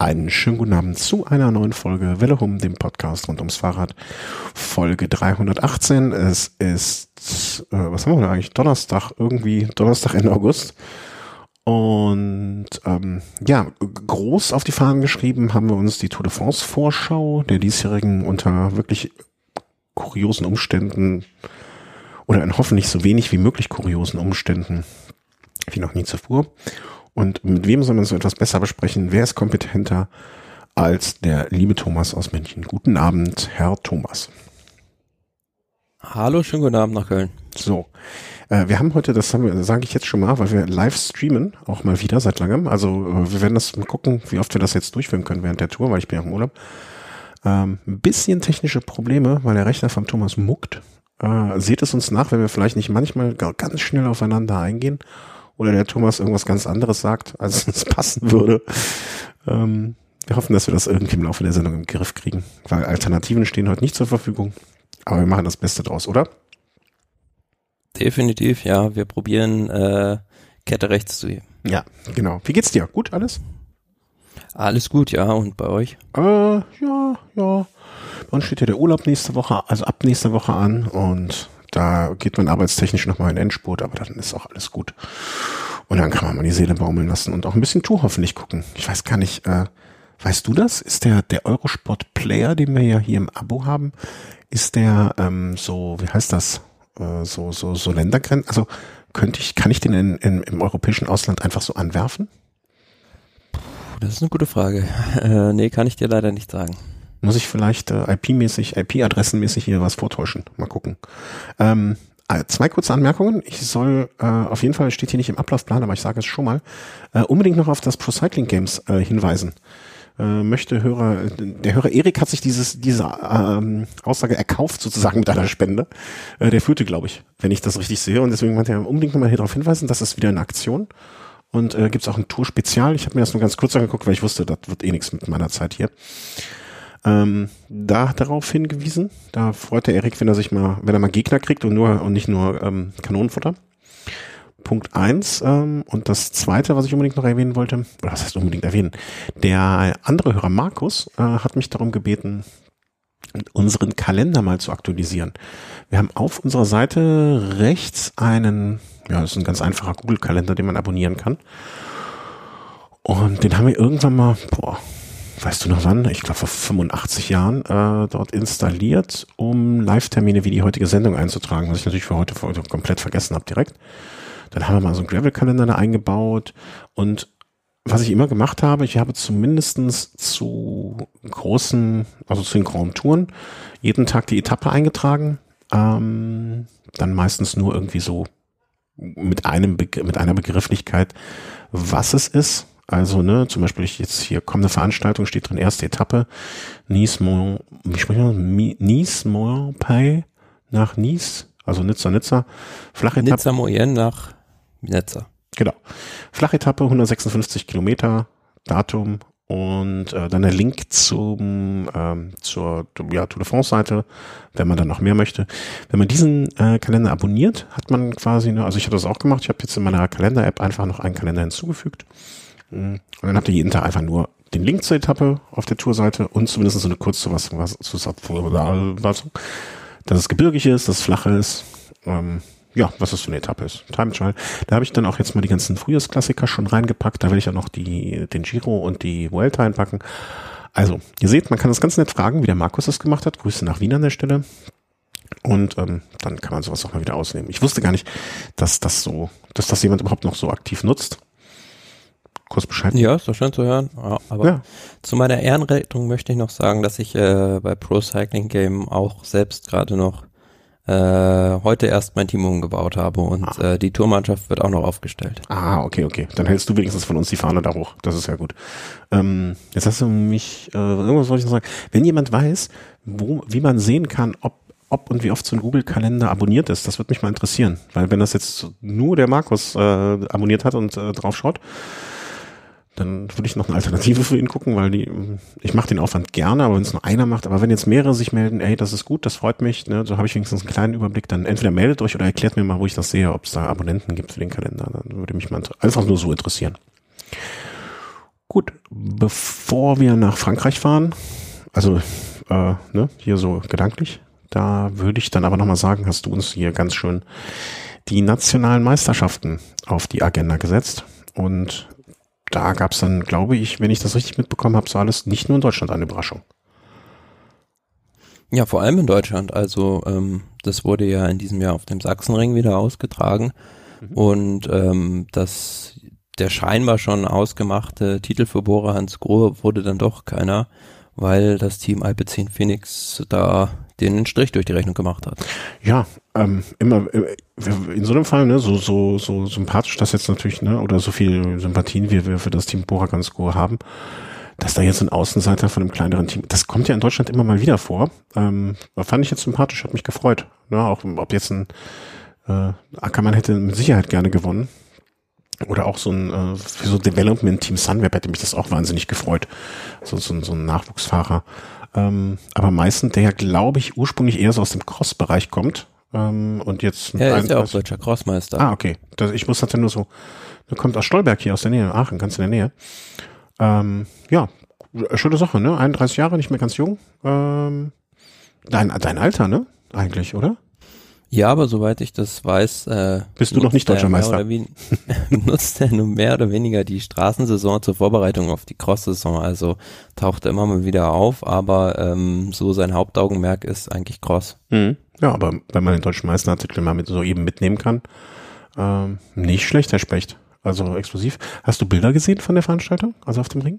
Einen schönen guten Abend zu einer neuen Folge Welle Hum, dem Podcast rund ums Fahrrad. Folge 318. Es ist, äh, was haben wir da eigentlich? Donnerstag, irgendwie Donnerstag Ende August. Und ähm, ja, groß auf die Fahnen geschrieben haben wir uns die Tour de France Vorschau der diesjährigen unter wirklich kuriosen Umständen oder in hoffentlich so wenig wie möglich kuriosen Umständen wie noch nie zuvor. Und mit wem soll man so etwas besser besprechen? Wer ist kompetenter als der liebe Thomas aus München? Guten Abend, Herr Thomas. Hallo, schönen guten Abend nach Köln. So, äh, wir haben heute, das haben wir, sage ich jetzt schon mal, weil wir live streamen, auch mal wieder seit langem. Also äh, wir werden das mal gucken, wie oft wir das jetzt durchführen können während der Tour, weil ich bin ja im Urlaub. Ähm, ein bisschen technische Probleme, weil der Rechner von Thomas muckt. Äh, seht es uns nach, wenn wir vielleicht nicht manchmal ganz schnell aufeinander eingehen oder der Thomas irgendwas ganz anderes sagt, als es passen würde. Ähm, wir hoffen, dass wir das irgendwie im Laufe der Sendung im Griff kriegen, weil Alternativen stehen heute nicht zur Verfügung. Aber wir machen das Beste draus, oder? Definitiv, ja. Wir probieren äh, Kette rechts zu heben. Ja, genau. Wie geht's dir? Gut alles? Alles gut, ja. Und bei euch? Äh, ja, ja. Bei uns steht ja der Urlaub nächste Woche, also ab nächster Woche an und da geht man arbeitstechnisch nochmal in Endspurt, aber dann ist auch alles gut. Und dann kann man mal die Seele baumeln lassen und auch ein bisschen Tour hoffentlich gucken. Ich weiß gar nicht, äh, weißt du das? Ist der, der Eurosport Player, den wir ja hier im Abo haben, ist der ähm, so, wie heißt das? Äh, so, so, so Ländergrenzen? Also könnte ich, kann ich den in, in, im europäischen Ausland einfach so anwerfen? Das ist eine gute Frage. Äh, nee, kann ich dir leider nicht sagen. Muss ich vielleicht äh, IP-mäßig, IP-Adressenmäßig hier was vortäuschen? Mal gucken. Ähm, äh, zwei kurze Anmerkungen. Ich soll, äh, auf jeden Fall steht hier nicht im Ablaufplan, aber ich sage es schon mal, äh, unbedingt noch auf das Pro Cycling Games äh, hinweisen. Äh, möchte Hörer, der Hörer Erik hat sich dieses, diese ähm, Aussage erkauft sozusagen mit einer Spende. Äh, der führte, glaube ich, wenn ich das richtig sehe. Und deswegen meinte er unbedingt nochmal hier darauf hinweisen, das ist wieder eine Aktion. Und äh, gibt auch ein Tour-Spezial. Ich habe mir das nur ganz kurz angeguckt, weil ich wusste, das wird eh nichts mit meiner Zeit hier ähm, da darauf hingewiesen. Da freut der Erik, wenn er sich mal, wenn er mal Gegner kriegt und nur und nicht nur ähm, Kanonenfutter. Punkt eins ähm, und das zweite, was ich unbedingt noch erwähnen wollte, oder was heißt unbedingt erwähnen? Der andere Hörer Markus äh, hat mich darum gebeten, unseren Kalender mal zu aktualisieren. Wir haben auf unserer Seite rechts einen, ja, das ist ein ganz einfacher Google-Kalender, den man abonnieren kann. Und den haben wir irgendwann mal, boah, weißt du noch wann? Ich glaube vor 85 Jahren äh, dort installiert, um Live-Termine wie die heutige Sendung einzutragen, was ich natürlich für heute, komplett vergessen habe direkt. Dann haben wir mal so einen Gravel-Kalender da eingebaut und was ich immer gemacht habe, ich habe zumindestens zu großen, also zu den Grand Touren, jeden Tag die Etappe eingetragen. Ähm, dann meistens nur irgendwie so mit einem mit einer Begrifflichkeit, was es ist. Also, ne, zum Beispiel jetzt hier kommende Veranstaltung steht drin, erste Etappe, Nice, Mont, wie spricht man? Nice, Montpay nach Nice, also Nizza, Nizza, Flachetappe. Nizza, Moyen nach Nizza. Genau. Flachetappe, 156 Kilometer, Datum und äh, dann der Link zum ähm, zur ja, Tour de France Seite, wenn man dann noch mehr möchte. Wenn man diesen äh, Kalender abonniert, hat man quasi, ne, also ich habe das auch gemacht, ich habe jetzt in meiner Kalender-App einfach noch einen Kalender hinzugefügt und dann habt ihr jeden Tag einfach nur den Link zur Etappe auf der Tourseite und zumindest so eine Kurzzufassung, was, was, dass es gebirgig ist, dass es flach ist, ähm, ja, was das für eine Etappe ist. Time Trial. Da habe ich dann auch jetzt mal die ganzen Frühjahrsklassiker schon reingepackt. Da will ich ja noch die, den Giro und die Vuelta einpacken. Also, ihr seht, man kann das ganz nett fragen, wie der Markus das gemacht hat. Grüße nach Wien an der Stelle. Und ähm, dann kann man sowas auch mal wieder ausnehmen. Ich wusste gar nicht, dass das so, dass das jemand überhaupt noch so aktiv nutzt kurz Bescheid. Ja, ist doch schön zu hören. Ja, aber ja. zu meiner Ehrenrettung möchte ich noch sagen, dass ich äh, bei Pro Cycling Game auch selbst gerade noch äh, heute erst mein Team umgebaut habe und ah. äh, die Tourmannschaft wird auch noch aufgestellt. Ah, okay, okay. Dann hältst du wenigstens von uns die Fahne da hoch. Das ist ja gut. Ähm, jetzt hast du mich, äh, irgendwas wollte ich noch sagen. Wenn jemand weiß, wo, wie man sehen kann, ob ob und wie oft so ein Google-Kalender abonniert ist. Das würde mich mal interessieren. Weil wenn das jetzt nur der Markus äh, abonniert hat und äh, drauf schaut, dann würde ich noch eine Alternative für ihn gucken, weil die, ich mache den Aufwand gerne, aber wenn es nur einer macht, aber wenn jetzt mehrere sich melden, ey, das ist gut, das freut mich, ne, so habe ich wenigstens einen kleinen Überblick, dann entweder meldet euch oder erklärt mir mal, wo ich das sehe, ob es da Abonnenten gibt für den Kalender. Dann würde mich mal einfach nur so interessieren. Gut, bevor wir nach Frankreich fahren, also äh, ne, hier so gedanklich, da würde ich dann aber nochmal sagen, hast du uns hier ganz schön die nationalen Meisterschaften auf die Agenda gesetzt. Und da gab es dann, glaube ich, wenn ich das richtig mitbekommen habe, so alles nicht nur in Deutschland eine Überraschung. Ja, vor allem in Deutschland. Also ähm, das wurde ja in diesem Jahr auf dem Sachsenring wieder ausgetragen. Mhm. Und ähm, das der scheinbar schon ausgemachte Titel für Bora Hans Grohe wurde dann doch keiner, weil das Team Alpecin Phoenix da den Strich durch die Rechnung gemacht hat. Ja, ähm, immer äh, in so einem Fall, ne, so so so sympathisch das jetzt natürlich, ne, oder so viel Sympathien wie wir für das Team Bora Ganz Grohe haben, dass da jetzt ein Außenseiter von einem kleineren Team, das kommt ja in Deutschland immer mal wieder vor. Ähm, fand ich jetzt sympathisch, hat mich gefreut. Ne, auch ob jetzt ein äh, Ackermann hätte mit Sicherheit gerne gewonnen. Oder auch so ein äh, für so Development Team Sunweb hätte mich das auch wahnsinnig gefreut. So, so, so ein Nachwuchsfahrer. Ähm, aber meistens, der ja, glaube ich, ursprünglich eher so aus dem Cross-Bereich kommt. Ähm, und jetzt. Er ist ja auch deutscher Crossmeister. Ah, okay. Das, ich muss das ja nur so. Der kommt aus Stolberg hier aus der Nähe, Aachen, ganz in der Nähe. Ähm, ja, schöne Sache, ne? 31 Jahre, nicht mehr ganz jung. Ähm, dein, dein Alter, ne? Eigentlich, oder? Ja, aber soweit ich das weiß, äh, bist du noch nicht deutscher Meister. nutzt er nur mehr oder weniger die Straßensaison zur Vorbereitung auf die Cross-Saison. Also taucht er immer mal wieder auf, aber ähm, so sein Hauptaugenmerk ist eigentlich Cross. Mhm. Ja, aber wenn man den deutschen Meisterartikel mal mit so eben mitnehmen kann, ähm, nicht schlecht, Herr Specht. Also explosiv. Hast du Bilder gesehen von der Veranstaltung, also auf dem Ring?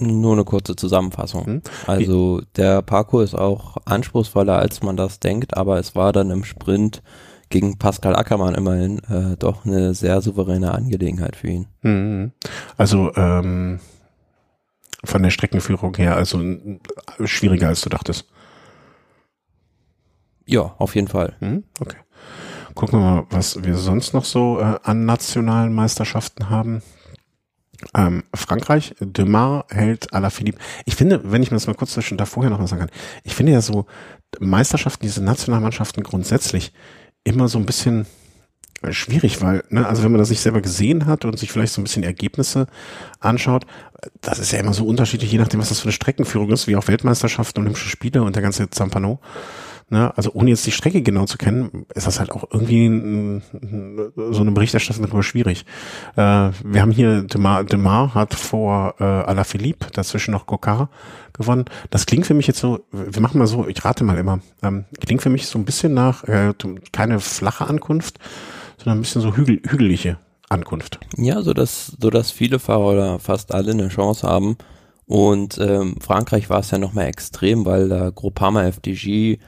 Nur eine kurze Zusammenfassung. Hm. Also der Parcours ist auch anspruchsvoller, als man das denkt, aber es war dann im Sprint gegen Pascal Ackermann immerhin äh, doch eine sehr souveräne Angelegenheit für ihn. Hm. Also ähm, von der Streckenführung her, also schwieriger als du dachtest. Ja, auf jeden Fall. Hm. Okay. Gucken wir mal, was wir sonst noch so äh, an nationalen Meisterschaften haben. Ähm, Frankreich, Demar hält Alaphilippe. Ich finde, wenn ich mir das mal kurz zwischen da vorher noch mal sagen kann, ich finde ja so Meisterschaften, diese Nationalmannschaften grundsätzlich immer so ein bisschen schwierig, weil, ne, also wenn man das nicht selber gesehen hat und sich vielleicht so ein bisschen Ergebnisse anschaut, das ist ja immer so unterschiedlich, je nachdem, was das für eine Streckenführung ist, wie auch Weltmeisterschaften, Olympische Spiele und der ganze Zampano. Ne? Also ohne jetzt die Strecke genau zu kennen, ist das halt auch irgendwie so eine Berichterstattung darüber schwierig. Äh, wir haben hier Demar, Demar hat vor äh, Alaphilippe dazwischen noch Gokar gewonnen. Das klingt für mich jetzt so, wir machen mal so, ich rate mal immer, ähm, klingt für mich so ein bisschen nach äh, keine flache Ankunft, sondern ein bisschen so hügel, hügelige Ankunft. Ja, so dass, so dass viele Fahrer oder fast alle eine Chance haben. Und ähm, Frankreich war es ja nochmal extrem, weil da Groupama FDG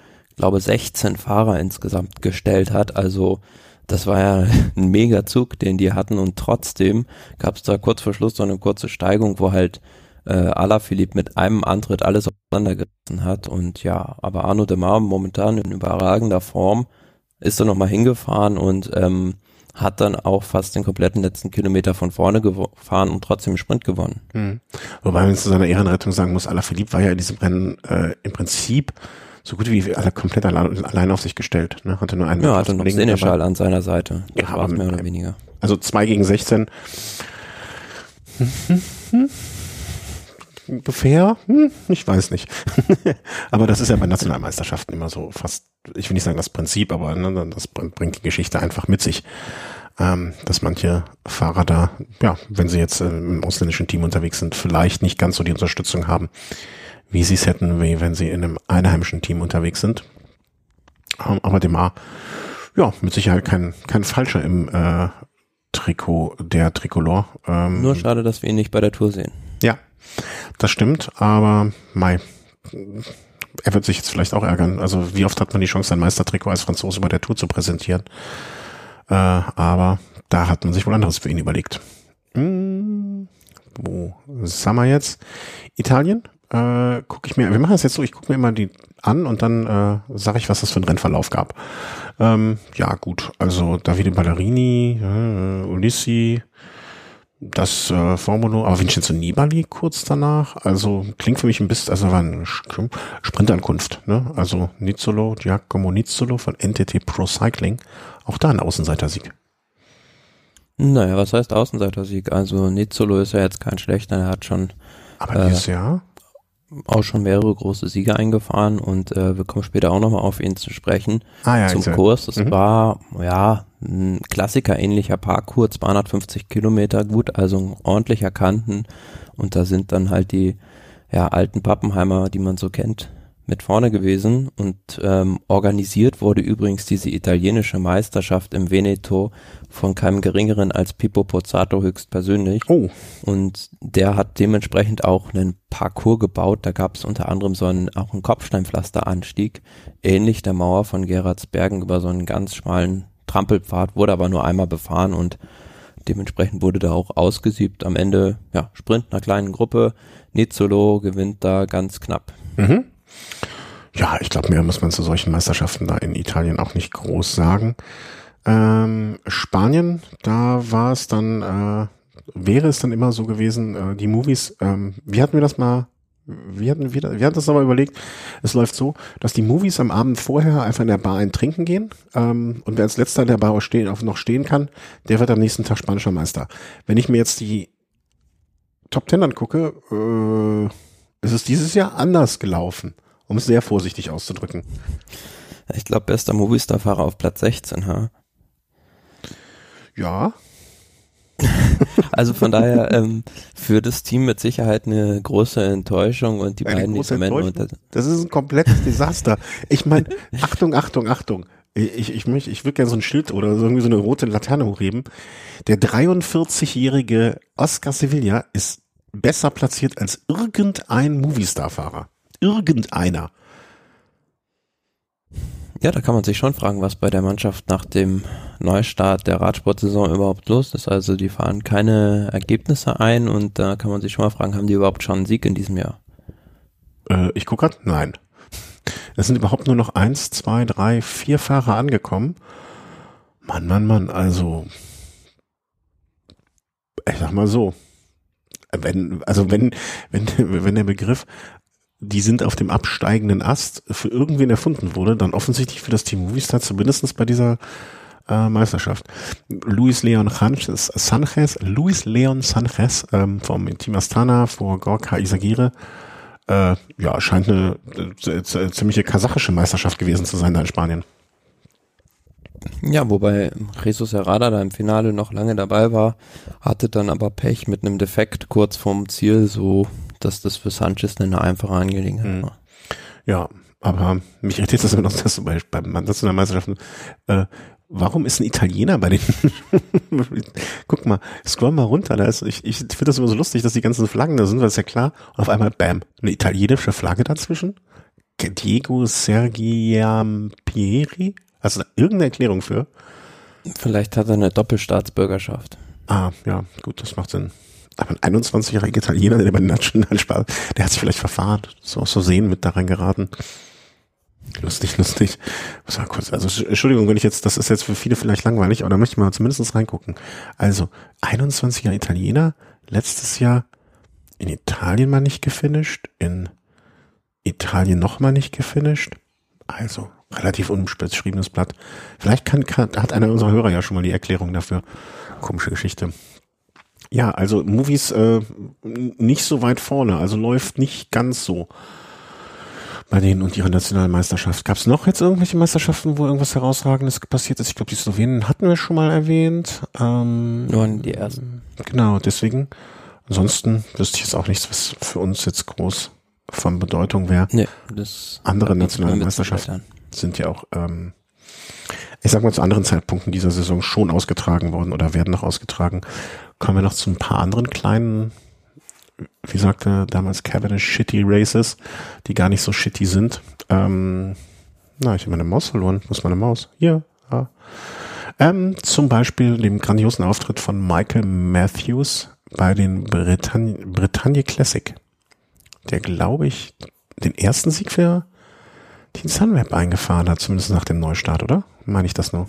glaube 16 Fahrer insgesamt gestellt hat. Also das war ja ein Megazug, den die hatten und trotzdem gab es da kurz vor Schluss so eine kurze Steigung, wo halt äh, Alaphilippe mit einem Antritt alles auseinandergerissen hat und ja, aber Arno de Mar momentan in überragender Form ist da nochmal hingefahren und ähm, hat dann auch fast den kompletten letzten Kilometer von vorne gefahren und trotzdem Sprint gewonnen. Mhm. Wobei man zu seiner Ehrenrettung sagen muss, Alaphilippe war ja in diesem Rennen äh, im Prinzip so gut wie alle komplett allein, allein auf sich gestellt. Ne? Hatte nur einen. Ja, hatte noch Seneschal an seiner Seite. Das ja, war mehr oder weniger. Also zwei gegen 16. Ungefähr? Hm, ich weiß nicht. aber das ist ja bei Nationalmeisterschaften immer so fast, ich will nicht sagen das Prinzip, aber ne, das bringt die Geschichte einfach mit sich, ähm, dass manche Fahrer da, ja, wenn sie jetzt äh, im ausländischen Team unterwegs sind, vielleicht nicht ganz so die Unterstützung haben, wie sie es hätten, wie wenn sie in einem einheimischen Team unterwegs sind. Ähm, aber Demar, ja, mit Sicherheit kein, kein Falscher im äh, Trikot der Tricolor. Ähm, Nur schade, dass wir ihn nicht bei der Tour sehen. Ja, das stimmt, aber Mai, er wird sich jetzt vielleicht auch ärgern. Also wie oft hat man die Chance, sein Meistertrikot als Franzose bei der Tour zu präsentieren? Äh, aber da hat man sich wohl anderes für ihn überlegt. Hm, wo sind wir jetzt? Italien? Äh, gucke ich mir, wir machen das jetzt so, ich gucke mir immer die an und dann äh, sage ich, was das für ein Rennverlauf gab. Ähm, ja, gut, also Davide Ballerini, äh, Ulissi, das äh, Formulo, aber Vincenzo Nibali kurz danach, also klingt für mich ein bisschen, also war eine Sprintankunft, ne? Also Nizzolo, Giacomo Nizzolo von NTT Pro Cycling, auch da ein Außenseitersieg. Naja, was heißt Außenseiter-Sieg? Also Nizzolo ist ja jetzt kein schlechter, er hat schon Aber äh, dieses Jahr? Auch schon mehrere große Siege eingefahren und äh, wir kommen später auch nochmal auf ihn zu sprechen. Ah, ja, Zum Kurs. Es mhm. war ja ein Klassiker ähnlicher Parkour, 250 Kilometer gut, also ein ordentlicher Kanten und da sind dann halt die ja, alten Pappenheimer, die man so kennt, mit vorne gewesen und ähm, organisiert wurde übrigens diese italienische Meisterschaft im Veneto von keinem geringeren als Pippo Pozzato höchstpersönlich. Oh. Und der hat dementsprechend auch einen Parcours gebaut. Da gab es unter anderem so einen, auch einen Kopfsteinpflasteranstieg, ähnlich der Mauer von Gerardsbergen über so einen ganz schmalen Trampelpfad, wurde aber nur einmal befahren und dementsprechend wurde da auch ausgesiebt. Am Ende, ja, Sprint einer kleinen Gruppe. Nizzolo gewinnt da ganz knapp. Mhm. Ja, ich glaube, mehr muss man zu solchen Meisterschaften da in Italien auch nicht groß sagen. Ähm, Spanien, da war es dann, äh, wäre es dann immer so gewesen, äh, die Movies, ähm, wie hatten wir das mal, wir hatten, wir, wir hatten das aber überlegt, es läuft so, dass die Movies am Abend vorher einfach in der Bar ein Trinken gehen ähm, und wer als letzter in der Bar stehen, auch noch stehen kann, der wird am nächsten Tag spanischer Meister. Wenn ich mir jetzt die Top Ten angucke, äh, ist es dieses Jahr anders gelaufen um es sehr vorsichtig auszudrücken. Ich glaube, bester Movistar-Fahrer auf Platz 16, ha? Ja. also von daher ähm, für das Team mit Sicherheit eine große Enttäuschung und die eine beiden, die am Ende Das ist ein komplettes Desaster. Ich meine, Achtung, Achtung, Achtung. Ich, ich, möchte, ich würde gerne so ein Schild oder so irgendwie so eine rote Laterne hochheben. Der 43-jährige Oscar Sevilla ist besser platziert als irgendein Movistar-Fahrer irgendeiner. Ja, da kann man sich schon fragen, was bei der Mannschaft nach dem Neustart der Radsportsaison überhaupt los ist. Also die fahren keine Ergebnisse ein und da kann man sich schon mal fragen, haben die überhaupt schon einen Sieg in diesem Jahr? Äh, ich gucke gerade, nein. Es sind überhaupt nur noch eins, zwei, drei, vier Fahrer angekommen. Mann, Mann, Mann, also ich sag mal so, wenn, also wenn, wenn, wenn der Begriff die sind auf dem absteigenden Ast für irgendwen erfunden wurde, dann offensichtlich für das Team Movistar, zumindestens bei dieser äh, Meisterschaft. Luis Leon Sanchez, Luis Leon Sanchez ähm, vom Team Astana vor Gorka Isagire, äh, ja, scheint eine äh, ziemliche kasachische Meisterschaft gewesen zu sein da in Spanien. Ja, wobei Jesus Herrada da im Finale noch lange dabei war, hatte dann aber Pech mit einem Defekt kurz vorm Ziel, so dass das für Sanchez eine einfache Angelegenheit mhm. war. Ja, aber mich irritiert das immer noch, dass du bei, bei nationalen Meisterschaften, äh, warum ist ein Italiener bei den, guck mal, scroll mal runter, da ist, ich, ich finde das immer so lustig, dass die ganzen Flaggen da sind, weil es ja klar, und auf einmal, bam, eine italienische Flagge dazwischen? Diego Sergiampieri? Hast du da irgendeine Erklärung für? Vielleicht hat er eine Doppelstaatsbürgerschaft. Ah, ja, gut, das macht Sinn. Aber ein 21-jähriger Italiener, der bei den Nationalspar, der hat sich vielleicht verfahren, so aus Versehen mit da reingeraten. Lustig, lustig. Was war kurz, also Entschuldigung, wenn ich jetzt, das ist jetzt für viele vielleicht langweilig, aber da möchte ich mal zumindest reingucken. Also, 21er Italiener, letztes Jahr in Italien mal nicht gefinisht, in Italien noch mal nicht gefinisht. Also, relativ unbeschriebenes Blatt. Vielleicht kann, kann, hat einer unserer Hörer ja schon mal die Erklärung dafür. Komische Geschichte. Ja, also Movies äh, nicht so weit vorne, also läuft nicht ganz so bei denen und ihrer nationalen Meisterschaft. Gab es noch jetzt irgendwelche Meisterschaften, wo irgendwas herausragendes passiert ist? Ich glaube, die Slowenen hatten wir schon mal erwähnt. Ähm, Nur die ersten. Genau, deswegen. Ansonsten wüsste ich jetzt auch nichts, was für uns jetzt groß von Bedeutung wäre. Nee, das Andere nationale Meisterschaften sind ja auch, ähm, ich sag mal, zu anderen Zeitpunkten dieser Saison schon ausgetragen worden oder werden noch ausgetragen. Kommen wir noch zu ein paar anderen kleinen, wie sagte damals Cavendish, shitty Races, die gar nicht so shitty sind. Ähm, na, ich habe meine Maus verloren. Wo ist meine Maus? Hier. Ja. Ähm, zum Beispiel dem grandiosen Auftritt von Michael Matthews bei den Bretagne Classic. Der, glaube ich, den ersten Sieg für Team Sunweb eingefahren hat, zumindest nach dem Neustart, oder? Meine ich das nur?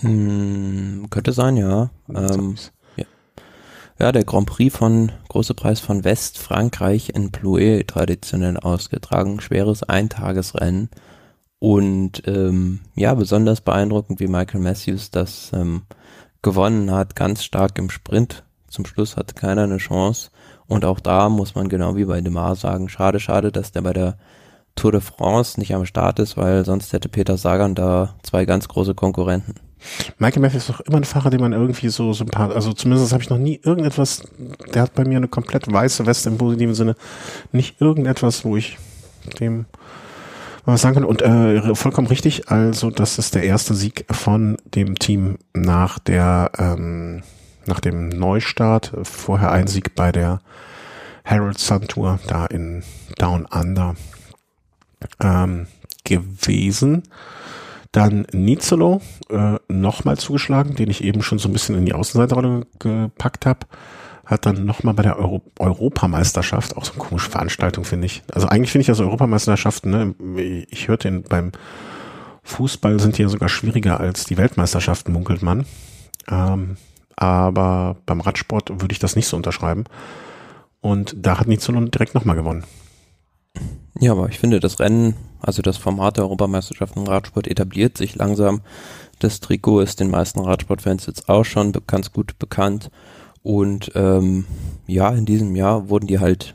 Hm, könnte sein, ja. Ähm, ja, der Grand Prix von Große Preis von Westfrankreich in Plouet traditionell ausgetragen, schweres Eintagesrennen und ähm, ja besonders beeindruckend wie Michael Matthews das ähm, gewonnen hat, ganz stark im Sprint. Zum Schluss hatte keiner eine Chance. Und auch da muss man genau wie bei Demar sagen, schade, schade, dass der bei der Tour de France nicht am Start ist, weil sonst hätte Peter Sagan da zwei ganz große Konkurrenten. Michael Matthews ist doch immer ein Fahrer, den man irgendwie so sympathisch, also zumindest habe ich noch nie irgendetwas, der hat bei mir eine komplett weiße Weste im positiven Sinne, nicht irgendetwas, wo ich dem was sagen kann. Und äh, vollkommen richtig, also das ist der erste Sieg von dem Team nach der ähm, nach dem Neustart. Vorher ein Sieg bei der Harold Sun Tour da in Down Under ähm, gewesen. Dann Nizolo äh, nochmal zugeschlagen, den ich eben schon so ein bisschen in die Außenseiterrolle gepackt habe. Hat dann nochmal bei der Euro Europameisterschaft, auch so eine komische Veranstaltung, finde ich. Also eigentlich finde ich das Europameisterschaften, ne, ich hörte den beim Fußball sind die ja sogar schwieriger als die Weltmeisterschaften, munkelt man. Ähm, aber beim Radsport würde ich das nicht so unterschreiben. Und da hat Nizolo direkt nochmal gewonnen. Ja, aber ich finde, das Rennen, also das Format der Europameisterschaften im Radsport etabliert sich langsam. Das Trikot ist den meisten Radsportfans jetzt auch schon ganz gut bekannt. Und ähm, ja, in diesem Jahr wurden die halt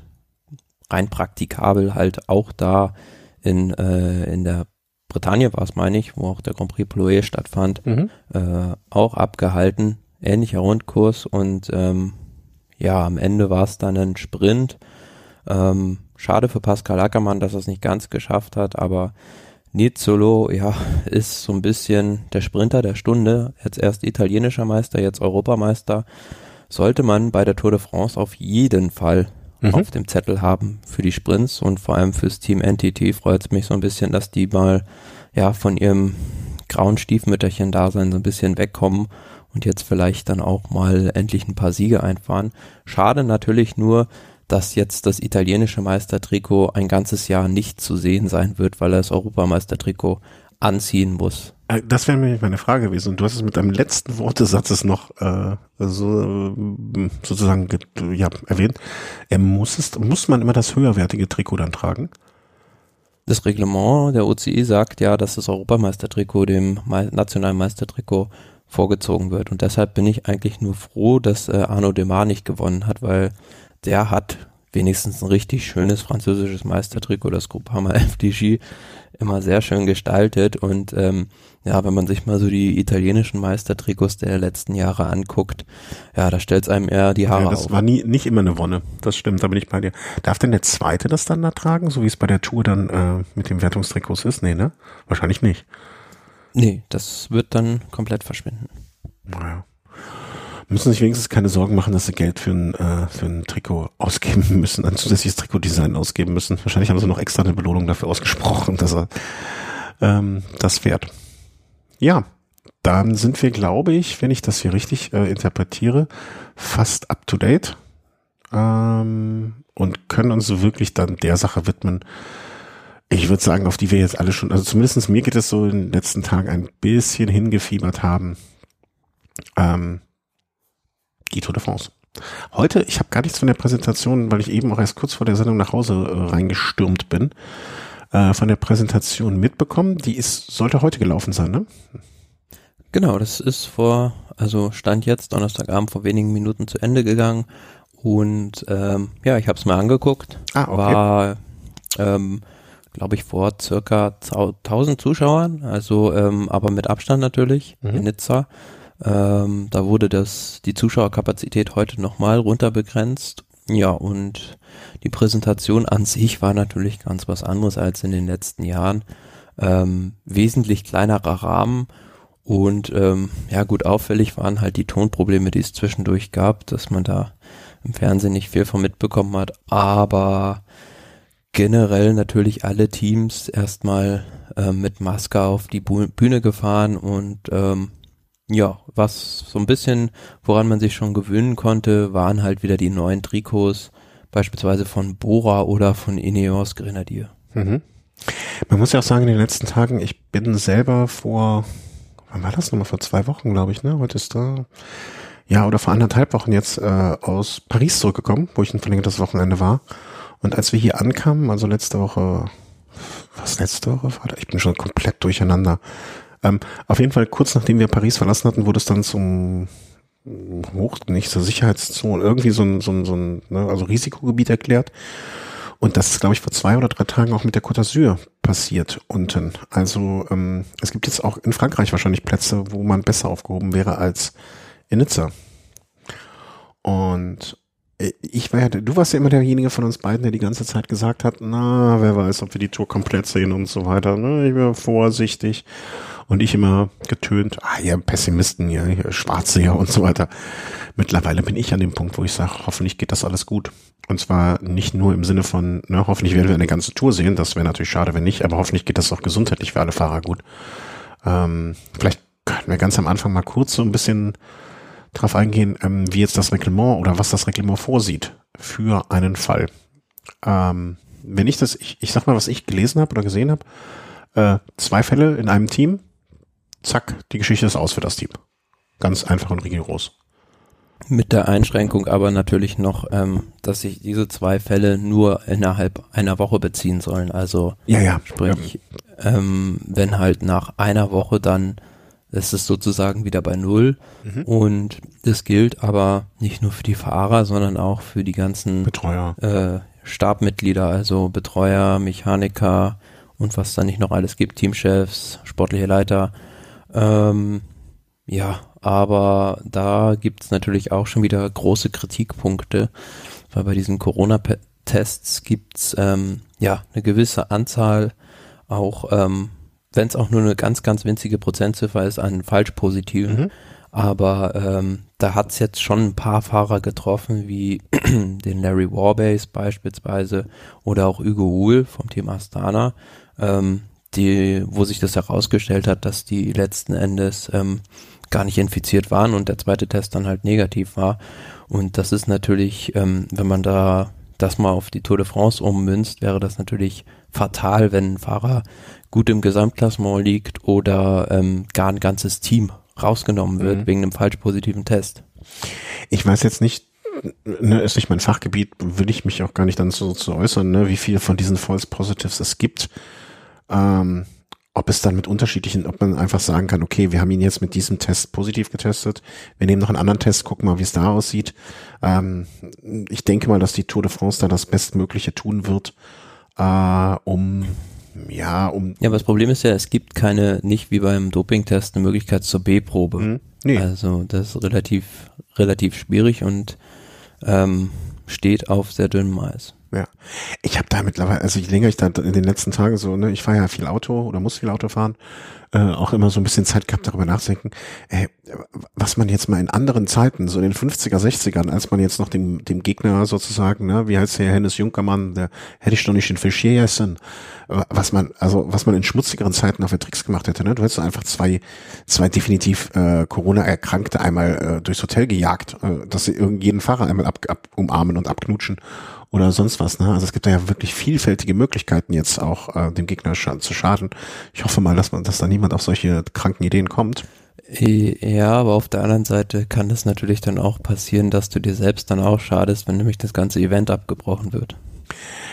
rein praktikabel halt auch da in, äh, in der Bretagne war es, meine ich, wo auch der Grand Prix Ploé stattfand, mhm. äh, auch abgehalten. Ähnlicher Rundkurs und ähm, ja, am Ende war es dann ein Sprint. Ähm, Schade für Pascal Ackermann, dass er es nicht ganz geschafft hat, aber Nizzolo, ja, ist so ein bisschen der Sprinter der Stunde. Jetzt erst italienischer Meister, jetzt Europameister. Sollte man bei der Tour de France auf jeden Fall mhm. auf dem Zettel haben für die Sprints und vor allem fürs Team NTT freut es mich so ein bisschen, dass die mal ja von ihrem grauen Stiefmütterchen Dasein so ein bisschen wegkommen und jetzt vielleicht dann auch mal endlich ein paar Siege einfahren. Schade natürlich nur, dass jetzt das italienische Meistertrikot ein ganzes Jahr nicht zu sehen sein wird, weil er das Europameistertrikot anziehen muss. Äh, das wäre nämlich meine Frage gewesen. Und du hast es mit deinem letzten Wort des Satzes noch äh, so sozusagen ja, erwähnt. Er muss es, muss man immer das höherwertige Trikot dann tragen? Das Reglement der OCI sagt ja, dass das Europameistertrikot dem nationalen Meistertrikot vorgezogen wird. Und deshalb bin ich eigentlich nur froh, dass äh, Arno Demar nicht gewonnen hat, weil der hat wenigstens ein richtig schönes französisches Meistertrikot, das Groupama FDG, immer sehr schön gestaltet und ähm, ja, wenn man sich mal so die italienischen Meistertrikots der letzten Jahre anguckt, ja, da stellt es einem eher die Haare ja, das auf. Das war nie, nicht immer eine Wonne, das stimmt, da bin ich bei dir. Darf denn der Zweite das dann da tragen, so wie es bei der Tour dann äh, mit dem Wertungstrikots ist? Nee, ne? Wahrscheinlich nicht. Nee, das wird dann komplett verschwinden. Naja müssen sich wenigstens keine Sorgen machen, dass sie Geld für ein, äh, für ein Trikot ausgeben müssen, ein zusätzliches Trikotdesign ausgeben müssen. Wahrscheinlich haben sie noch extra eine Belohnung dafür ausgesprochen, dass er ähm, das fährt. Ja, dann sind wir, glaube ich, wenn ich das hier richtig äh, interpretiere, fast up to date ähm, und können uns wirklich dann der Sache widmen. Ich würde sagen, auf die wir jetzt alle schon, also zumindestens mir geht es so in den letzten Tagen ein bisschen hingefiebert haben. Ähm, die Tour de France. Heute, ich habe gar nichts von der Präsentation, weil ich eben auch erst kurz vor der Sendung nach Hause äh, reingestürmt bin, äh, von der Präsentation mitbekommen. Die ist, sollte heute gelaufen sein, ne? Genau, das ist vor, also stand jetzt Donnerstagabend vor wenigen Minuten zu Ende gegangen und ähm, ja, ich habe es mir angeguckt. Ah, okay. War, ähm, glaube ich, vor circa 1000 Zuschauern, also ähm, aber mit Abstand natürlich mhm. in Nizza. Ähm, da wurde das, die Zuschauerkapazität heute nochmal runter begrenzt. Ja, und die Präsentation an sich war natürlich ganz was anderes als in den letzten Jahren. Ähm, wesentlich kleinerer Rahmen und ähm, ja gut, auffällig waren halt die Tonprobleme, die es zwischendurch gab, dass man da im Fernsehen nicht viel von mitbekommen hat, aber generell natürlich alle Teams erstmal äh, mit Maske auf die Bühne gefahren und ähm, ja, was so ein bisschen, woran man sich schon gewöhnen konnte, waren halt wieder die neuen Trikots, beispielsweise von Bora oder von Ineos Grenadier. Mhm. Man muss ja auch sagen, in den letzten Tagen, ich bin selber vor, wann war das nochmal? Vor zwei Wochen, glaube ich, ne? Heute ist da. Ja, oder vor anderthalb Wochen jetzt äh, aus Paris zurückgekommen, wo ich ein verlängertes Wochenende war. Und als wir hier ankamen, also letzte Woche, was letzte Woche war? Ich bin schon komplett durcheinander Ähm, auf jeden Fall, kurz nachdem wir Paris verlassen hatten, wurde es dann zum Hoch, nicht zur Sicherheitszone, irgendwie so ein, so ein, so ein ne, also Risikogebiet erklärt. Und das ist, glaube ich, vor zwei oder drei Tagen auch mit der Côte d'Azur passiert unten. Also ähm, es gibt jetzt auch in Frankreich wahrscheinlich Plätze, wo man besser aufgehoben wäre als in Nizza. Und äh, ich war ja, du warst ja immer derjenige von uns beiden, der die ganze Zeit gesagt hat, na, wer weiß, ob wir die Tour komplett sehen und so weiter. Ne? Ich bin vorsichtig. Und ich immer getönt, ah, ihr Pessimisten, ihr, Schwarze und so weiter. Mittlerweile bin ich an dem Punkt, wo ich sage, hoffentlich geht das alles gut. Und zwar nicht nur im Sinne von, ne, hoffentlich werden wir eine ganze Tour sehen, das wäre natürlich schade, wenn nicht, aber hoffentlich geht das auch gesundheitlich für alle Fahrer gut. Ähm, vielleicht können wir ganz am Anfang mal kurz so ein bisschen drauf eingehen, ähm, wie jetzt das Reglement oder was das Reglement vorsieht für einen Fall. Ähm, wenn ich das, ich, ich sag mal, was ich gelesen habe oder gesehen habe, äh, zwei Fälle in einem Team, zack, die Geschichte ist aus für das Team. Ganz einfach und rigoros. Mit der Einschränkung aber natürlich noch, ähm, dass sich diese zwei Fälle nur innerhalb einer Woche beziehen sollen. Also ja, ja. sprich, ähm, wenn halt nach einer Woche dann ist es sozusagen wieder bei Null. Mhm. Und das gilt aber nicht nur für die Fahrer, sondern auch für die ganzen Betreuer. Äh, Stabmitglieder, also Betreuer, Mechaniker und was da nicht noch alles gibt, Teamchefs, sportliche Leiter. Ähm, ja, aber da gibt es natürlich auch schon wieder große Kritikpunkte, weil bei diesen Corona-Tests gibt's ähm, ja eine gewisse Anzahl auch ähm, wenn es auch nur eine ganz, ganz winzige Prozentziffer ist, an Falschpositiven. Mhm. Aber ähm, da hat es jetzt schon ein paar Fahrer getroffen, wie den Larry Warbase beispielsweise oder auch Hugo Huhl vom Team Astana, ähm, die, wo sich das herausgestellt hat, dass die letzten Endes ähm, gar nicht infiziert waren und der zweite Test dann halt negativ war. Und das ist natürlich, ähm, wenn man da das mal auf die Tour de France ummünzt, wäre das natürlich fatal, wenn ein Fahrer gut im Gesamtklassement liegt oder ähm, gar ein ganzes Team rausgenommen wird mhm. wegen einem falsch positiven Test. Ich weiß jetzt nicht, ne, ist nicht mein Fachgebiet, will ich mich auch gar nicht dann so zu äußern, ne, wie viele von diesen False Positives es gibt. Ähm, ob es dann mit unterschiedlichen, ob man einfach sagen kann, okay, wir haben ihn jetzt mit diesem Test positiv getestet, wir nehmen noch einen anderen Test, gucken mal, wie es da aussieht. Ähm, ich denke mal, dass die Tour de France da das Bestmögliche tun wird, äh, um ja, um. Ja, aber das Problem ist ja, es gibt keine, nicht wie beim Dopingtest, eine Möglichkeit zur B-Probe. Mhm. Nee. Also das ist relativ, relativ schwierig und ähm, steht auf sehr dünnem Eis. Ja, ich habe da mittlerweile, also je länger ich da in den letzten Tagen so, ne, ich fahre ja viel Auto oder muss viel Auto fahren, äh, auch immer so ein bisschen Zeit gehabt, darüber nachzudenken, ey, was man jetzt mal in anderen Zeiten, so in den 50er, 60ern, als man jetzt noch dem, dem Gegner sozusagen, ne, wie heißt der Hennes Junkermann, der hätte ich doch nicht den Fischier essen, was man, also was man in schmutzigeren Zeiten auf der Tricks gemacht hätte, ne? Du hättest einfach zwei, zwei definitiv äh, Corona-Erkrankte einmal äh, durchs Hotel gejagt, äh, dass sie irgendeinen Fahrer einmal ab, ab, umarmen und abknutschen oder sonst was. Ne? Also es gibt da ja wirklich vielfältige Möglichkeiten jetzt auch äh, dem Gegner scha zu schaden. Ich hoffe mal, dass man, dass da niemand auf solche kranken Ideen kommt. Ja, aber auf der anderen Seite kann es natürlich dann auch passieren, dass du dir selbst dann auch schadest, wenn nämlich das ganze Event abgebrochen wird.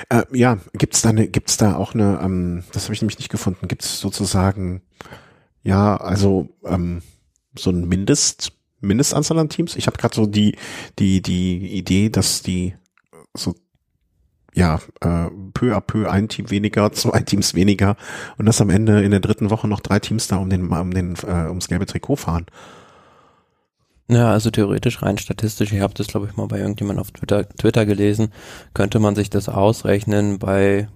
Äh, ja, gibt's da eine, gibt's da auch eine, ähm, das habe ich nämlich nicht gefunden, gibt's sozusagen, ja, also ähm, so ein Mindest, Mindestanzahl an Teams? Ich habe gerade so die, die, die Idee, dass die so ja, äh, peu à peu ein Team weniger, zwei Teams weniger und dass am Ende in der dritten Woche noch drei Teams da um den, um den, äh, ums gelbe Trikot fahren. Ja, also theoretisch rein statistisch, ich habe das glaube ich mal bei irgendjemand auf Twitter, Twitter gelesen, könnte man sich das ausrechnen bei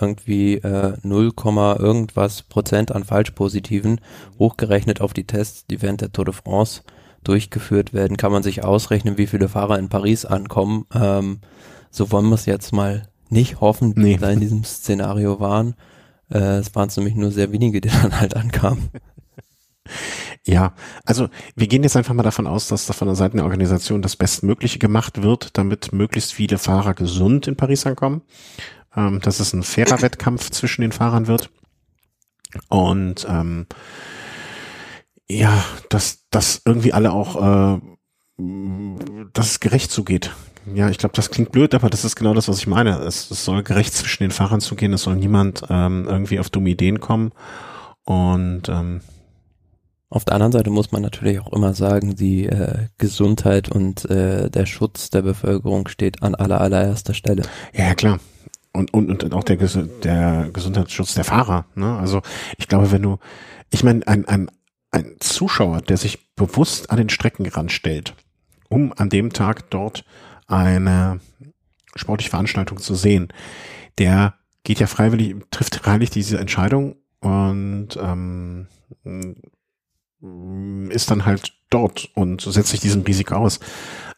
irgendwie äh, 0, irgendwas Prozent an Falschpositiven, hochgerechnet auf die Tests, die während der Tour de France durchgeführt werden, kann man sich ausrechnen, wie viele Fahrer in Paris ankommen. Ähm, so wollen wir es jetzt mal nicht hoffen, die nee. da in diesem Szenario waren. Äh, es waren nämlich nur sehr wenige, die dann halt ankamen. Ja, also wir gehen jetzt einfach mal davon aus, dass da von der Seite der Organisation das Bestmögliche gemacht wird, damit möglichst viele Fahrer gesund in Paris ankommen. Ähm, dass es ein fairer Wettkampf zwischen den Fahrern wird. Und ähm, ja, dass, dass irgendwie alle auch, äh, dass es gerecht zugeht. Ja, ich glaube, das klingt blöd, aber das ist genau das, was ich meine. Es, es soll gerecht zwischen den Fahrern zugehen, es soll niemand ähm, irgendwie auf dumme Ideen kommen. Und ähm, Auf der anderen Seite muss man natürlich auch immer sagen, die äh, Gesundheit und äh, der Schutz der Bevölkerung steht an aller allererster Stelle. Ja, klar. Und, und, und auch der, der Gesundheitsschutz der Fahrer. Ne? Also ich glaube, wenn du, ich meine, ein, ein, ein Zuschauer, der sich bewusst an den Streckenrand stellt, um an dem Tag dort eine sportliche Veranstaltung zu sehen, der geht ja freiwillig, trifft freiwillig diese Entscheidung und ähm, ist dann halt dort und setzt sich diesem Risiko aus.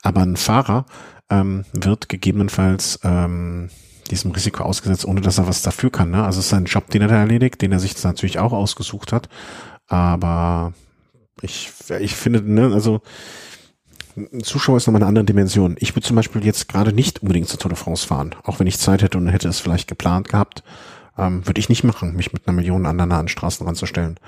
Aber ein Fahrer ähm, wird gegebenenfalls ähm, diesem Risiko ausgesetzt, ohne dass er was dafür kann. Ne? Also es ist ein Job, den er da erledigt, den er sich natürlich auch ausgesucht hat. Aber ich, ich finde, ne, also ein Zuschauer ist nochmal eine andere Dimension. Ich würde zum Beispiel jetzt gerade nicht unbedingt zur Tour de France fahren, auch wenn ich Zeit hätte und hätte es vielleicht geplant gehabt, ähm, würde ich nicht machen, mich mit einer Million anderen an Straßen ranzustellen.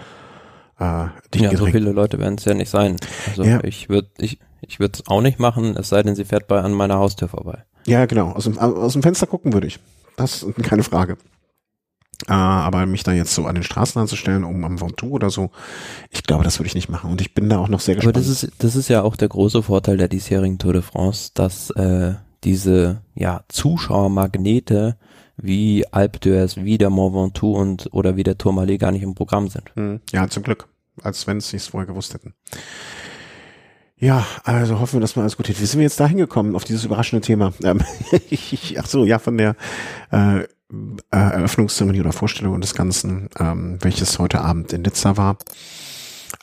Äh, ja, so viele Leute werden es ja nicht sein. Also ja. ich würde ich, ich würde es auch nicht machen, es sei denn, sie fährt bei an meiner Haustür vorbei. Ja, genau. Aus dem, aus dem Fenster gucken würde ich. Das ist keine Frage. Äh, aber mich da jetzt so an den Straßen anzustellen, um am Ventoux oder so, ich glaube, das würde ich nicht machen. Und ich bin da auch noch sehr gespannt. Aber das ist, das ist ja auch der große Vorteil der diesjährigen Tour de France, dass äh, diese ja, Zuschauermagnete wie Alpe d'Huez, wie der Mont Ventoux und oder wie der Tourmalet gar nicht im Programm sind. Hm. Ja, zum Glück. Als wenn sie es vorher gewusst hätten. Ja, also hoffen wir, dass wir alles gut geht. Wie sind wir jetzt da hingekommen auf dieses überraschende Thema? Ähm, ach so, ja, von der äh, Eröffnungszeremonie oder Vorstellung des Ganzen, ähm, welches heute Abend in Nizza war.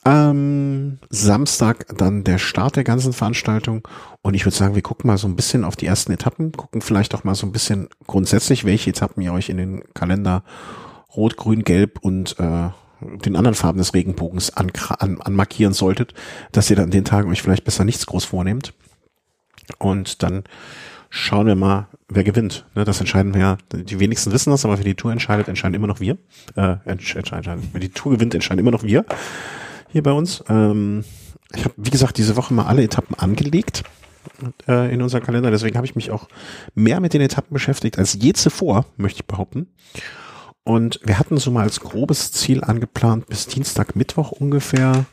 Ähm, Samstag dann der Start der ganzen Veranstaltung und ich würde sagen, wir gucken mal so ein bisschen auf die ersten Etappen, gucken vielleicht auch mal so ein bisschen grundsätzlich, welche Etappen ihr euch in den Kalender Rot, Grün, Gelb und äh, den anderen Farben des Regenbogens an, an, anmarkieren solltet, dass ihr dann den Tagen euch vielleicht besser nichts groß vornehmt. Und dann schauen wir mal, wer gewinnt. Ne, das entscheiden wir ja. Die wenigsten wissen das, aber wer die Tour entscheidet, entscheiden immer noch wir. Äh, entscheiden. Wer die Tour gewinnt, entscheiden immer noch wir hier bei uns. Ähm, ich habe, wie gesagt, diese Woche mal alle Etappen angelegt äh, in unserem Kalender. Deswegen habe ich mich auch mehr mit den Etappen beschäftigt als je zuvor, möchte ich behaupten. Und wir hatten so mal als grobes Ziel angeplant, bis Dienstag, Mittwoch ungefähr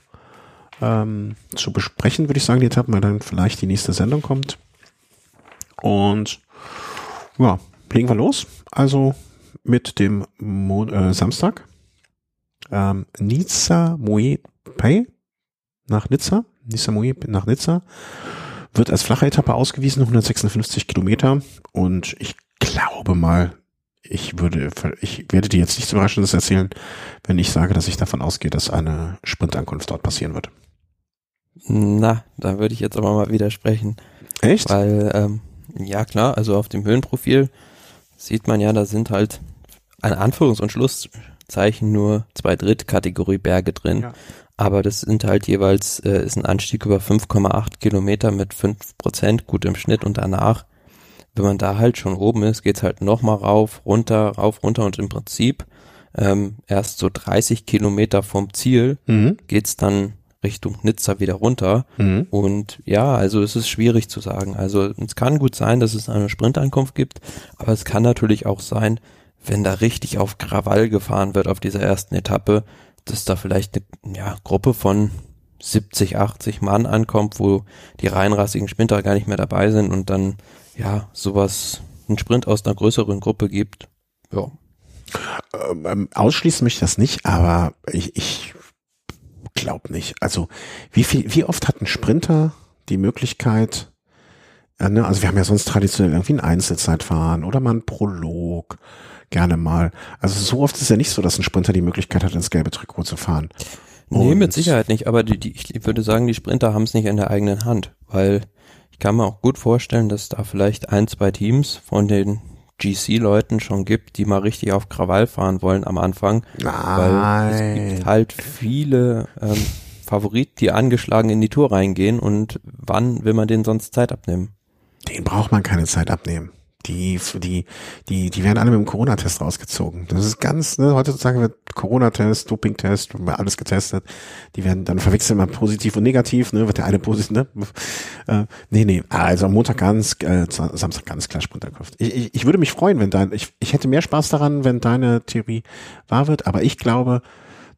ähm, zu besprechen, würde ich sagen, die Etappen, weil dann vielleicht die nächste Sendung kommt. Und ja, legen wir los. Also mit dem Mo äh, Samstag. Ähm, Nizza Moe Pay nach Nizza. Nizza Moe nach Nizza. Wird als flache Etappe ausgewiesen, 156 Kilometer. Und ich glaube mal, ich würde, ich werde dir jetzt nichts Überraschendes erzählen, wenn ich sage, dass ich davon ausgehe, dass eine Sprintankunft dort passieren wird. Na, da würde ich jetzt aber mal widersprechen. Echt? Weil, ähm, ja klar, also auf dem Höhenprofil sieht man ja, da sind halt ein Anführungs- und Schlusszeichen nur zwei Drittkategorie Berge drin. Ja. Aber das sind halt jeweils, äh, ist ein Anstieg über 5,8 Kilometer mit 5 Prozent, gut im Schnitt und danach wenn man da halt schon oben ist, geht's halt nochmal rauf, runter, rauf, runter und im Prinzip ähm, erst so 30 Kilometer vom Ziel mhm. geht's dann Richtung Nizza wieder runter. Mhm. Und ja, also es ist schwierig zu sagen. Also es kann gut sein, dass es eine Sprintankunft gibt, aber es kann natürlich auch sein, wenn da richtig auf Krawall gefahren wird auf dieser ersten Etappe, dass da vielleicht eine ja, Gruppe von 70, 80 Mann ankommt, wo die reinrassigen Sprinter gar nicht mehr dabei sind und dann ja, sowas, ein Sprint aus einer größeren Gruppe gibt. Ja. Ähm, ausschließen möchte ich das nicht, aber ich, ich glaube nicht. Also wie viel, wie oft hat ein Sprinter die Möglichkeit, äh, ne, also wir haben ja sonst traditionell irgendwie ein Einzelzeitfahren oder mal ein Prolog, gerne mal. Also so oft ist ja nicht so, dass ein Sprinter die Möglichkeit hat, ins gelbe Trikot zu fahren. Nee, Und mit Sicherheit nicht, aber die, die, ich würde sagen, die Sprinter haben es nicht in der eigenen Hand, weil ich kann mir auch gut vorstellen, dass da vielleicht ein, zwei Teams von den GC-Leuten schon gibt, die mal richtig auf Krawall fahren wollen am Anfang. Nein. Weil es gibt halt viele ähm, Favoriten, die angeschlagen in die Tour reingehen und wann will man denen sonst Zeit abnehmen? Den braucht man keine Zeit abnehmen. Die, die, die, die werden alle mit dem Corona-Test rausgezogen. Das ist ganz, ne, heutzutage wird Corona-Test, Doping-Test, alles getestet. Die werden dann verwechseln mal positiv und negativ, ne, wird der eine positiv, ne? Äh, nee, nee, also am Montag ganz, äh, Samstag ganz klar Sprinterkraft. Ich, ich, ich würde mich freuen, wenn dein, ich, ich hätte mehr Spaß daran, wenn deine Theorie wahr wird, aber ich glaube,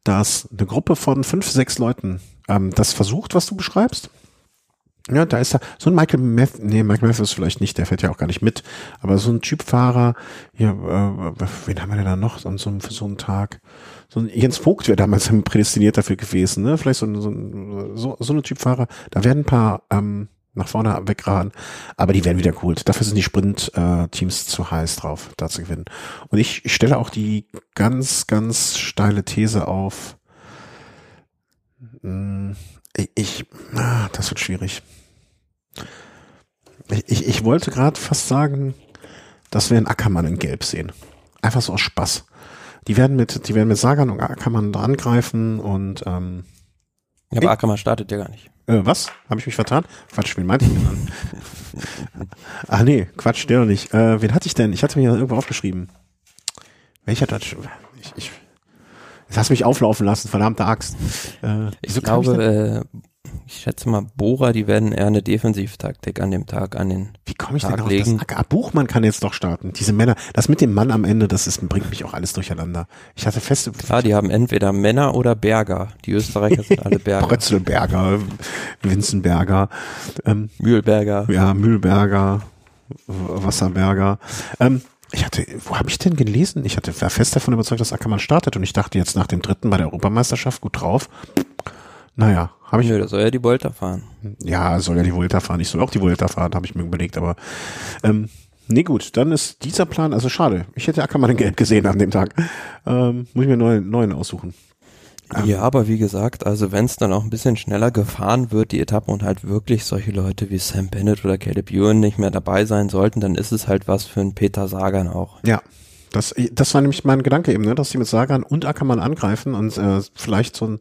dass eine Gruppe von fünf, sechs Leuten ähm, das versucht, was du beschreibst. Ja, da ist da so ein Michael Meth, nee, Michael Matthews vielleicht nicht, der fährt ja auch gar nicht mit, aber so ein Typfahrer, hier, äh, wen haben wir denn da noch so, so, für so einen Tag? So ein Jens Vogt wäre damals prädestiniert dafür gewesen, ne? Vielleicht so, so, so, so eine Typfahrer. Da werden ein paar ähm, nach vorne wegraden, aber die werden wieder geholt. Dafür sind die Sprint-Teams äh, zu heiß drauf, da zu gewinnen. Und ich, ich stelle auch die ganz, ganz steile These auf. Hm, ich, ich ah, das wird schwierig. Ich, ich, ich wollte gerade fast sagen, dass wir einen Ackermann in Gelb sehen. Einfach so aus Spaß. Die werden mit, die werden mit Sagan und Ackermann angreifen und ähm, ja, aber Ackermann startet ja gar nicht. Äh, was? Habe ich mich vertan? Quatsch, wen meinte ich denn dann? Ach nee, Quatsch, der doch nicht. Äh, wen hatte ich denn? Ich hatte mir irgendwo aufgeschrieben. Welcher Deutsch? Ich, ich, jetzt hast du mich auflaufen lassen, verdammte Axt. Äh, ich glaube, äh, ich schätze mal, Bohrer, die werden eher eine Defensivtaktik an dem Tag an den Wie komme ich Tag denn auf legen. das? Ah, Buchmann kann jetzt doch starten. Diese Männer, das mit dem Mann am Ende, das ist, bringt mich auch alles durcheinander. Ich hatte feste. Klar, die haben entweder Männer oder Berger. Die Österreicher sind alle Berger. Brötzelberger, Winzenberger, ähm, Mühlberger. Ja, Mühlberger, Wasserberger. Ähm, ich hatte, wo habe ich denn gelesen? Ich hatte war fest davon überzeugt, dass Ackermann startet und ich dachte jetzt nach dem dritten bei der Europameisterschaft gut drauf. Naja, habe ich. Nö, da soll ja die Volta fahren. Ja, soll ja die Volta fahren. Ich soll auch die Volta fahren, habe ich mir überlegt, aber ähm, nee gut, dann ist dieser Plan, also schade. Ich hätte Ackermann in Gelb gesehen an dem Tag. Ähm, muss ich mir einen neuen, neuen aussuchen. Ähm, ja, aber wie gesagt, also wenn es dann auch ein bisschen schneller gefahren wird, die Etappe und halt wirklich solche Leute wie Sam Bennett oder Caleb Ewan nicht mehr dabei sein sollten, dann ist es halt was für einen Peter Sagan auch. Ja, das, das war nämlich mein Gedanke eben, ne, dass sie mit Sagan und Ackermann angreifen und äh, vielleicht so ein,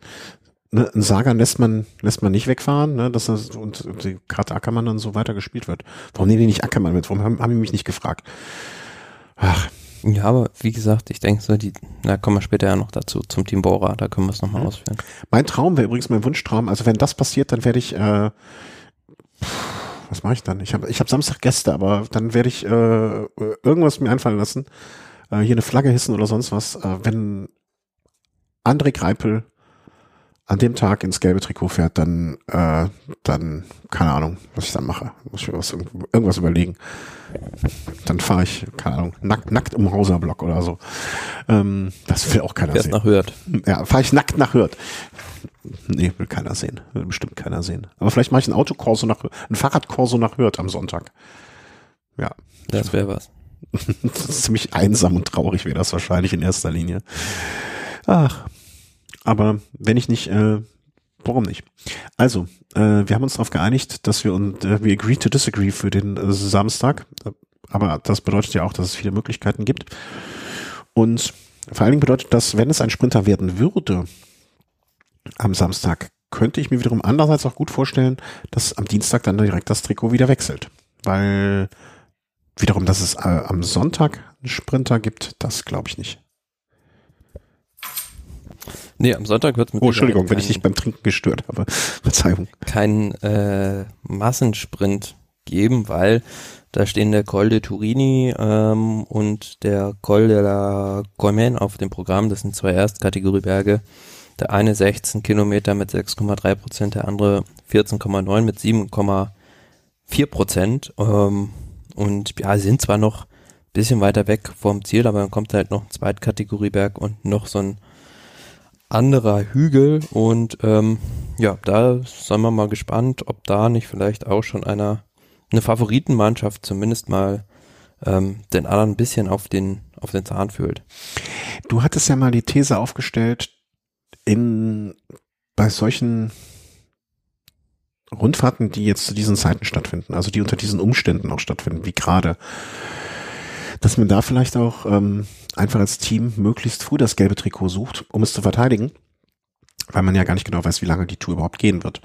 ne, ein Sagan lässt man, lässt man nicht wegfahren, ne, dass das, und, und gerade Ackermann dann so weiter gespielt wird. Warum nehmen die nicht Ackermann mit? Warum haben, haben die mich nicht gefragt? Ach. Ja, aber wie gesagt, ich denke so, die, da kommen wir später ja noch dazu, zum Team Bora, da können wir es nochmal mhm. ausführen. Mein Traum wäre übrigens mein Wunschtraum, also wenn das passiert, dann werde ich, äh, was mache ich dann? Ich habe ich hab Samstag Gäste, aber dann werde ich äh, irgendwas mir einfallen lassen, äh, hier eine Flagge hissen oder sonst was, äh, wenn André Greipel an dem Tag ins gelbe Trikot fährt, dann, äh, dann, keine Ahnung, was ich dann mache. Muss ich mir was, irgendwas überlegen. Dann fahre ich, keine Ahnung, nackt, nackt im Hauserblock oder so. Ähm, das will auch keiner Fährst sehen. nach Hürth. Ja, fahre ich nackt nach Hürth. Nee, will keiner sehen. Will bestimmt keiner sehen. Aber vielleicht mache ich ein Autokorso nach, ein Fahrradkorso nach Hürth am Sonntag. Ja. Das wäre was. ziemlich einsam und traurig wäre das wahrscheinlich in erster Linie. Ach, aber wenn ich nicht, äh, warum nicht? Also, äh, wir haben uns darauf geeinigt, dass wir und äh, wir agree to disagree für den äh, Samstag. Aber das bedeutet ja auch, dass es viele Möglichkeiten gibt. Und vor allen Dingen bedeutet das, wenn es ein Sprinter werden würde am Samstag, könnte ich mir wiederum andererseits auch gut vorstellen, dass am Dienstag dann direkt das Trikot wieder wechselt. Weil wiederum, dass es äh, am Sonntag einen Sprinter gibt, das glaube ich nicht. Nee, am Sonntag wird es mit Oh, Entschuldigung, wenn ich dich beim Trinken gestört habe. Verzeihung. Kein äh, Massensprint geben, weil da stehen der Col de Turini ähm, und der Col de la Colmen auf dem Programm. Das sind zwei Erstkategorieberge. Der eine 16 Kilometer mit 6,3 Prozent, der andere 14,9 mit 7,4 Prozent. Ähm, und ja, sind zwar noch ein bisschen weiter weg vom Ziel, aber dann kommt halt noch ein Zweitkategorieberg und noch so ein anderer Hügel und ähm, ja, da sind wir mal gespannt, ob da nicht vielleicht auch schon einer eine Favoritenmannschaft zumindest mal ähm, den anderen ein bisschen auf den auf den Zahn fühlt. Du hattest ja mal die These aufgestellt, in bei solchen Rundfahrten, die jetzt zu diesen Zeiten stattfinden, also die unter diesen Umständen auch stattfinden, wie gerade, dass man da vielleicht auch ähm, einfach als Team möglichst früh das gelbe Trikot sucht, um es zu verteidigen, weil man ja gar nicht genau weiß, wie lange die Tour überhaupt gehen wird.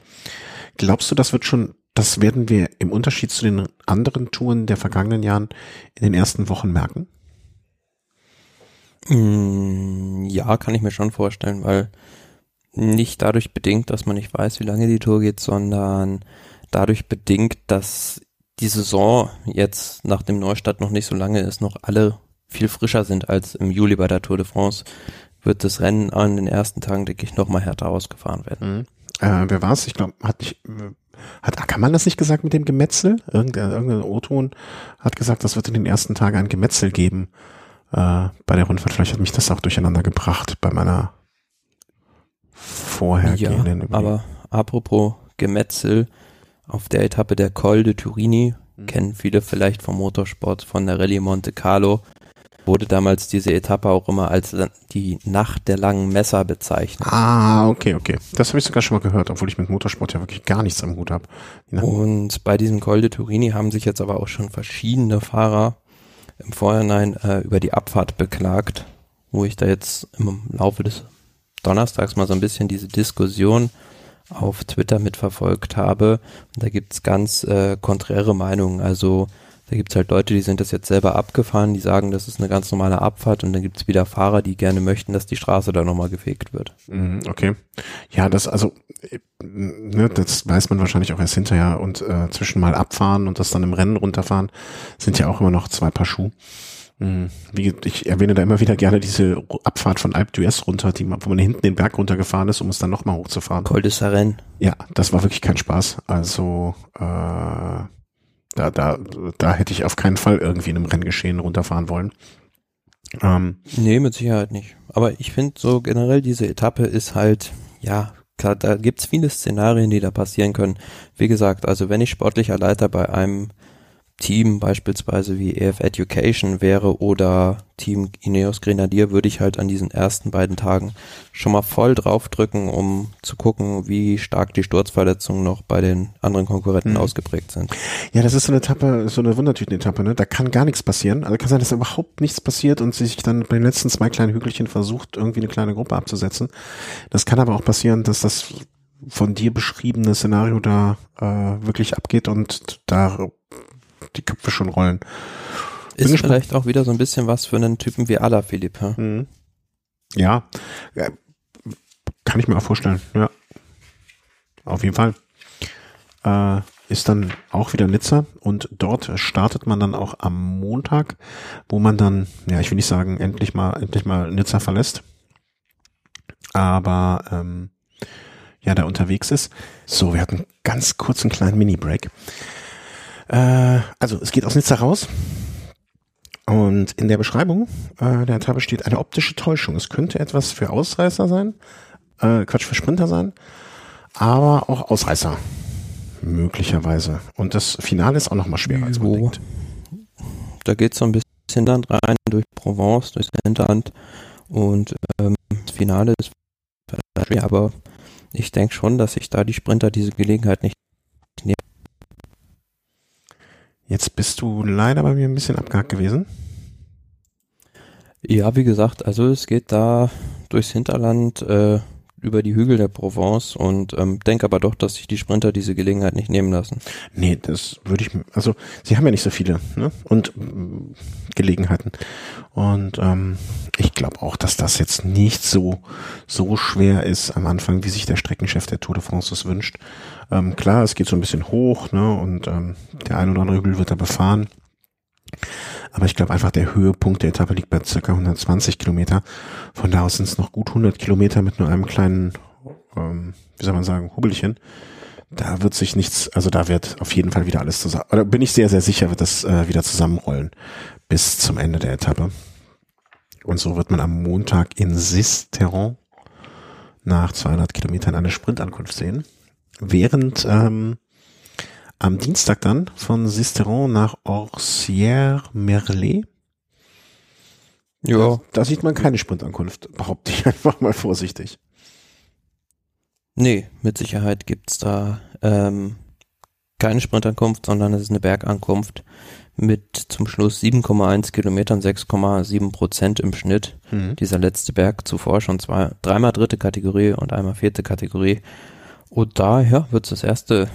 Glaubst du, das wird schon, das werden wir im Unterschied zu den anderen Touren der vergangenen Jahren in den ersten Wochen merken? Mm, ja, kann ich mir schon vorstellen, weil nicht dadurch bedingt, dass man nicht weiß, wie lange die Tour geht, sondern dadurch bedingt, dass die Saison jetzt nach dem Neustart noch nicht so lange ist, noch alle viel frischer sind als im Juli bei der Tour de France. wird das Rennen an den ersten Tagen, denke ich, nochmal härter ausgefahren werden. Mhm. Äh, wer war es? Ich glaube, hat nicht, hat Ackermann das nicht gesagt mit dem Gemetzel? Irgendein, irgendein O-Ton hat gesagt, das wird in den ersten Tagen ein Gemetzel geben äh, bei der Rundfahrt. Vielleicht hat mich das auch durcheinander gebracht bei meiner vorhergehenden. Ja, aber apropos Gemetzel, auf der Etappe der Col de Turini, mhm. kennen viele vielleicht vom Motorsport von der Rallye Monte Carlo, wurde damals diese Etappe auch immer als die Nacht der langen Messer bezeichnet. Ah, okay, okay. Das habe ich sogar schon mal gehört, obwohl ich mit Motorsport ja wirklich gar nichts am Hut habe. Und bei diesem Col de Turini haben sich jetzt aber auch schon verschiedene Fahrer im Vorhinein äh, über die Abfahrt beklagt, wo ich da jetzt im Laufe des Donnerstags mal so ein bisschen diese Diskussion auf Twitter mitverfolgt habe. Und da gibt's ganz äh, konträre Meinungen. Also da gibt's halt Leute, die sind das jetzt selber abgefahren, die sagen, das ist eine ganz normale Abfahrt und dann gibt's wieder Fahrer, die gerne möchten, dass die Straße da nochmal gefegt wird. Mhm, okay. Ja, das also, äh, ne, das weiß man wahrscheinlich auch erst hinterher und äh, zwischen mal abfahren und das dann im Rennen runterfahren, sind ja auch immer noch zwei Paar Schuhe. Mhm. Wie, ich erwähne da immer wieder gerne diese Abfahrt von Alp d'Huez runter, die, wo man hinten den Berg runtergefahren ist, um es dann nochmal hochzufahren. Col de Saren. Ja, das war wirklich kein Spaß. Also äh, da, da, da hätte ich auf keinen Fall irgendwie in einem Renngeschehen runterfahren wollen. Ähm, nee, mit Sicherheit nicht. Aber ich finde so generell diese Etappe ist halt, ja, klar, da gibt's viele Szenarien, die da passieren können. Wie gesagt, also wenn ich sportlicher Leiter bei einem Team beispielsweise wie EF Education wäre oder Team Ineos Grenadier, würde ich halt an diesen ersten beiden Tagen schon mal voll draufdrücken, um zu gucken, wie stark die Sturzverletzungen noch bei den anderen Konkurrenten mhm. ausgeprägt sind. Ja, das ist so eine Etappe, so eine Wundertüten-Etappe, ne? Da kann gar nichts passieren. Also kann sein, dass überhaupt nichts passiert und sie sich dann bei den letzten zwei kleinen Hügelchen versucht, irgendwie eine kleine Gruppe abzusetzen. Das kann aber auch passieren, dass das von dir beschriebene Szenario da äh, wirklich abgeht und da die Köpfe schon rollen. Bin ist vielleicht auch wieder so ein bisschen was für einen Typen wie Ala Philipp. Mhm. Ja, kann ich mir auch vorstellen. Ja, auf jeden Fall. Äh, ist dann auch wieder Nizza und dort startet man dann auch am Montag, wo man dann, ja, ich will nicht sagen, endlich mal, endlich mal Nizza verlässt, aber ähm, ja, da unterwegs ist. So, wir hatten ganz kurz einen kleinen Mini-Break. Äh, also es geht aus Nizza raus. Und in der Beschreibung äh, der Etappe steht eine optische Täuschung. Es könnte etwas für Ausreißer sein, äh, Quatsch, für Sprinter sein, aber auch Ausreißer möglicherweise. Und das Finale ist auch noch mal schwerer als man denkt. Da geht es so ein bisschen dann rein durch Provence, durchs Hinterland und ähm, das Finale ist schwer, aber ich denke schon, dass sich da die Sprinter diese Gelegenheit nicht nehmen Jetzt bist du leider bei mir ein bisschen abgehakt gewesen. Ja, wie gesagt, also es geht da durchs Hinterland äh, über die Hügel der Provence und ähm, denke aber doch, dass sich die Sprinter diese Gelegenheit nicht nehmen lassen. Nee, das würde ich, also sie haben ja nicht so viele ne? und äh, Gelegenheiten und ähm, ich glaube auch, dass das jetzt nicht so so schwer ist am Anfang, wie sich der Streckenchef der Tour de France es wünscht. Ähm, klar, es geht so ein bisschen hoch ne? und ähm, der ein oder andere Hügel wird da befahren. Aber ich glaube einfach, der Höhepunkt der Etappe liegt bei circa 120 Kilometer. Von da aus sind es noch gut 100 Kilometer mit nur einem kleinen, ähm, wie soll man sagen, Hubbelchen. Da wird sich nichts, also da wird auf jeden Fall wieder alles zusammen, oder bin ich sehr, sehr sicher, wird das äh, wieder zusammenrollen bis zum Ende der Etappe. Und so wird man am Montag in Sisteron nach 200 Kilometern eine Sprintankunft sehen. Während ähm, am Dienstag dann von Sisteron nach Orsières-Merlet. Ja. Da, da, sieht man keine Sprintankunft, behaupte ich einfach mal vorsichtig. Nee, mit Sicherheit gibt's da ähm, keine Sprintankunft, sondern es ist eine Bergankunft mit zum Schluss 7,1 Kilometern, 6,7 Prozent im Schnitt. Mhm. Dieser letzte Berg zuvor schon zwei, dreimal dritte Kategorie und einmal vierte Kategorie. Und daher wird es das erste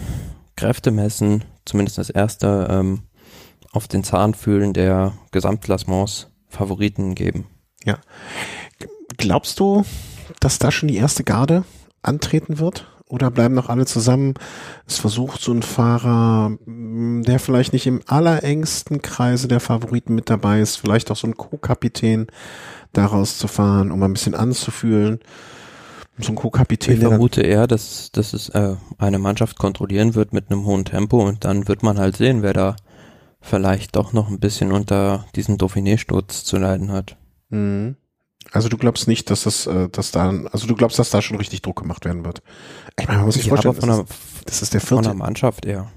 Kräftemessen, zumindest das erste, ähm, auf den Zahn fühlen der Gesamtklassements Favoriten geben. Ja. Glaubst du, dass da schon die erste Garde antreten wird? oder bleiben noch alle zusammen? Es versucht so ein Fahrer, mm, der vielleicht nicht im allerengsten Kreise der Favoriten mit dabei ist, vielleicht auch so ein Co-Kapitän daraus zu fahren, um ein bisschen anzufühlen. So ein Co-Kapitän. Ich vermute eher, dass, dass es äh, eine Mannschaft kontrollieren wird mit einem hohen Tempo und dann wird man halt sehen, wer da vielleicht doch noch ein bisschen unter diesem Dauphiné-Sturz zu leiden hat. Mhm. Also du glaubst nicht, dass das, äh, dass da, also du glaubst, dass da schon richtig Druck gemacht werden wird. Ich meine, man muss sich vorstellen, von das, der, ist, das ist der vierte. Von der Mannschaft eher.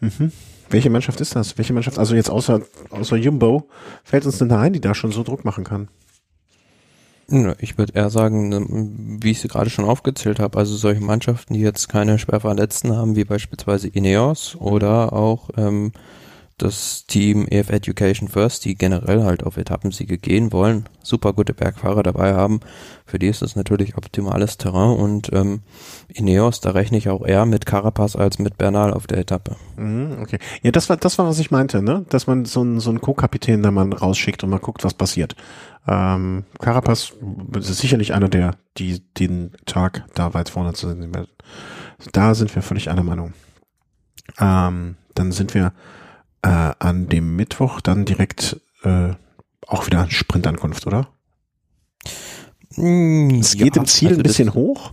Mhm. Welche Mannschaft ist das? Welche Mannschaft, also jetzt außer, außer Jumbo, fällt uns denn da ein, die da schon so Druck machen kann? Ich würde eher sagen, ne, wie ich sie gerade schon aufgezählt habe, also solche Mannschaften, die jetzt keine Schwerverletzten haben, wie beispielsweise Ineos oder auch ähm, das Team EF Education First, die generell halt auf Etappensiege gehen wollen, super gute Bergfahrer dabei haben. Für die ist das natürlich optimales Terrain und ähm, Ineos, da rechne ich auch eher mit Carapaz als mit Bernal auf der Etappe. Mhm, okay. Ja, das war das war, was ich meinte, ne? Dass man so einen so einen Co-Kapitän da mal rausschickt und mal guckt, was passiert. Ähm, Carapaz ist sicherlich einer der, die den Tag da weit vorne zu sehen werden. Da sind wir völlig einer Meinung. Ähm, dann sind wir äh, an dem Mittwoch dann direkt äh, auch wieder Sprintankunft, oder? Mm, es geht ja, im Ziel also ein bisschen das, hoch.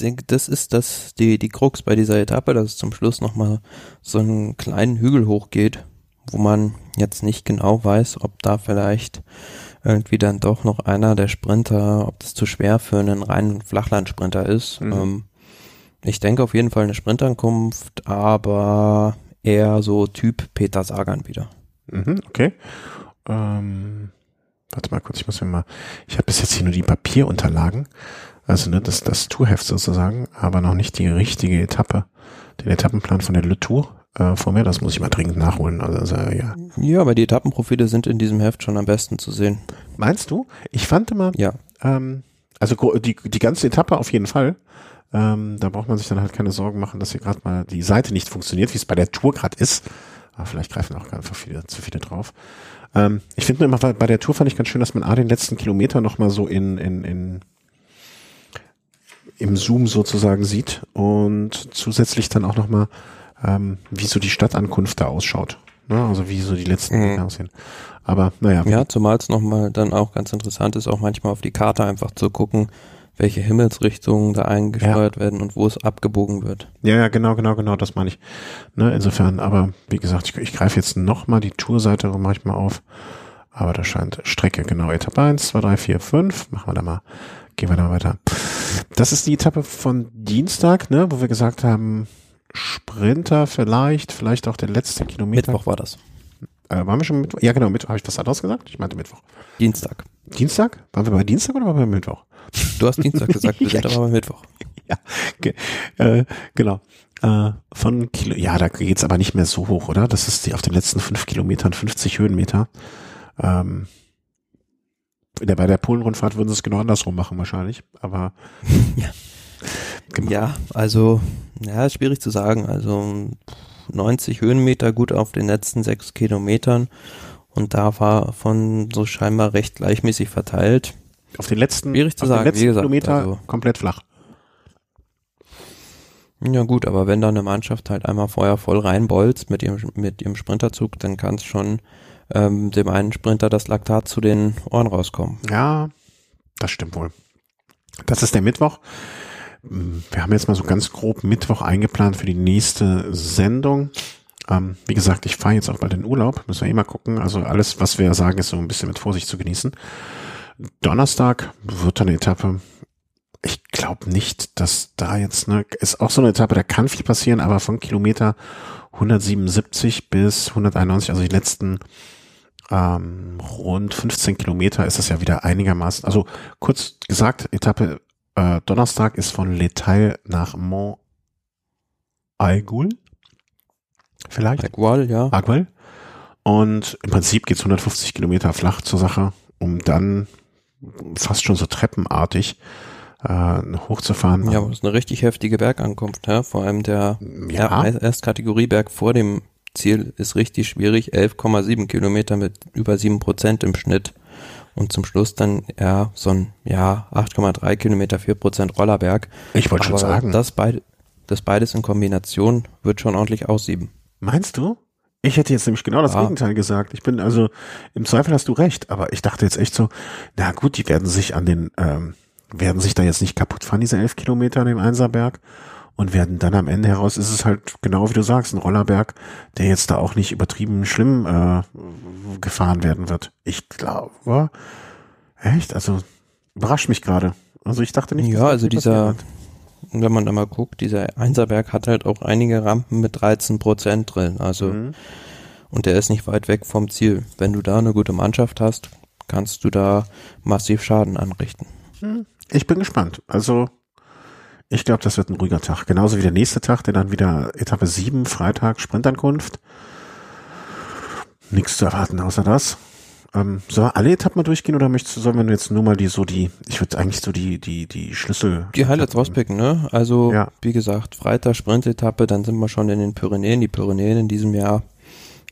denke, das ist das, die, die Krux bei dieser Etappe, dass es zum Schluss nochmal so einen kleinen Hügel hochgeht, wo man jetzt nicht genau weiß, ob da vielleicht irgendwie dann doch noch einer der Sprinter, ob das zu schwer für einen reinen Flachlandsprinter ist. Mhm. Ähm, ich denke auf jeden Fall eine Sprintankunft, aber eher so Typ Peter Sagan wieder. Mhm, okay. Ähm, warte mal kurz, ich muss mir mal, ich habe bis jetzt hier nur die Papierunterlagen, also ne, das, das Tourheft sozusagen, aber noch nicht die richtige Etappe, den Etappenplan von der Le Tour äh, vor mir, das muss ich mal dringend nachholen. Also, also, ja. ja, aber die Etappenprofile sind in diesem Heft schon am besten zu sehen. Meinst du? Ich fand immer, ja. ähm, also die, die ganze Etappe auf jeden Fall. Ähm, da braucht man sich dann halt keine Sorgen machen, dass hier gerade mal die Seite nicht funktioniert, wie es bei der Tour gerade ist. Aber vielleicht greifen auch einfach viele, zu viele drauf. Ähm, ich finde immer, bei der Tour fand ich ganz schön, dass man A den letzten Kilometer nochmal so in, in, in im Zoom sozusagen sieht und zusätzlich dann auch nochmal, ähm, wie so die Stadtankunft da ausschaut. Ne? Also wie so die letzten mhm. aussehen. Aber naja. Ja, zumal es nochmal dann auch ganz interessant ist, auch manchmal auf die Karte einfach zu gucken, welche Himmelsrichtungen da eingesteuert ja. werden und wo es abgebogen wird. Ja, ja, genau, genau, genau, das meine ich. Ne, insofern, aber wie gesagt, ich, ich greife jetzt nochmal die Tourseite, mache ich mal auf. Aber da scheint Strecke, genau, Etappe 1, 2, 3, 4, 5. Machen wir da mal, gehen wir da weiter. Das ist die Etappe von Dienstag, ne, wo wir gesagt haben, Sprinter vielleicht, vielleicht auch der letzte Kilometer. Mittwoch war das. Äh, waren wir schon Mittwoch? Ja, genau, Mittwoch. Habe ich was anderes gesagt? Ich meinte Mittwoch. Dienstag. Dienstag? Waren wir bei Dienstag oder waren wir bei Mittwoch? Du hast Dienstag gesagt, wir sind aber bei Mittwoch. Ja, okay. äh, genau. Äh, von Kilo, ja, da geht's aber nicht mehr so hoch, oder? Das ist die auf den letzten fünf Kilometern 50 Höhenmeter. Ähm, der, bei der Polenrundfahrt würden sie es genau andersrum machen wahrscheinlich, aber ja. Genau. ja, also ja, schwierig zu sagen. Also 90 Höhenmeter gut auf den letzten sechs Kilometern und da war von so scheinbar recht gleichmäßig verteilt. Auf den letzten, Schwierig zu sagen, letzten gesagt, Kilometer also, komplett flach. Ja gut, aber wenn da eine Mannschaft halt einmal vorher voll reinbolzt mit ihrem, mit ihrem Sprinterzug, dann kann es schon ähm, dem einen Sprinter das Laktat zu den Ohren rauskommen. Ja, das stimmt wohl. Das ist der Mittwoch. Wir haben jetzt mal so ganz grob Mittwoch eingeplant für die nächste Sendung. Ähm, wie gesagt, ich fahre jetzt auch bald in Urlaub. Müssen wir eh mal gucken. Also alles, was wir sagen, ist so ein bisschen mit Vorsicht zu genießen. Donnerstag wird eine Etappe. Ich glaube nicht, dass da jetzt ne, ist auch so eine Etappe, da kann viel passieren, aber von Kilometer 177 bis 191, also die letzten ähm, rund 15 Kilometer ist es ja wieder einigermaßen. Also kurz gesagt, Etappe äh, Donnerstag ist von Letail nach Mont Aigul. Vielleicht. Aigual, ja. Aigual. Und im Prinzip geht's 150 Kilometer flach zur Sache, um dann fast schon so treppenartig äh, hochzufahren. Ja, aber das ist eine richtig heftige Bergankunft, ja. Vor allem der ja. Erstkategorieberg vor dem Ziel ist richtig schwierig. 11,7 Kilometer mit über sieben Prozent im Schnitt. Und zum Schluss dann ja so ein ja 8,3 Kilometer 4 Prozent Rollerberg. Ich wollte schon sagen. Das, beid, das beides in Kombination wird schon ordentlich aussieben. Meinst du? Ich hätte jetzt nämlich genau das ja. Gegenteil gesagt. Ich bin also im Zweifel hast du recht, aber ich dachte jetzt echt so, na gut, die werden sich an den ähm, werden sich da jetzt nicht kaputt fahren diese elf Kilometer an dem Einserberg und werden dann am Ende heraus ist es halt genau wie du sagst ein Rollerberg, der jetzt da auch nicht übertrieben schlimm äh, gefahren werden wird. Ich glaube, echt, also überrascht mich gerade. Also ich dachte nicht. Ja, also dieser, wenn man da mal guckt, dieser Einserberg hat halt auch einige Rampen mit 13 Prozent drin. Also mhm. und der ist nicht weit weg vom Ziel. Wenn du da eine gute Mannschaft hast, kannst du da massiv Schaden anrichten. Hm, ich bin gespannt. Also ich glaube, das wird ein ruhiger Tag. Genauso wie der nächste Tag, der dann wieder Etappe 7, Freitag, Sprintankunft. Nichts zu erwarten außer das. Ähm, sollen wir alle Etappen mal durchgehen oder möchtest du, sollen wir jetzt nur mal die so die, ich würde eigentlich so die, die, die Schlüssel. Die Highlights rauspicken, ne? Also, ja. wie gesagt, Freitag Sprintetappe, dann sind wir schon in den Pyrenäen. Die Pyrenäen in diesem Jahr,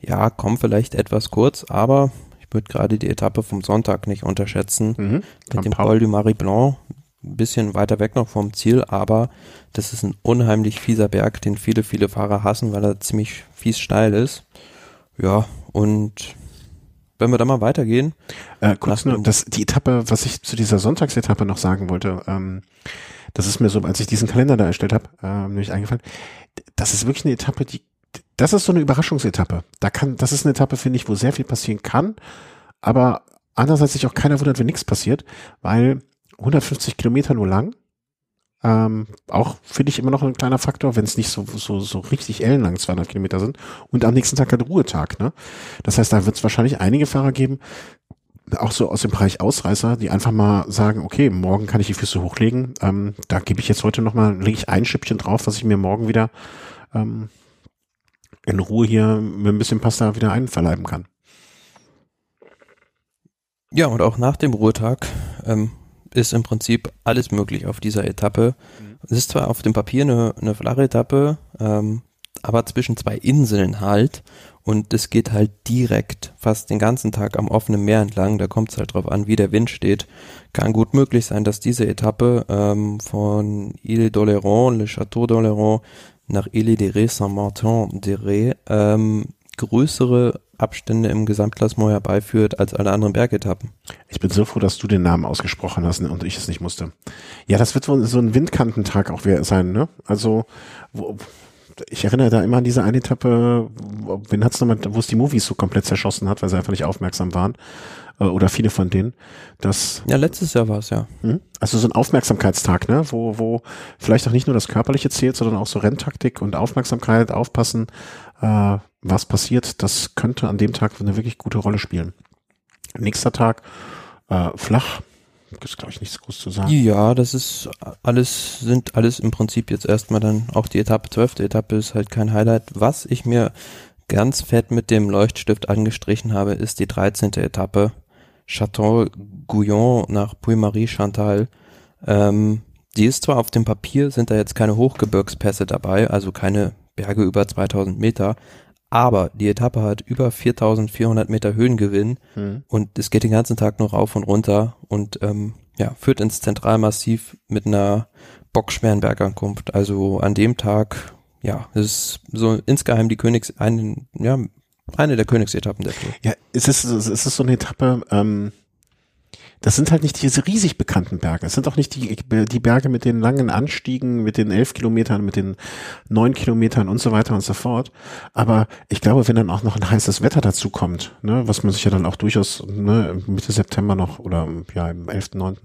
ja, kommen vielleicht etwas kurz, aber ich würde gerade die Etappe vom Sonntag nicht unterschätzen. Mhm. Mit dem Paul du Marie Blanc ein bisschen weiter weg noch vom Ziel, aber das ist ein unheimlich fieser Berg, den viele, viele Fahrer hassen, weil er ziemlich fies steil ist. Ja, und wenn wir da mal weitergehen. Äh, kurz nur, das, die Etappe, was ich zu dieser Sonntagsetappe noch sagen wollte, ähm, das ist mir so, als ich diesen Kalender da erstellt habe, ähm, nämlich eingefallen, das ist wirklich eine Etappe, die, das ist so eine Überraschungsetappe. Da kann, das ist eine Etappe, finde ich, wo sehr viel passieren kann, aber andererseits sich auch keiner wundert, wenn nichts passiert, weil 150 Kilometer nur lang. Ähm, auch finde ich immer noch ein kleiner Faktor, wenn es nicht so, so, so richtig ellenlang 200 Kilometer sind. Und am nächsten Tag halt Ruhetag. Ne? Das heißt, da wird es wahrscheinlich einige Fahrer geben, auch so aus dem Bereich Ausreißer, die einfach mal sagen, okay, morgen kann ich die Füße hochlegen. Ähm, da gebe ich jetzt heute nochmal, lege ich ein Schippchen drauf, was ich mir morgen wieder ähm, in Ruhe hier mit ein bisschen Pasta wieder einverleiben kann. Ja, und auch nach dem Ruhetag ähm, ist im Prinzip alles möglich auf dieser Etappe. Mhm. Es ist zwar auf dem Papier eine, eine flache Etappe, ähm, aber zwischen zwei Inseln halt. Und es geht halt direkt fast den ganzen Tag am offenen Meer entlang. Da kommt es halt drauf an, wie der Wind steht. Kann gut möglich sein, dass diese Etappe ähm, von Ile d'Oléron, Le Château d'Oléron, nach Ile de Ré Saint-Martin de Ré ähm, größere Abstände im Gesamtklassement herbeiführt als alle anderen Bergetappen. Ich bin so froh, dass du den Namen ausgesprochen hast und ich es nicht musste. Ja, das wird wohl so ein Windkantentag auch sein, ne? Also, wo, ich erinnere da immer an diese eine Etappe, wen hat's nochmal, wo es die Movies so komplett zerschossen hat, weil sie einfach nicht aufmerksam waren. Äh, oder viele von denen. Das, ja, letztes Jahr war es ja. Hm? Also so ein Aufmerksamkeitstag, ne? Wo, wo vielleicht auch nicht nur das Körperliche zählt, sondern auch so Renntaktik und Aufmerksamkeit, aufpassen, äh, was passiert, das könnte an dem Tag eine wirklich gute Rolle spielen. Nächster Tag äh, flach, ist glaube ich nichts groß zu sagen. Ja, das ist alles, sind alles im Prinzip jetzt erstmal dann auch die Etappe, zwölfte Etappe ist halt kein Highlight. Was ich mir ganz fett mit dem Leuchtstift angestrichen habe, ist die 13. Etappe. Château Gouillon nach Puy-Marie Chantal. Ähm, die ist zwar auf dem Papier, sind da jetzt keine Hochgebirgspässe dabei, also keine Berge über 2000 Meter, aber die Etappe hat über 4400 Meter Höhengewinn mhm. und es geht den ganzen Tag nur rauf und runter und ähm, ja, führt ins Zentralmassiv mit einer bockschweren Bergankunft. Also an dem Tag, ja, es ist so insgeheim die Königs, ein, ja, eine der Königsetappen der Tour. Ja, es ist, es ist so eine Etappe, ähm, das sind halt nicht diese riesig bekannten Berge. Es sind auch nicht die, die Berge mit den langen Anstiegen, mit den elf Kilometern, mit den neun Kilometern und so weiter und so fort. Aber ich glaube, wenn dann auch noch ein heißes Wetter dazu kommt, ne, was man sich ja dann auch durchaus ne, Mitte September noch oder ja im 11.9.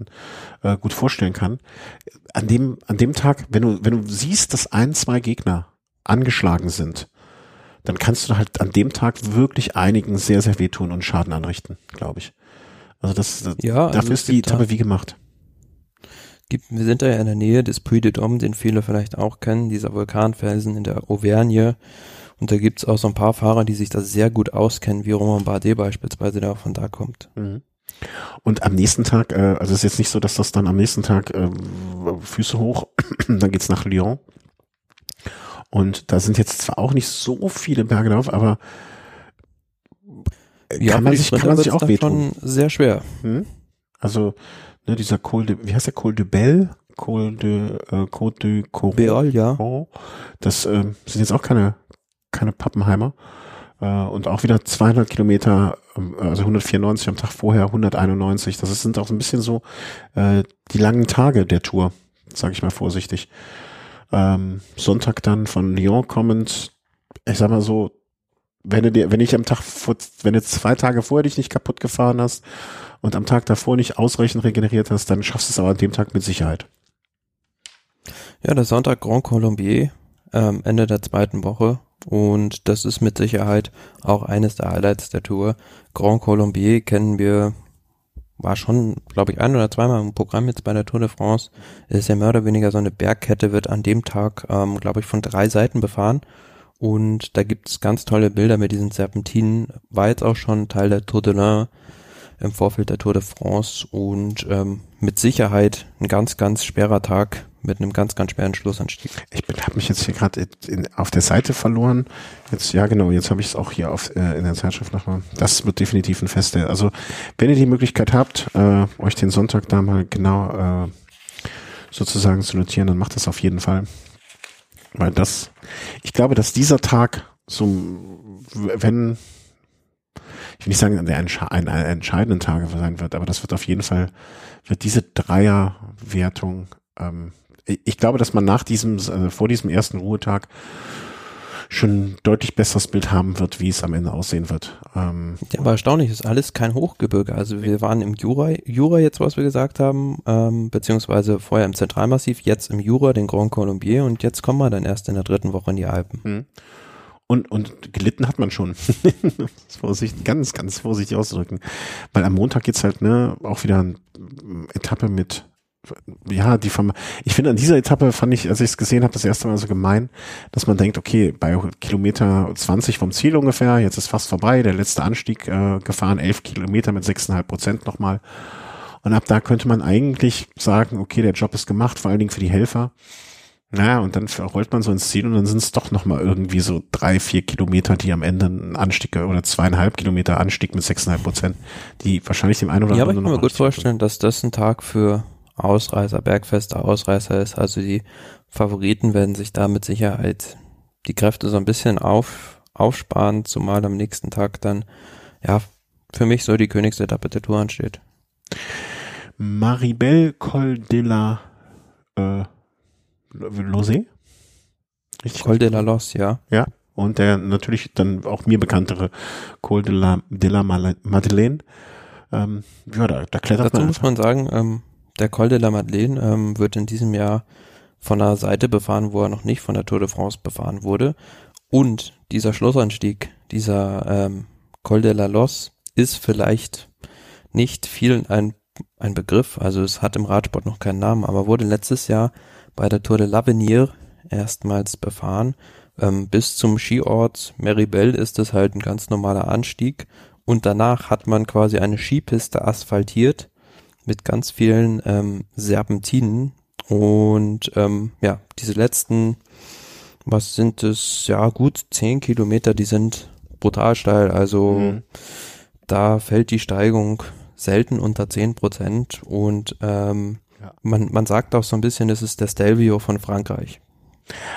Äh, gut vorstellen kann, an dem, an dem Tag, wenn du, wenn du siehst, dass ein, zwei Gegner angeschlagen sind, dann kannst du halt an dem Tag wirklich einigen sehr, sehr wehtun und Schaden anrichten, glaube ich. Also das, das ja, dafür also ist die Etappe wie gemacht. Gibt, wir sind da ja in der Nähe des Puy de Dôme, den viele vielleicht auch kennen, dieser Vulkanfelsen in der Auvergne. Und da gibt's auch so ein paar Fahrer, die sich da sehr gut auskennen, wie Roman Bardet beispielsweise, der auch von da kommt. Mhm. Und am nächsten Tag, äh, also es ist jetzt nicht so, dass das dann am nächsten Tag äh, Füße hoch, dann geht's nach Lyon. Und da sind jetzt zwar auch nicht so viele Berge drauf, aber ja, kann man sich, kann man sich auch wehtun. sehr schwer. Hm? Also, ne, dieser Col de, wie heißt der Col de Belle? Col de, äh, Côte de Coron. ja. Das äh, sind jetzt auch keine, keine Pappenheimer. Äh, und auch wieder 200 Kilometer, ähm, also 194 am Tag vorher, 191. Das sind auch so ein bisschen so äh, die langen Tage der Tour, sage ich mal vorsichtig. Ähm, Sonntag dann von Lyon kommend, ich sag mal so, wenn du dir, wenn ich am Tag vor, wenn du zwei Tage vorher dich nicht kaputt gefahren hast und am Tag davor nicht ausreichend regeneriert hast, dann schaffst du es aber an dem Tag mit Sicherheit. Ja, der Sonntag Grand Colombier, ähm, Ende der zweiten Woche. Und das ist mit Sicherheit auch eines der Highlights der Tour. Grand Colombier kennen wir, war schon, glaube ich, ein oder zweimal im Programm jetzt bei der Tour de France. ist ja mehr oder weniger so eine Bergkette, wird an dem Tag, ähm, glaube ich, von drei Seiten befahren. Und da gibt es ganz tolle Bilder mit diesen Serpentinen. War jetzt auch schon Teil der Tour de l'Ain im Vorfeld der Tour de France und ähm, mit Sicherheit ein ganz, ganz schwerer Tag mit einem ganz, ganz schweren Schlussanstieg. Ich habe mich jetzt hier gerade auf der Seite verloren. Jetzt, ja genau, jetzt habe ich es auch hier auf, äh, in der Zeitschrift nochmal. Das wird definitiv ein Feste. Also wenn ihr die Möglichkeit habt, äh, euch den Sonntag da mal genau äh, sozusagen zu notieren, dann macht das auf jeden Fall. Weil das, ich glaube, dass dieser Tag so, wenn ich will nicht sagen, der ein, ein, ein entscheidenden Tage sein wird, aber das wird auf jeden Fall, wird diese Dreierwertung, ähm, ich glaube, dass man nach diesem, also vor diesem ersten Ruhetag schon deutlich besseres Bild haben wird, wie es am Ende aussehen wird. Ähm, ja, aber erstaunlich, ist alles kein Hochgebirge. Also wir waren im Jura, Jura jetzt, was wir gesagt haben, ähm, beziehungsweise vorher im Zentralmassiv, jetzt im Jura, den Grand Colombier und jetzt kommen wir dann erst in der dritten Woche in die Alpen. Mhm. Und, und gelitten hat man schon. Vorsicht, ganz, ganz vorsichtig auszudrücken. Weil am Montag geht's halt, ne, auch wieder eine Etappe mit, ja, die vom, ich finde an dieser Etappe fand ich, als ich es gesehen habe, das erste Mal so gemein, dass man denkt, okay, bei Kilometer 20 vom Ziel ungefähr, jetzt ist fast vorbei, der letzte Anstieg äh, gefahren, 11 Kilometer mit 6,5 Prozent nochmal. Und ab da könnte man eigentlich sagen, okay, der Job ist gemacht, vor allen Dingen für die Helfer. Naja, und dann rollt man so ins Ziel und dann sind es doch nochmal irgendwie so drei, vier Kilometer, die am Ende ein Anstieg oder zweieinhalb Kilometer Anstieg mit sechseinhalb Prozent, die wahrscheinlich dem einen oder anderen. Ja, aber ich kann mir gut vorstellen, dass das ein Tag für Ausreißer, bergfeste Ausreißer ist. Also die Favoriten werden sich da mit Sicherheit die Kräfte so ein bisschen auf, aufsparen, zumal am nächsten Tag dann, ja, für mich so die Königsetappe der Tour ansteht. Maribel Col de la äh, Losé. Col de la Los, ja. Ja. Und der natürlich dann auch mir bekanntere Col de la, de la Madeleine. Ähm, ja, da, da klettert Dazu man. Dazu muss man sagen, ähm, der Col de la Madeleine ähm, wird in diesem Jahr von einer Seite befahren, wo er noch nicht von der Tour de France befahren wurde. Und dieser Schlussanstieg, dieser ähm, Col de la Los, ist vielleicht nicht vielen ein, ein Begriff. Also es hat im Radsport noch keinen Namen, aber wurde letztes Jahr bei der Tour de l'Avenir erstmals befahren. Ähm, bis zum Skiort Meribel ist es halt ein ganz normaler Anstieg. Und danach hat man quasi eine Skipiste asphaltiert mit ganz vielen ähm, Serpentinen. Und ähm, ja, diese letzten, was sind es, ja gut zehn Kilometer, die sind brutal steil, also mhm. da fällt die Steigung selten unter zehn Prozent. Und ähm, ja. Man, man sagt auch so ein bisschen, das ist der Stelvio von Frankreich.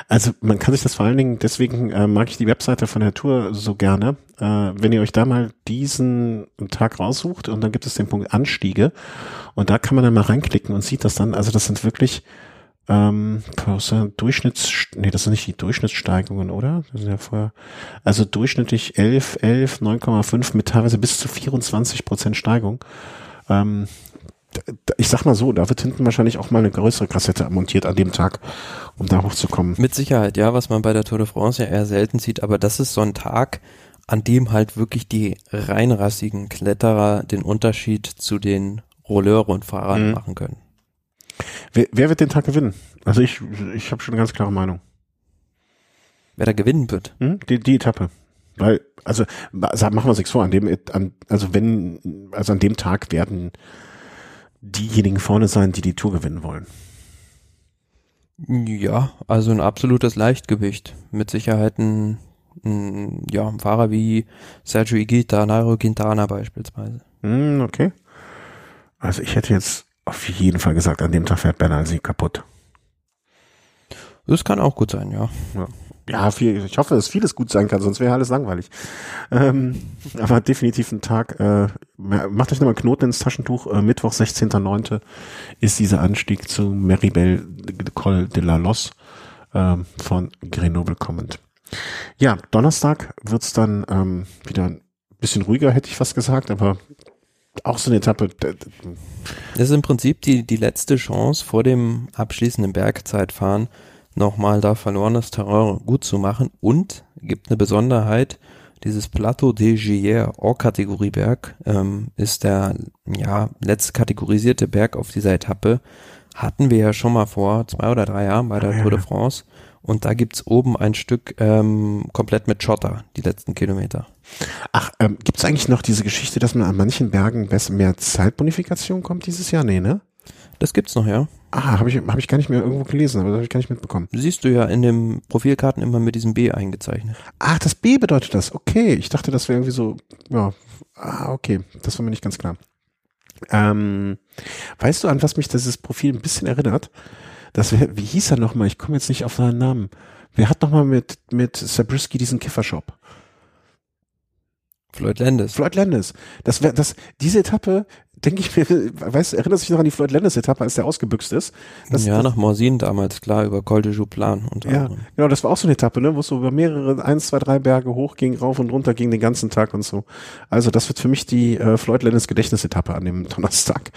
Also man kann sich das vor allen Dingen, deswegen äh, mag ich die Webseite von der Tour so gerne. Äh, wenn ihr euch da mal diesen Tag raussucht und dann gibt es den Punkt Anstiege und da kann man dann mal reinklicken und sieht das dann. Also das sind wirklich ähm, Durchschnitts, nee, das sind nicht die Durchschnittssteigungen, oder? Das sind ja vorher, also durchschnittlich 11, 11, 9,5 mit teilweise bis zu 24 Prozent Steigung. Ähm, ich sag mal so, da wird hinten wahrscheinlich auch mal eine größere Kassette montiert an dem Tag, um da hochzukommen. Mit Sicherheit, ja, was man bei der Tour de France ja eher selten sieht, aber das ist so ein Tag, an dem halt wirklich die reinrassigen Kletterer den Unterschied zu den Rolleure und Fahrern mhm. machen können. Wer, wer, wird den Tag gewinnen? Also ich, ich habe schon eine ganz klare Meinung. Wer da gewinnen wird? Mhm, die, die Etappe. Weil, also machen wir uns nichts vor, an dem, an, also wenn, also an dem Tag werden diejenigen vorne sein, die die Tour gewinnen wollen. Ja, also ein absolutes Leichtgewicht. Mit Sicherheit ein ja, Fahrer wie Sergio Igita, Nairo Quintana beispielsweise. Mm, okay. Also ich hätte jetzt auf jeden Fall gesagt, an dem Tag fährt Bernal kaputt. Das kann auch gut sein, ja. Ja, ja viel, ich hoffe, dass vieles gut sein kann, sonst wäre alles langweilig. Ähm, aber definitiv ein Tag, äh, macht euch nochmal einen Knoten ins Taschentuch. Äh, Mittwoch, 16.09. ist dieser Anstieg zu Meribel Col de la Los äh, von Grenoble kommend. Ja, Donnerstag wird's dann ähm, wieder ein bisschen ruhiger, hätte ich fast gesagt, aber auch so eine Etappe. Das ist im Prinzip die, die letzte Chance vor dem abschließenden Bergzeitfahren, nochmal da verlorenes Terrain gut zu machen und gibt eine Besonderheit, dieses Plateau de Gier, Or-Kategorieberg, ähm, ist der ja letzte kategorisierte Berg auf dieser Etappe. Hatten wir ja schon mal vor zwei oder drei Jahren bei der ah, Tour de France. Und da gibt's oben ein Stück ähm, komplett mit Schotter, die letzten Kilometer. Ach, ähm, gibt's eigentlich noch diese Geschichte, dass man an manchen Bergen besser mehr Zeitbonifikation kommt dieses Jahr? Nee, ne? Das gibt's noch, ja. Ah, habe ich, hab ich gar nicht mehr irgendwo gelesen, aber das habe ich gar nicht mitbekommen. Siehst du ja in den Profilkarten immer mit diesem B eingezeichnet. Ach, das B bedeutet das. Okay, ich dachte, das wäre irgendwie so, ja, ah, okay, das war mir nicht ganz klar. Ähm, weißt du, an was mich dieses Profil ein bisschen erinnert? Das wär, wie hieß er nochmal? Ich komme jetzt nicht auf seinen Namen. Wer hat nochmal mit, mit Sabrisky diesen Kiffershop? Floyd Landis. Floyd Landis. Das wäre, das, diese Etappe, denke ich mir, weißt du dich noch an die Floyd Landis Etappe, als der ausgebüxt ist? Das, ja, das, nach Morsin damals, klar, über Col de Jouplan und Ja, anderem. genau, das war auch so eine Etappe, ne, wo es so über mehrere, eins, zwei, drei Berge hochging, rauf und runter ging den ganzen Tag und so. Also, das wird für mich die äh, Floyd Landis Gedächtnisetappe an dem Donnerstag.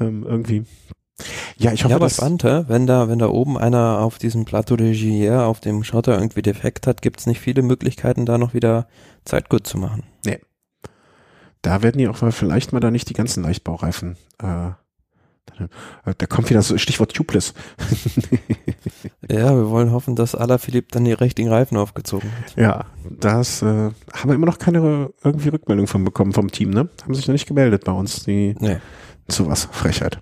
Ähm, irgendwie. Ja, ich hoffe, ja, aber spannend, wenn da, wenn da oben einer auf diesem Plateau de Gier auf dem Schotter irgendwie defekt hat, gibt's nicht viele Möglichkeiten, da noch wieder Zeit gut zu machen. Da werden die auch vielleicht mal da nicht die ganzen Leichtbaureifen. Äh, da kommt wieder so Stichwort Tubeless. ja, wir wollen hoffen, dass Alaphilippe dann die richtigen Reifen aufgezogen hat. Ja, das äh, haben wir immer noch keine irgendwie Rückmeldung von bekommen vom Team, ne? Haben sich noch nicht gemeldet bei uns. Die nee. zu was Frechheit.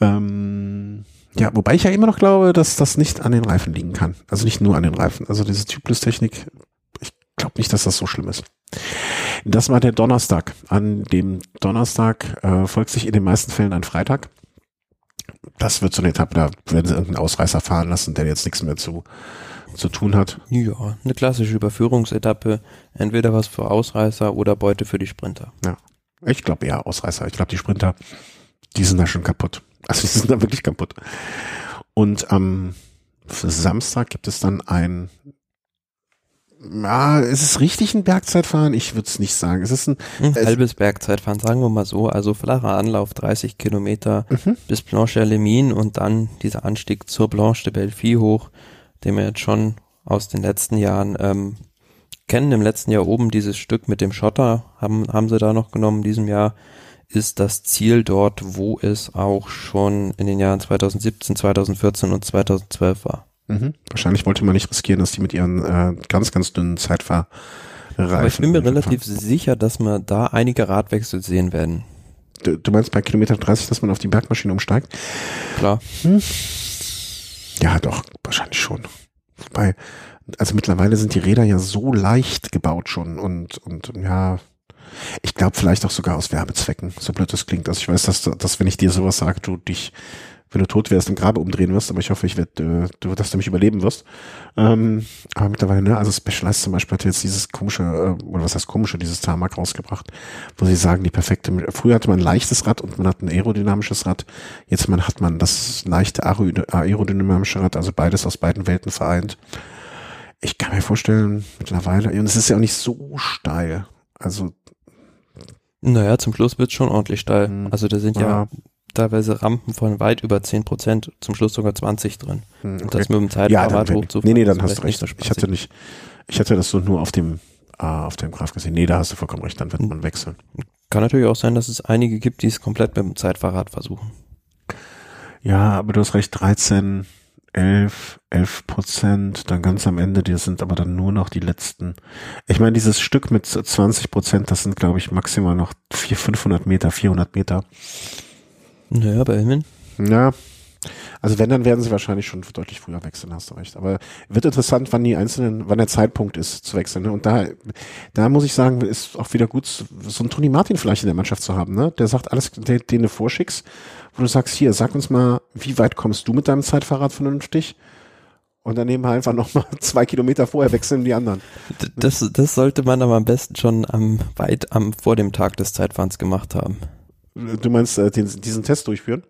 Ähm, ja, wobei ich ja immer noch glaube, dass das nicht an den Reifen liegen kann. Also nicht nur an den Reifen. Also diese Tubeless-Technik, ich glaube nicht, dass das so schlimm ist. Das war der Donnerstag. An dem Donnerstag äh, folgt sich in den meisten Fällen ein Freitag. Das wird so eine Etappe, da werden sie irgendeinen Ausreißer fahren lassen, der jetzt nichts mehr zu, zu tun hat. Ja, eine klassische Überführungsetappe. Entweder was für Ausreißer oder Beute für die Sprinter. Ja, ich glaube eher Ausreißer. Ich glaube, die Sprinter, die sind da schon kaputt. Also die sind da wirklich kaputt. Und am Samstag gibt es dann ein ja, ist es richtig ein Bergzeitfahren? Ich würde es nicht sagen. Es ist ein, ein halbes Bergzeitfahren, sagen wir mal so. Also flacher Anlauf, 30 Kilometer mhm. bis Mines und dann dieser Anstieg zur Blanche de Belleville hoch, den wir jetzt schon aus den letzten Jahren ähm, kennen. Im letzten Jahr oben dieses Stück mit dem Schotter haben, haben sie da noch genommen. In diesem Jahr ist das Ziel dort, wo es auch schon in den Jahren 2017, 2014 und 2012 war. Mhm. Wahrscheinlich wollte man nicht riskieren, dass die mit ihren äh, ganz, ganz dünnen Zeitfahrreifen. Aber ich bin mir relativ fahren. sicher, dass wir da einige Radwechsel sehen werden. Du, du, meinst bei Kilometer 30, dass man auf die Bergmaschine umsteigt? Klar. Hm. Ja, doch, wahrscheinlich schon. Wobei, also mittlerweile sind die Räder ja so leicht gebaut schon und, und ja, ich glaube vielleicht auch sogar aus Werbezwecken, so blöd das klingt. Also ich weiß, dass, dass wenn ich dir sowas sage, du dich, wenn du tot wärst, im Grabe umdrehen wirst, aber ich hoffe, ich werde, äh, du, dass du mich überleben wirst. Ähm, aber mittlerweile, ne, also Specialized zum Beispiel hat jetzt dieses komische, äh, oder was heißt komische, dieses Tarmac rausgebracht, wo sie sagen, die perfekte, früher hatte man ein leichtes Rad und man hat ein aerodynamisches Rad, jetzt man hat man das leichte aerodynamische Rad, also beides aus beiden Welten vereint. Ich kann mir vorstellen, mittlerweile, und es ist ja auch nicht so steil. Also naja, zum Schluss wird's schon ordentlich steil. Hm. Also da sind ja, ja teilweise Rampen von weit über 10 Prozent, zum Schluss sogar 20 drin. Hm, okay. Und das mit dem Zeitfahrrad ja, hochzufahren. Nee, nee, dann hast du recht. So ich hatte nicht, ich hatte das so nur auf dem, äh, auf dem Graph gesehen. Nee, da hast du vollkommen recht, dann wird hm. man wechseln. Kann natürlich auch sein, dass es einige gibt, die es komplett mit dem Zeitfahrrad versuchen. Ja, aber du hast recht, 13, 11, 11 Prozent, dann ganz am Ende, die sind aber dann nur noch die letzten. Ich meine, dieses Stück mit 20 Prozent, das sind, glaube ich, maximal noch 400, 500 Meter, 400 Meter. Naja, bei immerhin. Ja, Also wenn, dann werden sie wahrscheinlich schon deutlich früher wechseln, hast du recht. Aber wird interessant, wann die einzelnen, wann der Zeitpunkt ist zu wechseln. Ne? Und da, da muss ich sagen, ist auch wieder gut, so ein Toni Martin vielleicht in der Mannschaft zu haben, ne? Der sagt alles, den, den du vorschickst, wo du sagst, hier, sag uns mal, wie weit kommst du mit deinem Zeitfahrrad vernünftig? Und dann nehmen wir einfach nochmal zwei Kilometer vorher wechseln die anderen. Das, das sollte man aber am besten schon am weit am vor dem Tag des Zeitfahrens gemacht haben. Du meinst äh, den, diesen Test durchführen?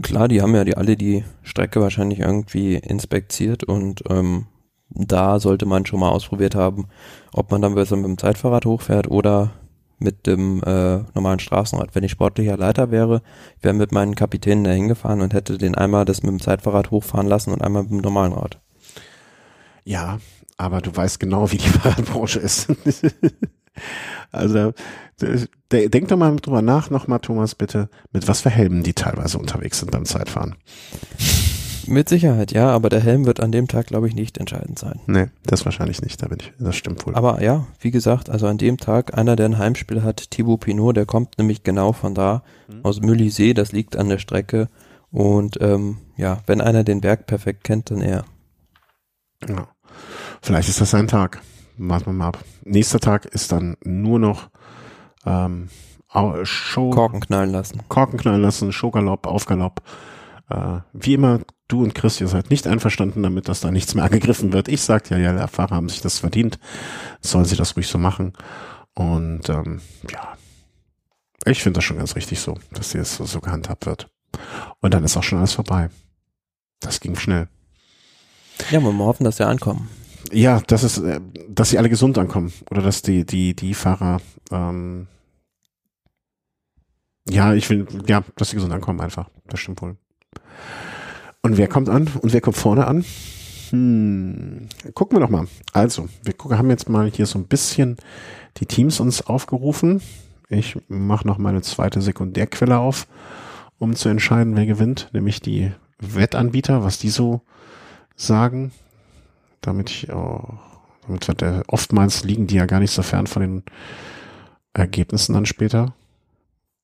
Klar, die haben ja die alle die Strecke wahrscheinlich irgendwie inspiziert und ähm, da sollte man schon mal ausprobiert haben, ob man dann besser mit dem Zeitfahrrad hochfährt oder mit dem äh, normalen Straßenrad. Wenn ich sportlicher Leiter wäre, wäre mit meinen Kapitänen da hingefahren und hätte den einmal das mit dem Zeitfahrrad hochfahren lassen und einmal mit dem normalen Rad. Ja, aber du weißt genau, wie die Fahrradbranche ist. Also denk doch mal drüber nach, nochmal Thomas, bitte, mit was für Helmen die teilweise unterwegs sind beim Zeitfahren. Mit Sicherheit, ja, aber der Helm wird an dem Tag, glaube ich, nicht entscheidend sein. Nee, das wahrscheinlich nicht, da bin ich, das stimmt wohl. Aber ja, wie gesagt, also an dem Tag, einer, der ein Heimspiel hat, Thibaut Pinot, der kommt nämlich genau von da, mhm. aus Müllisee, das liegt an der Strecke. Und ähm, ja, wenn einer den Berg perfekt kennt, dann er. Ja. Vielleicht ist das sein Tag warten wir mal ab. Nächster Tag ist dann nur noch ähm, Show. Korken knallen lassen. Korken knallen lassen, Showgalopp, Aufgalopp. Äh, wie immer, du und Chris, ihr seid nicht einverstanden damit, dass da nichts mehr angegriffen wird. Ich sag ja, ja, der Fahrer haben sich das verdient. Sollen sie das ruhig so machen. Und ähm, ja, ich finde das schon ganz richtig so, dass hier so, so gehandhabt wird. Und dann ist auch schon alles vorbei. Das ging schnell. Ja, wir hoffen, dass wir ankommen. Ja, dass es, äh, dass sie alle gesund ankommen oder dass die die die Fahrer ähm, ja, ich will ja, dass sie gesund ankommen einfach. Das stimmt wohl. Und wer kommt an und wer kommt vorne an? Hm, gucken wir doch mal. Also, wir gucken, haben jetzt mal hier so ein bisschen die Teams uns aufgerufen. Ich mache noch meine zweite Sekundärquelle auf, um zu entscheiden, wer gewinnt, nämlich die Wettanbieter, was die so sagen damit ich auch, damit wird der, oftmals liegen die ja gar nicht so fern von den Ergebnissen dann später.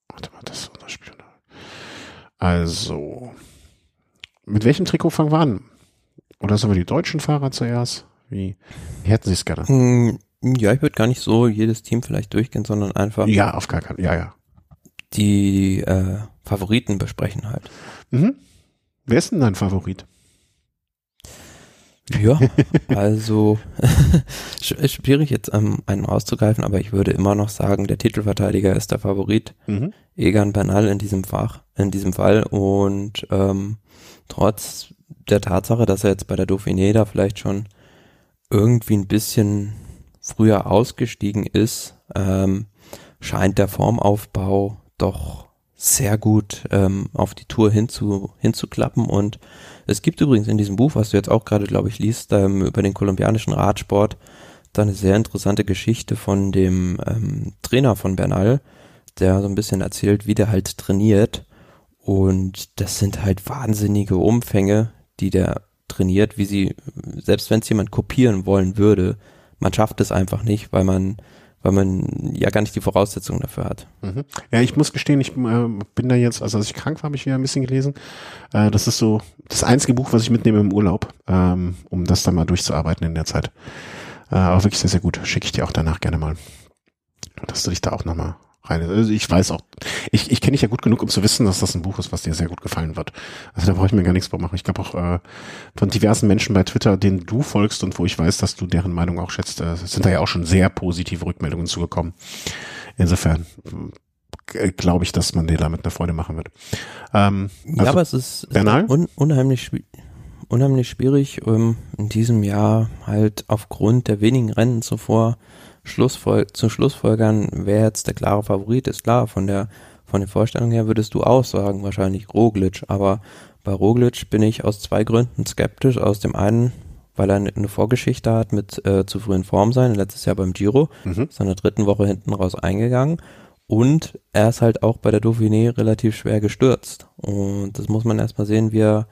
Warte mal, das ist unser Spiel. Also, mit welchem Trikot fangen wir an? Oder sollen wir die deutschen Fahrer zuerst? Wie, wie hätten sie es gerne? Hm, ja, ich würde gar nicht so jedes Team vielleicht durchgehen, sondern einfach. Ja, auf gar keinen, ja, ja. Die äh, Favoriten besprechen halt. Mhm. Wer ist denn dein Favorit? Ja, also schwierig jetzt ähm, einen rauszugreifen, aber ich würde immer noch sagen, der Titelverteidiger ist der Favorit. Mhm. Egan Bernal in diesem Fach, in diesem Fall. Und ähm, trotz der Tatsache, dass er jetzt bei der Dauphiné da vielleicht schon irgendwie ein bisschen früher ausgestiegen ist, ähm, scheint der Formaufbau doch sehr gut ähm, auf die Tour hinzu, hinzuklappen und es gibt übrigens in diesem Buch, was du jetzt auch gerade, glaube ich, liest, ähm, über den kolumbianischen Radsport, da eine sehr interessante Geschichte von dem ähm, Trainer von Bernal, der so ein bisschen erzählt, wie der halt trainiert. Und das sind halt wahnsinnige Umfänge, die der trainiert, wie sie, selbst wenn es jemand kopieren wollen würde, man schafft es einfach nicht, weil man weil man ja gar nicht die Voraussetzungen dafür hat. Mhm. Ja, ich muss gestehen, ich äh, bin da jetzt, also als ich krank war, habe ich wieder ein bisschen gelesen. Äh, das ist so das einzige Buch, was ich mitnehme im Urlaub, ähm, um das dann mal durchzuarbeiten in der Zeit. Äh, aber wirklich sehr, sehr gut. Schicke ich dir auch danach gerne mal. Dass du dich da auch nochmal rein. Also ich weiß auch, ich, ich kenne dich ja gut genug, um zu wissen, dass das ein Buch ist, was dir sehr gut gefallen wird. Also da brauche ich mir gar nichts vormachen. Ich glaube auch äh, von diversen Menschen bei Twitter, denen du folgst und wo ich weiß, dass du deren Meinung auch schätzt, äh, sind da ja auch schon sehr positive Rückmeldungen zugekommen. Insofern äh, glaube ich, dass man dir damit eine Freude machen wird. Ähm, also ja, aber es ist, Bernal? un unheimlich unheimlich schwierig, ähm, in diesem Jahr halt aufgrund der wenigen Rennen zuvor Schlussfol zu Schlussfolgern, wer jetzt der klare Favorit ist, klar, von der, von der Vorstellung her würdest du auch sagen, wahrscheinlich Roglic, aber bei Roglic bin ich aus zwei Gründen skeptisch. Aus dem einen, weil er eine Vorgeschichte hat mit äh, zu frühen Form sein, letztes Jahr beim Giro, mhm. ist in der dritten Woche hinten raus eingegangen. Und er ist halt auch bei der Dauphiné relativ schwer gestürzt. Und das muss man erstmal sehen, wie er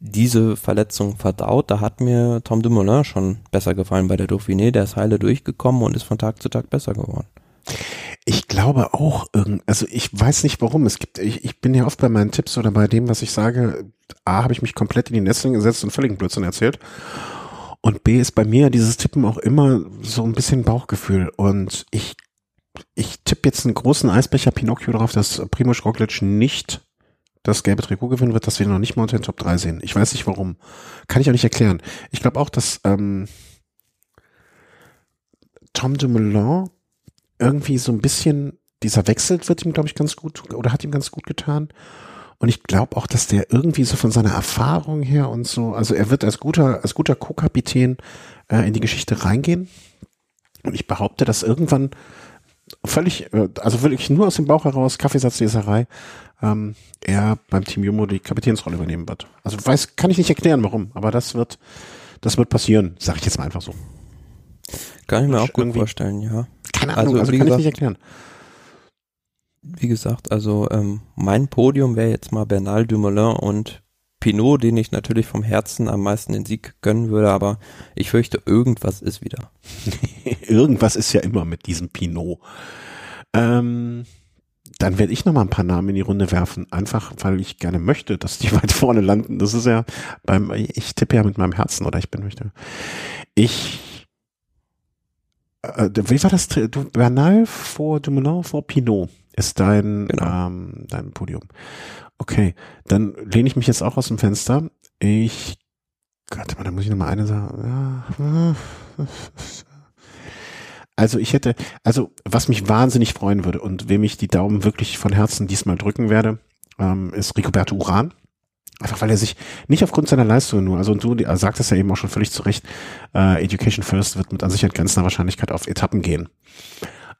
diese Verletzung verdaut. Da hat mir Tom Dumoulin schon besser gefallen bei der Dauphiné. Der ist heile durchgekommen und ist von Tag zu Tag besser geworden. Ich glaube auch irgend, also ich weiß nicht warum. Es gibt, ich, ich bin ja oft bei meinen Tipps oder bei dem, was ich sage, A, habe ich mich komplett in die Nesseln gesetzt und völligen Blödsinn erzählt. Und B ist bei mir dieses Tippen auch immer so ein bisschen Bauchgefühl. Und ich, ich tippe jetzt einen großen Eisbecher Pinocchio darauf, dass Primo Roglic nicht das gelbe Trikot gewinnen wird, dass wir noch nicht mal unter den Top 3 sehen. Ich weiß nicht warum. Kann ich auch nicht erklären. Ich glaube auch, dass ähm, Tom Dumoulin irgendwie so ein bisschen, dieser Wechsel wird ihm, glaube ich, ganz gut oder hat ihm ganz gut getan. Und ich glaube auch, dass der irgendwie so von seiner Erfahrung her und so, also er wird als guter, als guter Co-Kapitän äh, in die Geschichte reingehen. Und ich behaupte, dass irgendwann völlig, äh, also wirklich nur aus dem Bauch heraus, Kaffeesatzleserei, ähm, er beim Team Jumbo die Kapitänsrolle übernehmen wird. Also weiß, kann ich nicht erklären, warum, aber das wird, das wird passieren, sage ich jetzt mal einfach so. Kann ich mir auch gut vorstellen, ja. Keine Ahnung, also, also kann gesagt, ich nicht erklären. Wie gesagt, also ähm, mein Podium wäre jetzt mal Bernal Dumoulin und Pinot, den ich natürlich vom Herzen am meisten den Sieg gönnen würde, aber ich fürchte, irgendwas ist wieder. irgendwas ist ja immer mit diesem Pinot. Ähm, dann werde ich noch mal ein paar Namen in die Runde werfen, einfach weil ich gerne möchte, dass die weit vorne landen. Das ist ja beim, ich tippe ja mit meinem Herzen oder ich bin möchte. Ich, äh, wie war das? Du, Bernal vor Dumoulin vor Pinot ist dein, genau. ähm, dein Podium. Okay, dann lehne ich mich jetzt auch aus dem Fenster. Ich, Gott, da muss ich noch mal eine sagen. Ja. Also ich hätte, also was mich wahnsinnig freuen würde und wem ich die Daumen wirklich von Herzen diesmal drücken werde, ähm, ist Ricoberto Uran. Einfach weil er sich nicht aufgrund seiner Leistung nur, also du also sagt es ja eben auch schon völlig zu Recht, äh, Education First wird mit an Sicherheit grenzender Wahrscheinlichkeit auf Etappen gehen.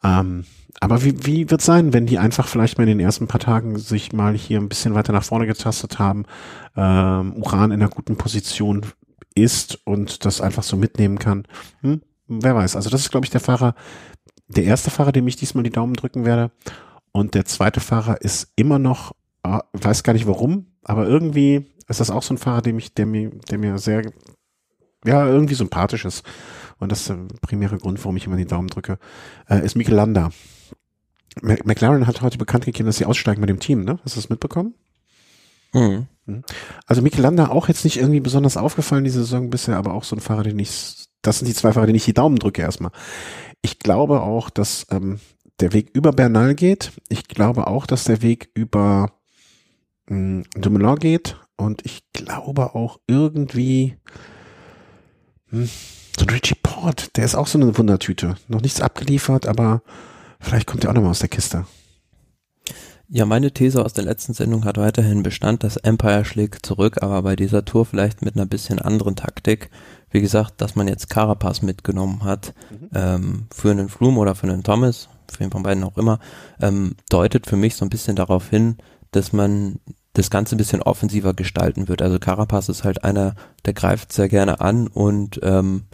Ähm, aber wie, wie wird sein, wenn die einfach vielleicht mal in den ersten paar Tagen sich mal hier ein bisschen weiter nach vorne getastet haben, ähm, Uran in einer guten Position ist und das einfach so mitnehmen kann? Hm? Wer weiß. Also das ist, glaube ich, der Fahrer, der erste Fahrer, dem ich diesmal die Daumen drücken werde. Und der zweite Fahrer ist immer noch, äh, weiß gar nicht warum, aber irgendwie ist das auch so ein Fahrer, dem ich, der mir, der mir sehr, ja, irgendwie sympathisch ist. Und das ist der primäre Grund, warum ich immer die Daumen drücke, äh, ist Mikel Landa. McLaren hat heute bekannt gegeben, dass sie aussteigen mit dem Team, ne? Hast du das mitbekommen? Mhm. Also Mikel Landa auch jetzt nicht irgendwie besonders aufgefallen diese Saison bisher, aber auch so ein Fahrer, den ich das sind die zwei Fahrer, denen ich die Daumen drücke erstmal. Ich glaube auch, dass ähm, der Weg über Bernal geht. Ich glaube auch, dass der Weg über ähm, Dumoulin geht. Und ich glaube auch irgendwie hm, so ein Richie Port, der ist auch so eine Wundertüte. Noch nichts abgeliefert, aber vielleicht kommt er auch nochmal aus der Kiste. Ja, meine These aus der letzten Sendung hat weiterhin Bestand, dass Empire schlägt zurück, aber bei dieser Tour vielleicht mit einer bisschen anderen Taktik wie gesagt, dass man jetzt Carapaz mitgenommen hat mhm. ähm, für einen Froome oder für einen Thomas, für den von beiden auch immer, ähm, deutet für mich so ein bisschen darauf hin, dass man das Ganze ein bisschen offensiver gestalten wird. Also Carapaz ist halt einer, der greift sehr gerne an und ähm,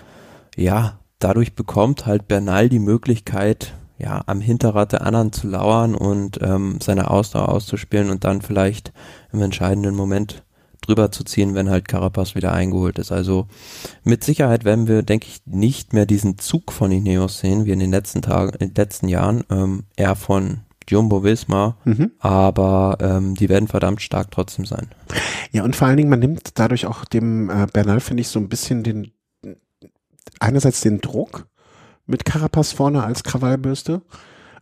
ja, dadurch bekommt halt Bernal die Möglichkeit, ja, am Hinterrad der anderen zu lauern und ähm, seine Ausdauer auszuspielen und dann vielleicht im entscheidenden Moment drüber zu ziehen, wenn halt Carapaz wieder eingeholt ist. Also mit Sicherheit werden wir, denke ich, nicht mehr diesen Zug von Ineos sehen, wie in den letzten Tagen, in den letzten Jahren, ähm, eher von Jumbo Visma, mhm. aber ähm, die werden verdammt stark trotzdem sein. Ja, und vor allen Dingen, man nimmt dadurch auch dem äh, Bernal, finde ich, so ein bisschen den, einerseits den Druck mit Carapaz vorne als Krawallbürste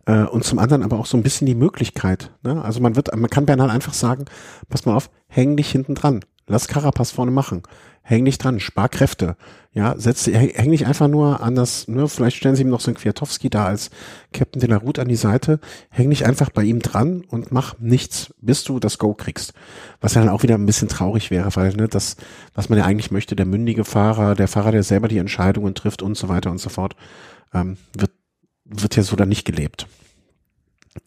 äh, und zum anderen aber auch so ein bisschen die Möglichkeit. Ne? Also man wird, man kann Bernal einfach sagen, pass mal auf, häng dich hinten dran. Lass Carapaz vorne machen. Häng dich dran, spar Kräfte. Ja, setz, häng dich einfach nur an das, ne, vielleicht stellen sie ihm noch so einen Kwiatowski da als Captain de la Route an die Seite. Häng dich einfach bei ihm dran und mach nichts, bis du das Go kriegst. Was ja dann auch wieder ein bisschen traurig wäre, weil, ne, das, was man ja eigentlich möchte, der mündige Fahrer, der Fahrer, der selber die Entscheidungen trifft und so weiter und so fort, ähm, wird wird ja so dann nicht gelebt.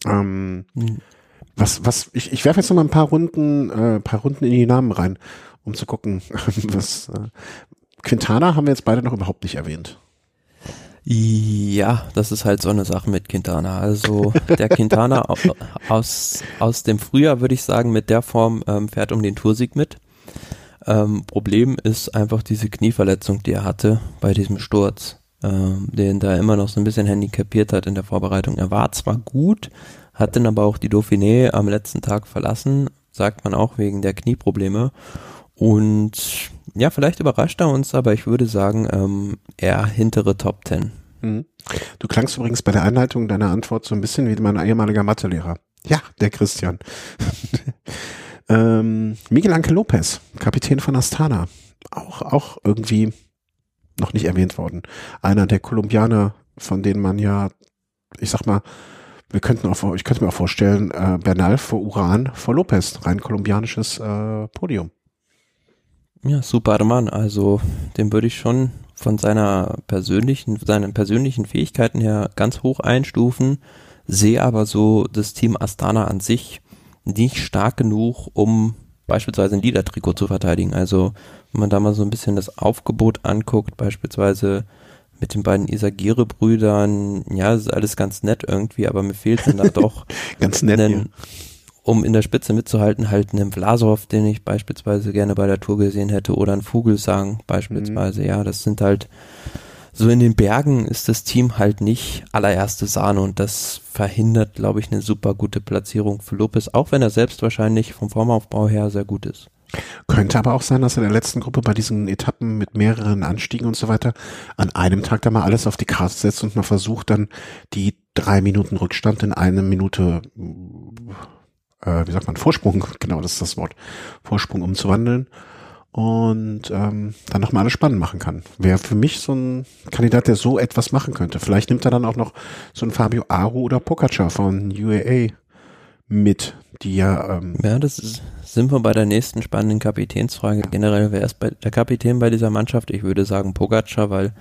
Ähm, mhm. Was, was, ich, ich werfe jetzt noch mal ein paar Runden, äh, paar Runden in die Namen rein, um zu gucken, was äh, Quintana haben wir jetzt beide noch überhaupt nicht erwähnt. Ja, das ist halt so eine Sache mit Quintana. Also der Quintana aus, aus dem Frühjahr würde ich sagen, mit der Form ähm, fährt um den Toursieg mit. Ähm, Problem ist einfach diese Knieverletzung, die er hatte bei diesem Sturz. Ähm, den da immer noch so ein bisschen handicapiert hat in der Vorbereitung. Er war zwar gut, hat dann aber auch die Dauphiné am letzten Tag verlassen, sagt man auch wegen der Knieprobleme. Und ja, vielleicht überrascht er uns, aber ich würde sagen, ähm, eher hintere Top Ten. Mhm. Du klangst übrigens bei der Einleitung deiner Antwort so ein bisschen wie mein ehemaliger Mathelehrer. Ja, der Christian. ähm, Miguel Anke Lopez, Kapitän von Astana. Auch, auch irgendwie noch nicht erwähnt worden. Einer der Kolumbianer, von denen man ja, ich sag mal, wir könnten auch, ich könnte mir auch vorstellen, äh, Bernal vor Uran vor Lopez, rein kolumbianisches äh, Podium. Ja, super Mann. Also den würde ich schon von seiner persönlichen, seinen persönlichen Fähigkeiten her ganz hoch einstufen, sehe aber so das Team Astana an sich nicht stark genug, um beispielsweise ein Liedertrikot zu verteidigen. Also wenn man da mal so ein bisschen das Aufgebot anguckt, beispielsweise mit den beiden Isagire-Brüdern, ja, das ist alles ganz nett irgendwie, aber mir fehlt dann da doch ganz nett, einen, um in der Spitze mitzuhalten, halt einen Vlasov, den ich beispielsweise gerne bei der Tour gesehen hätte, oder ein Vogelsang beispielsweise, mhm. ja, das sind halt so in den Bergen ist das Team halt nicht allererste Sahne und das verhindert, glaube ich, eine super gute Platzierung für Lopez, auch wenn er selbst wahrscheinlich vom Formaufbau her sehr gut ist. Könnte aber auch sein, dass er in der letzten Gruppe bei diesen Etappen mit mehreren Anstiegen und so weiter an einem Tag da mal alles auf die Karte setzt und mal versucht dann die drei Minuten Rückstand in eine Minute, äh, wie sagt man, Vorsprung, genau das ist das Wort, Vorsprung umzuwandeln und ähm, dann nochmal alles spannend machen kann. Wäre für mich so ein Kandidat, der so etwas machen könnte. Vielleicht nimmt er dann auch noch so ein Fabio Aru oder Pogacar von UAA mit, die ja. Ähm, ja, das ist, sind wir bei der nächsten spannenden Kapitänsfrage. Generell, wer ist bei, der Kapitän bei dieser Mannschaft? Ich würde sagen Pogacar, weil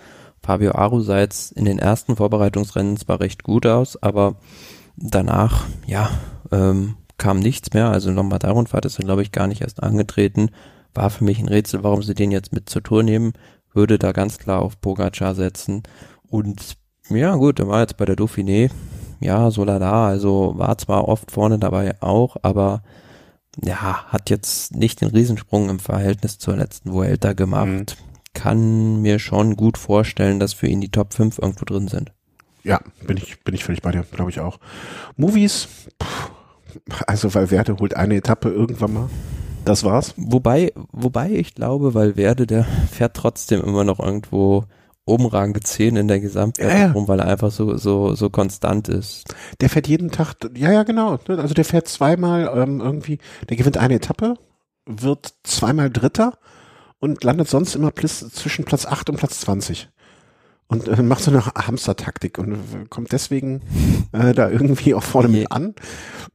Fabio Aru sah jetzt in den ersten Vorbereitungsrennen zwar recht gut aus, aber danach, ja, ähm, kam nichts mehr. Also Lombardei-Rundfahrt ist er, glaube ich, gar nicht erst angetreten. War für mich ein Rätsel, warum sie den jetzt mit zur Tour nehmen. Würde da ganz klar auf Pogacar setzen. Und ja, gut, er war jetzt bei der Dauphiné ja, so lala, also war zwar oft vorne dabei auch, aber ja, hat jetzt nicht den Riesensprung im Verhältnis zur letzten Vuelta gemacht. Mhm. Kann mir schon gut vorstellen, dass für ihn die Top 5 irgendwo drin sind. Ja, bin ich, bin ich völlig bei dir, glaube ich auch. Movies, pff, also Valverde holt eine Etappe irgendwann mal. Das war's. Wobei, wobei ich glaube, Valverde, der fährt trotzdem immer noch irgendwo umragende 10 in der Gesamtwertung ja, ja. rum, weil er einfach so, so, so konstant ist. Der fährt jeden Tag, ja, ja, genau. Also der fährt zweimal ähm, irgendwie, der gewinnt eine Etappe, wird zweimal Dritter und landet sonst immer plus, zwischen Platz 8 und Platz 20. Und äh, macht so eine Hamster-Taktik und äh, kommt deswegen äh, da irgendwie auch vorne mit an.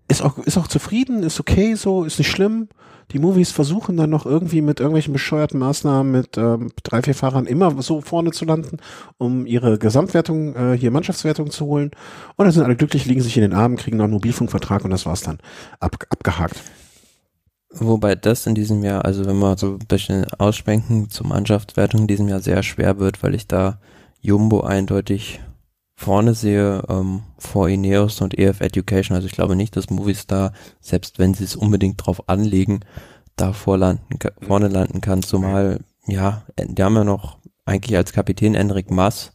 Ist auch, ist auch zufrieden, ist okay so, ist nicht schlimm die Movies versuchen dann noch irgendwie mit irgendwelchen bescheuerten Maßnahmen mit ähm, drei, vier Fahrern immer so vorne zu landen, um ihre Gesamtwertung, äh, hier Mannschaftswertung zu holen. Und dann sind alle glücklich, liegen sich in den Armen, kriegen noch einen Mobilfunkvertrag und das war's dann. Ab, abgehakt. Wobei das in diesem Jahr, also wenn wir so ein bisschen ausschwenken zur Mannschaftswertung in diesem Jahr sehr schwer wird, weil ich da Jumbo eindeutig vorne sehe, ähm, vor Ineos und EF Education. Also ich glaube nicht, dass Movistar, selbst wenn sie es unbedingt drauf anlegen, da vorlanden, vorne landen kann. Zumal, ja, die haben ja noch eigentlich als Kapitän Enric Mass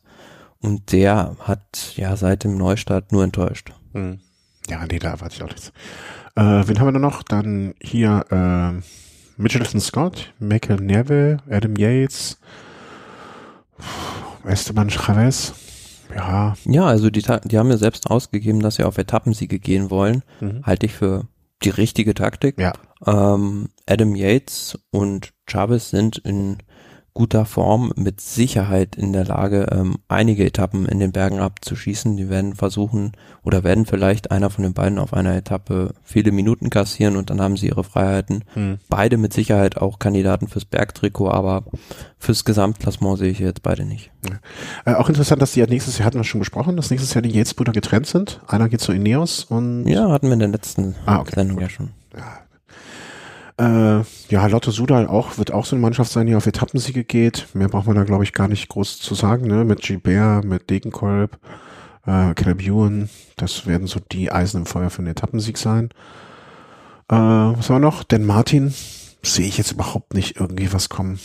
und der hat ja seit dem Neustart nur enttäuscht. Hm. Ja, nee, da erwarte ich auch nichts. Äh, wen haben wir da noch? Dann hier äh, Mitchelton Scott, Michael Neville, Adam Yates, Esteban Chavez. Ja. Ja, also die, die haben ja selbst ausgegeben, dass sie auf Etappensiege gehen wollen. Mhm. Halte ich für die richtige Taktik. Ja. Ähm, Adam Yates und Chavez sind in guter Form mit Sicherheit in der Lage, ähm, einige Etappen in den Bergen abzuschießen. Die werden versuchen oder werden vielleicht einer von den beiden auf einer Etappe viele Minuten kassieren und dann haben sie ihre Freiheiten. Hm. Beide mit Sicherheit auch Kandidaten fürs Bergtrikot, aber fürs Gesamtklassement sehe ich jetzt beide nicht. Ja. Äh, auch interessant, dass die ja nächstes Jahr hatten wir schon besprochen, dass nächstes Jahr die Yates-Brüder getrennt sind. Einer geht zu Ineos und ja, hatten wir in der letzten ah, okay. Sendung ja schon. Ja, äh, ja, Lotto Sudal auch, wird auch so eine Mannschaft sein, die auf Etappensiege geht. Mehr braucht man da, glaube ich, gar nicht groß zu sagen, ne? Mit Gilbert, mit Degenkolb, äh, Caleb Ewan, das werden so die Eisen im Feuer für einen Etappensieg sein. Äh, was war noch? Denn Martin sehe ich jetzt überhaupt nicht irgendwie was kommen.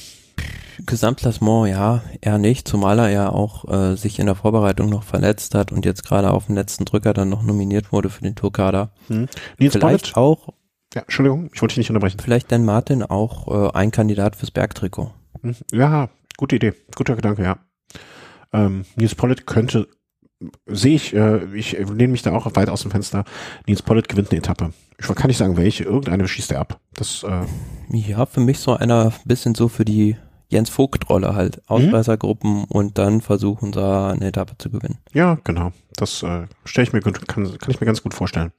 Gesamtklassement, ja, eher nicht, zumal er ja auch äh, sich in der Vorbereitung noch verletzt hat und jetzt gerade auf dem letzten Drücker dann noch nominiert wurde für den Tourkader. Hm. Nils Vielleicht Bonnet. auch. Ja, Entschuldigung, ich wollte dich nicht unterbrechen. Vielleicht Dan Martin auch äh, ein Kandidat fürs Bergtrikot. Hm. Ja, gute Idee, guter Gedanke, ja. Ähm, Nils Pollitt könnte, sehe ich, äh, ich lehne mich da auch weit aus dem Fenster. Nils Pollitt gewinnt eine Etappe. Ich kann nicht sagen, welche, irgendeine schießt er ab. Das, äh, ja, für mich so einer bisschen so für die Jens Vogt-Rolle halt. Mhm. Ausreißergruppen mhm. und dann versuchen da eine Etappe zu gewinnen. Ja, genau. Das äh, stelle ich mir kann, kann ich mir ganz gut vorstellen.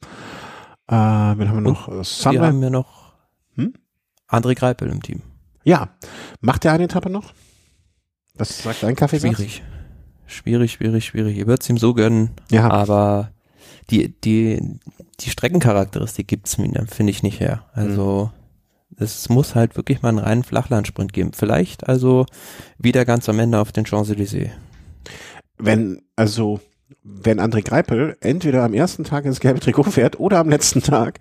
Äh, wen haben wir noch? Und wir haben ja noch hm? André Greipel im Team. Ja. Macht der eine Etappe noch? Was sagt dein Kaffee? Schwierig. Schwierig, schwierig, schwierig. Ihr würdet es ihm so gönnen, ja. aber die, die, die Streckencharakteristik gibt's mir, finde ich nicht her. Also mhm. es muss halt wirklich mal einen reinen Flachlandsprint geben. Vielleicht also wieder ganz am Ende auf den Champs-Élysées. Wenn, also, wenn André Greipel entweder am ersten Tag ins gelbe Trikot fährt oder am letzten Tag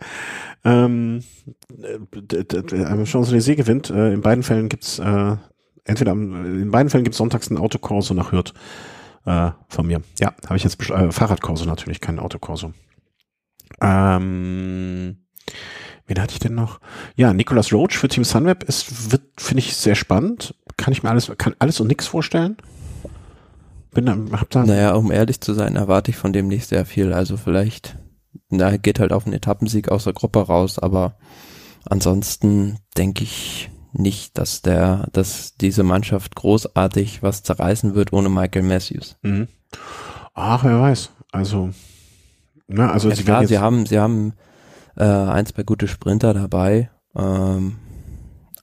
ähm, am Champs-Élysées gewinnt, äh, in beiden Fällen gibt's äh, entweder am, in beiden Fällen gibt's sonntags ein Autokorso nach Hürth äh, von mir. Ja, habe ich jetzt äh, Fahrradkorso natürlich, kein Autokorso. Ähm, wen hatte ich denn noch? Ja, Nicolas Roach für Team Sunweb ist, wird, finde ich, sehr spannend. Kann ich mir alles, kann alles und nichts vorstellen. Bin hab da naja, um ehrlich zu sein, erwarte ich von dem nicht sehr viel. Also vielleicht, na, geht halt auf einen Etappensieg aus der Gruppe raus, aber ansonsten denke ich nicht, dass der, dass diese Mannschaft großartig was zerreißen wird ohne Michael Matthews. Mhm. Ach, wer weiß. Also, na, also ja, sie, klar, sie haben, sie haben äh, ein, zwei gute Sprinter dabei, ähm,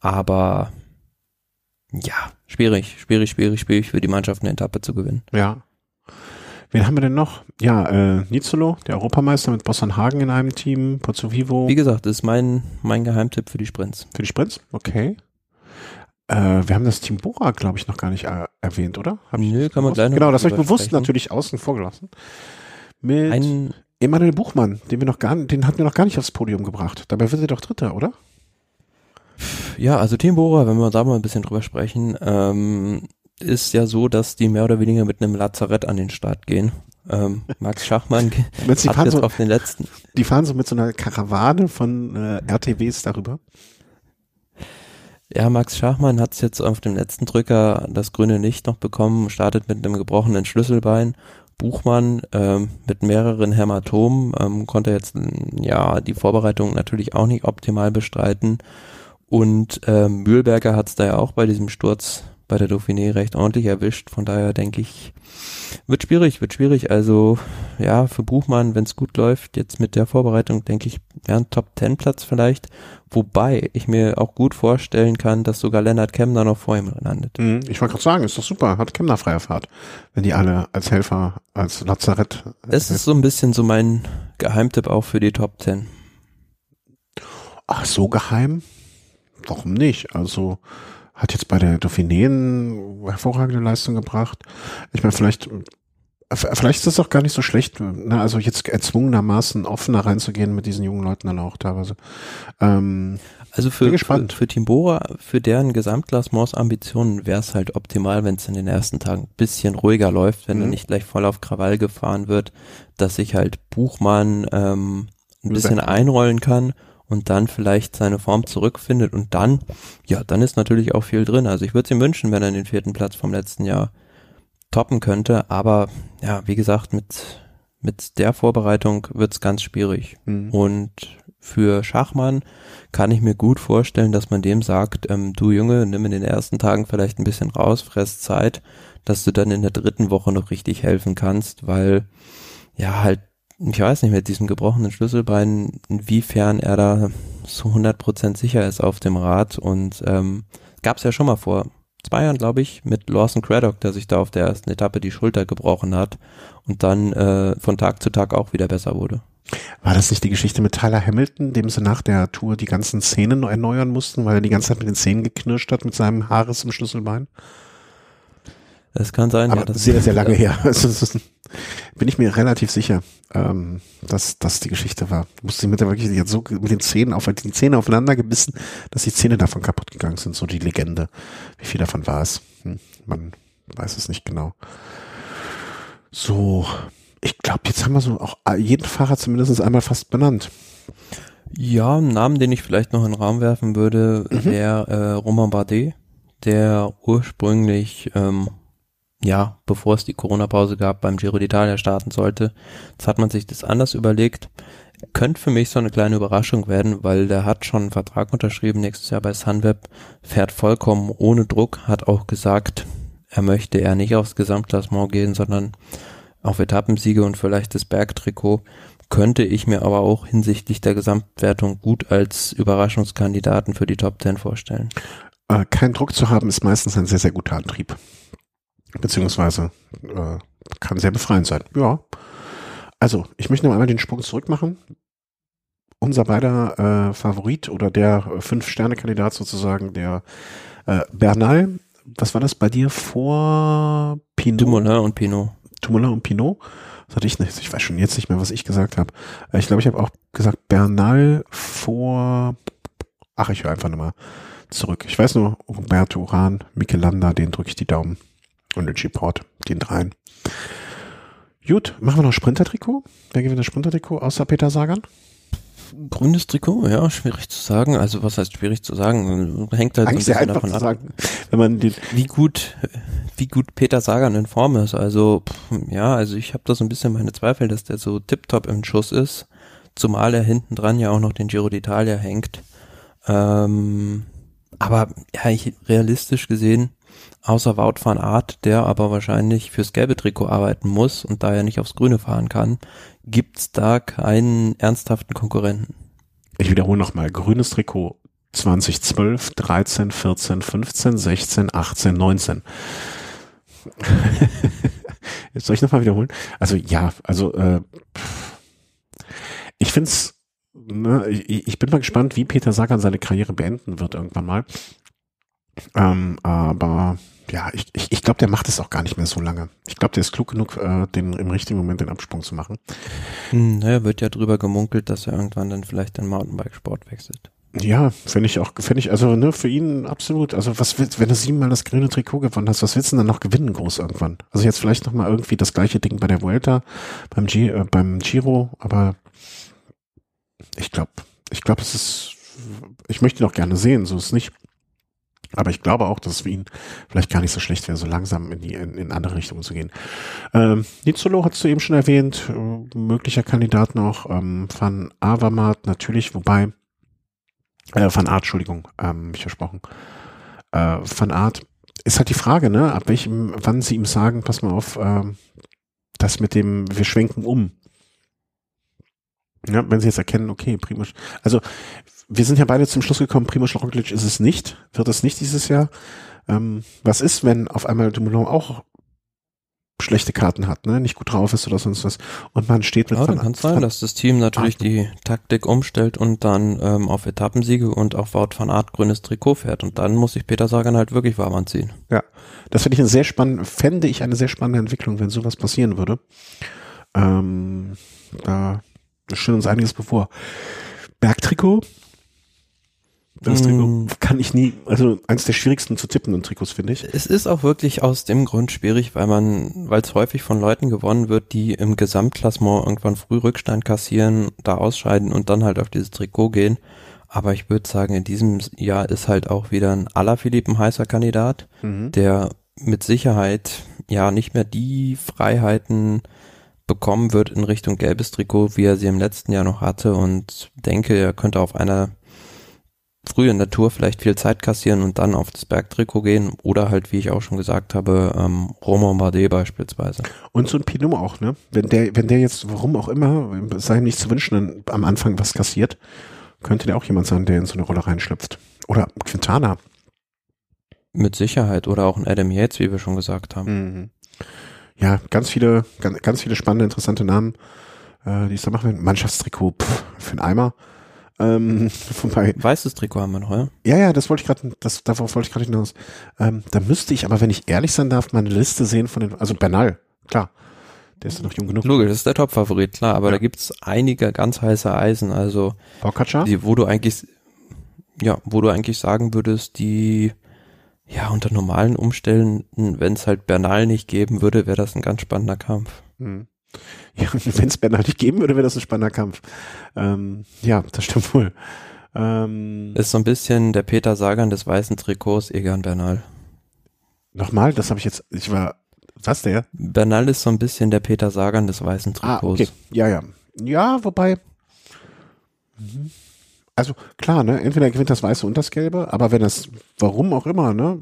aber ja, schwierig, schwierig, schwierig, schwierig für die Mannschaft eine Etappe zu gewinnen. Ja. Wen haben wir denn noch? Ja, äh, Nizolo, der Europameister mit Bossan Hagen in einem Team, Pozzo Vivo. Wie gesagt, das ist mein, mein Geheimtipp für die Sprints. Für die Sprints? Okay. Äh, wir haben das Team Bora, glaube ich, noch gar nicht äh, erwähnt, oder? Hab Nö, kann man gleich Genau, das habe ich bewusst natürlich außen vor gelassen. Mit Ein Emanuel Buchmann, den wir noch gar, den hatten wir noch gar nicht aufs Podium gebracht. Dabei wird er doch Dritter, oder? Ja, also Team Bora, wenn wir da mal ein bisschen drüber sprechen, ähm, ist ja so, dass die mehr oder weniger mit einem Lazarett an den Start gehen. Ähm, Max Schachmann hat jetzt so, auf den letzten. Die fahren so mit so einer Karawane von äh, RTWs darüber. Ja, Max Schachmann hat es jetzt auf dem letzten Drücker das grüne Licht noch bekommen, startet mit einem gebrochenen Schlüsselbein. Buchmann ähm, mit mehreren Hämatomen ähm, konnte jetzt ja die Vorbereitung natürlich auch nicht optimal bestreiten. Und ähm, Mühlberger hat es da ja auch bei diesem Sturz bei der Dauphiné recht ordentlich erwischt. Von daher denke ich, wird schwierig, wird schwierig. Also ja, für Buchmann, wenn es gut läuft, jetzt mit der Vorbereitung, denke ich, wäre ein Top-10-Platz vielleicht. Wobei ich mir auch gut vorstellen kann, dass sogar Lennart Kemner noch vor ihm landet. Mhm, ich wollte gerade sagen, ist doch super, hat Kemner freie Fahrt, wenn die alle als Helfer, als Lazarett. Es ist so ein bisschen so mein Geheimtipp auch für die Top 10. Ach, so geheim? Warum nicht? Also, hat jetzt bei der Dauphiné hervorragende Leistung gebracht. Ich meine, vielleicht, vielleicht ist das auch gar nicht so schlecht, ne? also jetzt erzwungenermaßen offener reinzugehen mit diesen jungen Leuten dann auch teilweise. Ähm, also für, für, für Timbora, für deren Gesamtklassements-Ambitionen wäre es halt optimal, wenn es in den ersten Tagen ein bisschen ruhiger läuft, wenn mhm. er nicht gleich voll auf Krawall gefahren wird, dass sich halt Buchmann ähm, ein bisschen einrollen kann und dann vielleicht seine Form zurückfindet und dann, ja, dann ist natürlich auch viel drin. Also ich würde es ihm wünschen, wenn er den vierten Platz vom letzten Jahr toppen könnte, aber ja, wie gesagt, mit, mit der Vorbereitung wird es ganz schwierig. Mhm. Und für Schachmann kann ich mir gut vorstellen, dass man dem sagt, ähm, du Junge, nimm in den ersten Tagen vielleicht ein bisschen raus, fress Zeit, dass du dann in der dritten Woche noch richtig helfen kannst, weil ja halt ich weiß nicht, mit diesem gebrochenen Schlüsselbein, inwiefern er da so 100% sicher ist auf dem Rad. Und ähm, gab es ja schon mal vor zwei Jahren, glaube ich, mit Lawson Craddock, der sich da auf der ersten Etappe die Schulter gebrochen hat und dann äh, von Tag zu Tag auch wieder besser wurde. War das nicht die Geschichte mit Tyler Hamilton, dem sie nach der Tour die ganzen Zähne erneuern mussten, weil er die ganze Zeit mit den Zähnen geknirscht hat mit seinem Haares im Schlüsselbein? Es kann sein, aber ja, sehr, sehr lange her. Also, bin ich mir relativ sicher, ähm, dass das die Geschichte war. Musste sie mit der wirklich jetzt so mit den Zähnen auf die Zähne aufeinander gebissen, dass die Zähne davon kaputt gegangen sind. So die Legende. Wie viel davon war es? Hm, man weiß es nicht genau. So, ich glaube, jetzt haben wir so auch jeden Fahrer zumindest einmal fast benannt. Ja, ein Namen, den ich vielleicht noch in den Raum werfen würde, mhm. wäre äh, Romain Bardet, der ursprünglich ähm, ja, bevor es die Corona-Pause gab, beim Giro d'Italia starten sollte. Jetzt hat man sich das anders überlegt. Könnte für mich so eine kleine Überraschung werden, weil der hat schon einen Vertrag unterschrieben nächstes Jahr bei Sunweb, fährt vollkommen ohne Druck, hat auch gesagt, er möchte eher nicht aufs Gesamtklassement gehen, sondern auf Etappensiege und vielleicht das Bergtrikot könnte ich mir aber auch hinsichtlich der Gesamtwertung gut als Überraschungskandidaten für die Top 10 vorstellen. Äh, kein Druck zu haben ist meistens ein sehr, sehr guter Antrieb. Beziehungsweise äh, kann sehr befreiend sein. Ja. Also, ich möchte noch einmal den Sprung zurück machen. Unser beider äh, Favorit oder der Fünf-Sterne-Kandidat sozusagen, der äh, Bernal, was war das bei dir vor Pinot? Dumoulin und Pinot. Dumoulin und Pinot? Das hatte ich nicht. Ich weiß schon jetzt nicht mehr, was ich gesagt habe. Äh, ich glaube, ich habe auch gesagt Bernal vor. Ach, ich höre einfach nochmal zurück. Ich weiß nur, Roberto Uran, Michelanda, den drücke ich die Daumen und Richie Port, den dreien. Gut, machen wir noch Sprinter-Trikot? Wer gewinnt das Sprinter-Trikot außer Peter Sagan? Grünes Trikot, ja, schwierig zu sagen. Also was heißt schwierig zu sagen? Hängt halt Eigentlich so ein bisschen davon ab, sagen, wenn man wie gut, wie gut Peter Sagan in Form ist. Also ja, also ich habe da so ein bisschen meine Zweifel, dass der so tiptop im Schuss ist, zumal er hinten dran ja auch noch den Giro d'Italia hängt. Ähm, aber ja, ich, realistisch gesehen außer Wout van Art, der aber wahrscheinlich fürs gelbe Trikot arbeiten muss und daher nicht aufs grüne fahren kann, gibt's da keinen ernsthaften Konkurrenten. Ich wiederhole nochmal, grünes Trikot 2012, 13, 14, 15, 16, 18, 19. Jetzt soll ich nochmal wiederholen? Also ja, also äh, ich find's, ne, ich, ich bin mal gespannt, wie Peter Sagan seine Karriere beenden wird irgendwann mal. Ähm, aber ja, ich, ich, ich glaube, der macht es auch gar nicht mehr so lange. Ich glaube, der ist klug genug, äh, den im richtigen Moment den Absprung zu machen. Hm, naja, wird ja drüber gemunkelt, dass er irgendwann dann vielleicht den Mountainbike-Sport wechselt. Ja, finde ich auch, finde ich, also ne, für ihn absolut. Also was willst, wenn du siebenmal das grüne Trikot gewonnen hast, was willst du denn dann noch gewinnen groß irgendwann? Also jetzt vielleicht nochmal irgendwie das gleiche Ding bei der Vuelta, beim, G, äh, beim Giro, aber ich glaube, ich glaube, es ist, ich möchte ihn auch gerne sehen, so ist es nicht. Aber ich glaube auch, dass es für ihn vielleicht gar nicht so schlecht wäre, so langsam in die in, in andere Richtungen zu gehen. Ähm, Nizolo hast du eben schon erwähnt, äh, möglicher Kandidat noch. Ähm, Van Avermaet natürlich, wobei äh, Van Art, Entschuldigung, ähm, ich versprochen. Äh, Van Art ist halt die Frage, ne, ab welchem, wann sie ihm sagen, pass mal auf, äh, das mit dem, wir schwenken um. Ja, wenn sie jetzt erkennen, okay, prima. Also wir sind ja beide zum Schluss gekommen, Primo Roglic ist es nicht, wird es nicht dieses Jahr. Ähm, was ist, wenn auf einmal Dumoulin auch schlechte Karten hat, ne, nicht gut drauf ist oder sonst was und man steht mit Ja, dann kann es sein, dass das Team natürlich die Taktik umstellt und dann ähm, auf Etappensiege und auf Wout van Art grünes Trikot fährt und dann muss sich Peter Sagan halt wirklich warm anziehen. Ja, das finde ich eine sehr spannende, fände ich eine sehr spannende Entwicklung, wenn sowas passieren würde. Ähm, da steht uns einiges bevor. Bergtrikot das Trikot mm. kann ich nie, also eins der schwierigsten zu tippenden Trikots, finde ich. Es ist auch wirklich aus dem Grund schwierig, weil man, weil es häufig von Leuten gewonnen wird, die im Gesamtklassement irgendwann früh Rückstand kassieren, da ausscheiden und dann halt auf dieses Trikot gehen. Aber ich würde sagen, in diesem Jahr ist halt auch wieder ein Alaphilippe ein heißer Kandidat, mhm. der mit Sicherheit ja nicht mehr die Freiheiten bekommen wird in Richtung gelbes Trikot, wie er sie im letzten Jahr noch hatte und denke, er könnte auf einer früh in der Tour vielleicht viel Zeit kassieren und dann auf das Bergtrikot gehen oder halt, wie ich auch schon gesagt habe, ähm, Romain Bardet beispielsweise. Und so ein Pinot auch, ne? Wenn der, wenn der jetzt, warum auch immer, sei ihm nicht zu wünschen, am Anfang was kassiert, könnte der auch jemand sein, der in so eine Rolle reinschlüpft. Oder Quintana. Mit Sicherheit. Oder auch ein Adam Yates, wie wir schon gesagt haben. Mhm. Ja, ganz viele, ganz, ganz viele spannende, interessante Namen, äh, die es da machen. Mannschaftstrikot, pff, für einen Eimer. Ähm, wobei, Weißes Trikot haben wir noch, ja? Ja, ja, das wollte ich gerade, das, darauf wollte ich gerade hinaus. Ähm, da müsste ich, aber wenn ich ehrlich sein darf, meine Liste sehen von den, also Bernal, klar. Der ist noch jung genug. Logisch, das ist der Top-Favorit, klar, aber ja. da gibt's einige ganz heiße Eisen, also Pogacar? die, wo du eigentlich, ja, wo du eigentlich sagen würdest, die, ja, unter normalen Umständen, wenn es halt Bernal nicht geben würde, wäre das ein ganz spannender Kampf. Hm. Ja, wenn es Bernal nicht geben würde, wäre das ein spannender Kampf. Ähm, ja, das stimmt wohl. Ähm, ist so ein bisschen der Peter Sagan des weißen Trikots, Egan Bernal. Nochmal, das habe ich jetzt, ich war, was der? Bernal ist so ein bisschen der Peter Sagan des weißen Trikots. Ah, okay. Ja, ja. Ja, wobei, mhm. Also klar, ne, entweder gewinnt das Weiße und das Gelbe, aber wenn das, warum auch immer, ne,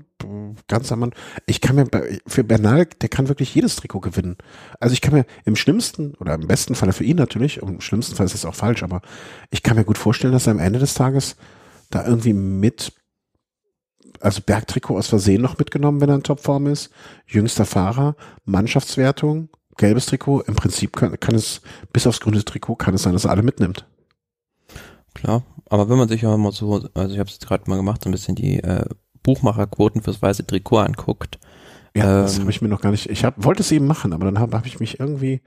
ganz am Mann, ich kann mir für Bernal, der kann wirklich jedes Trikot gewinnen. Also ich kann mir im schlimmsten oder im besten Falle für ihn natürlich, im schlimmsten Fall ist das auch falsch, aber ich kann mir gut vorstellen, dass er am Ende des Tages da irgendwie mit, also Bergtrikot aus Versehen noch mitgenommen, wenn er in Topform ist, jüngster Fahrer, Mannschaftswertung, gelbes Trikot, im Prinzip kann, kann es, bis aufs grüne Trikot kann es sein, dass er alle mitnimmt. Klar, aber wenn man sich ja mal so, also ich habe es gerade mal gemacht, so ein bisschen die äh, Buchmacherquoten fürs weiße Trikot anguckt. Ja, ähm, das habe ich mir noch gar nicht. Ich hab, wollte es eben machen, aber dann habe hab ich mich irgendwie.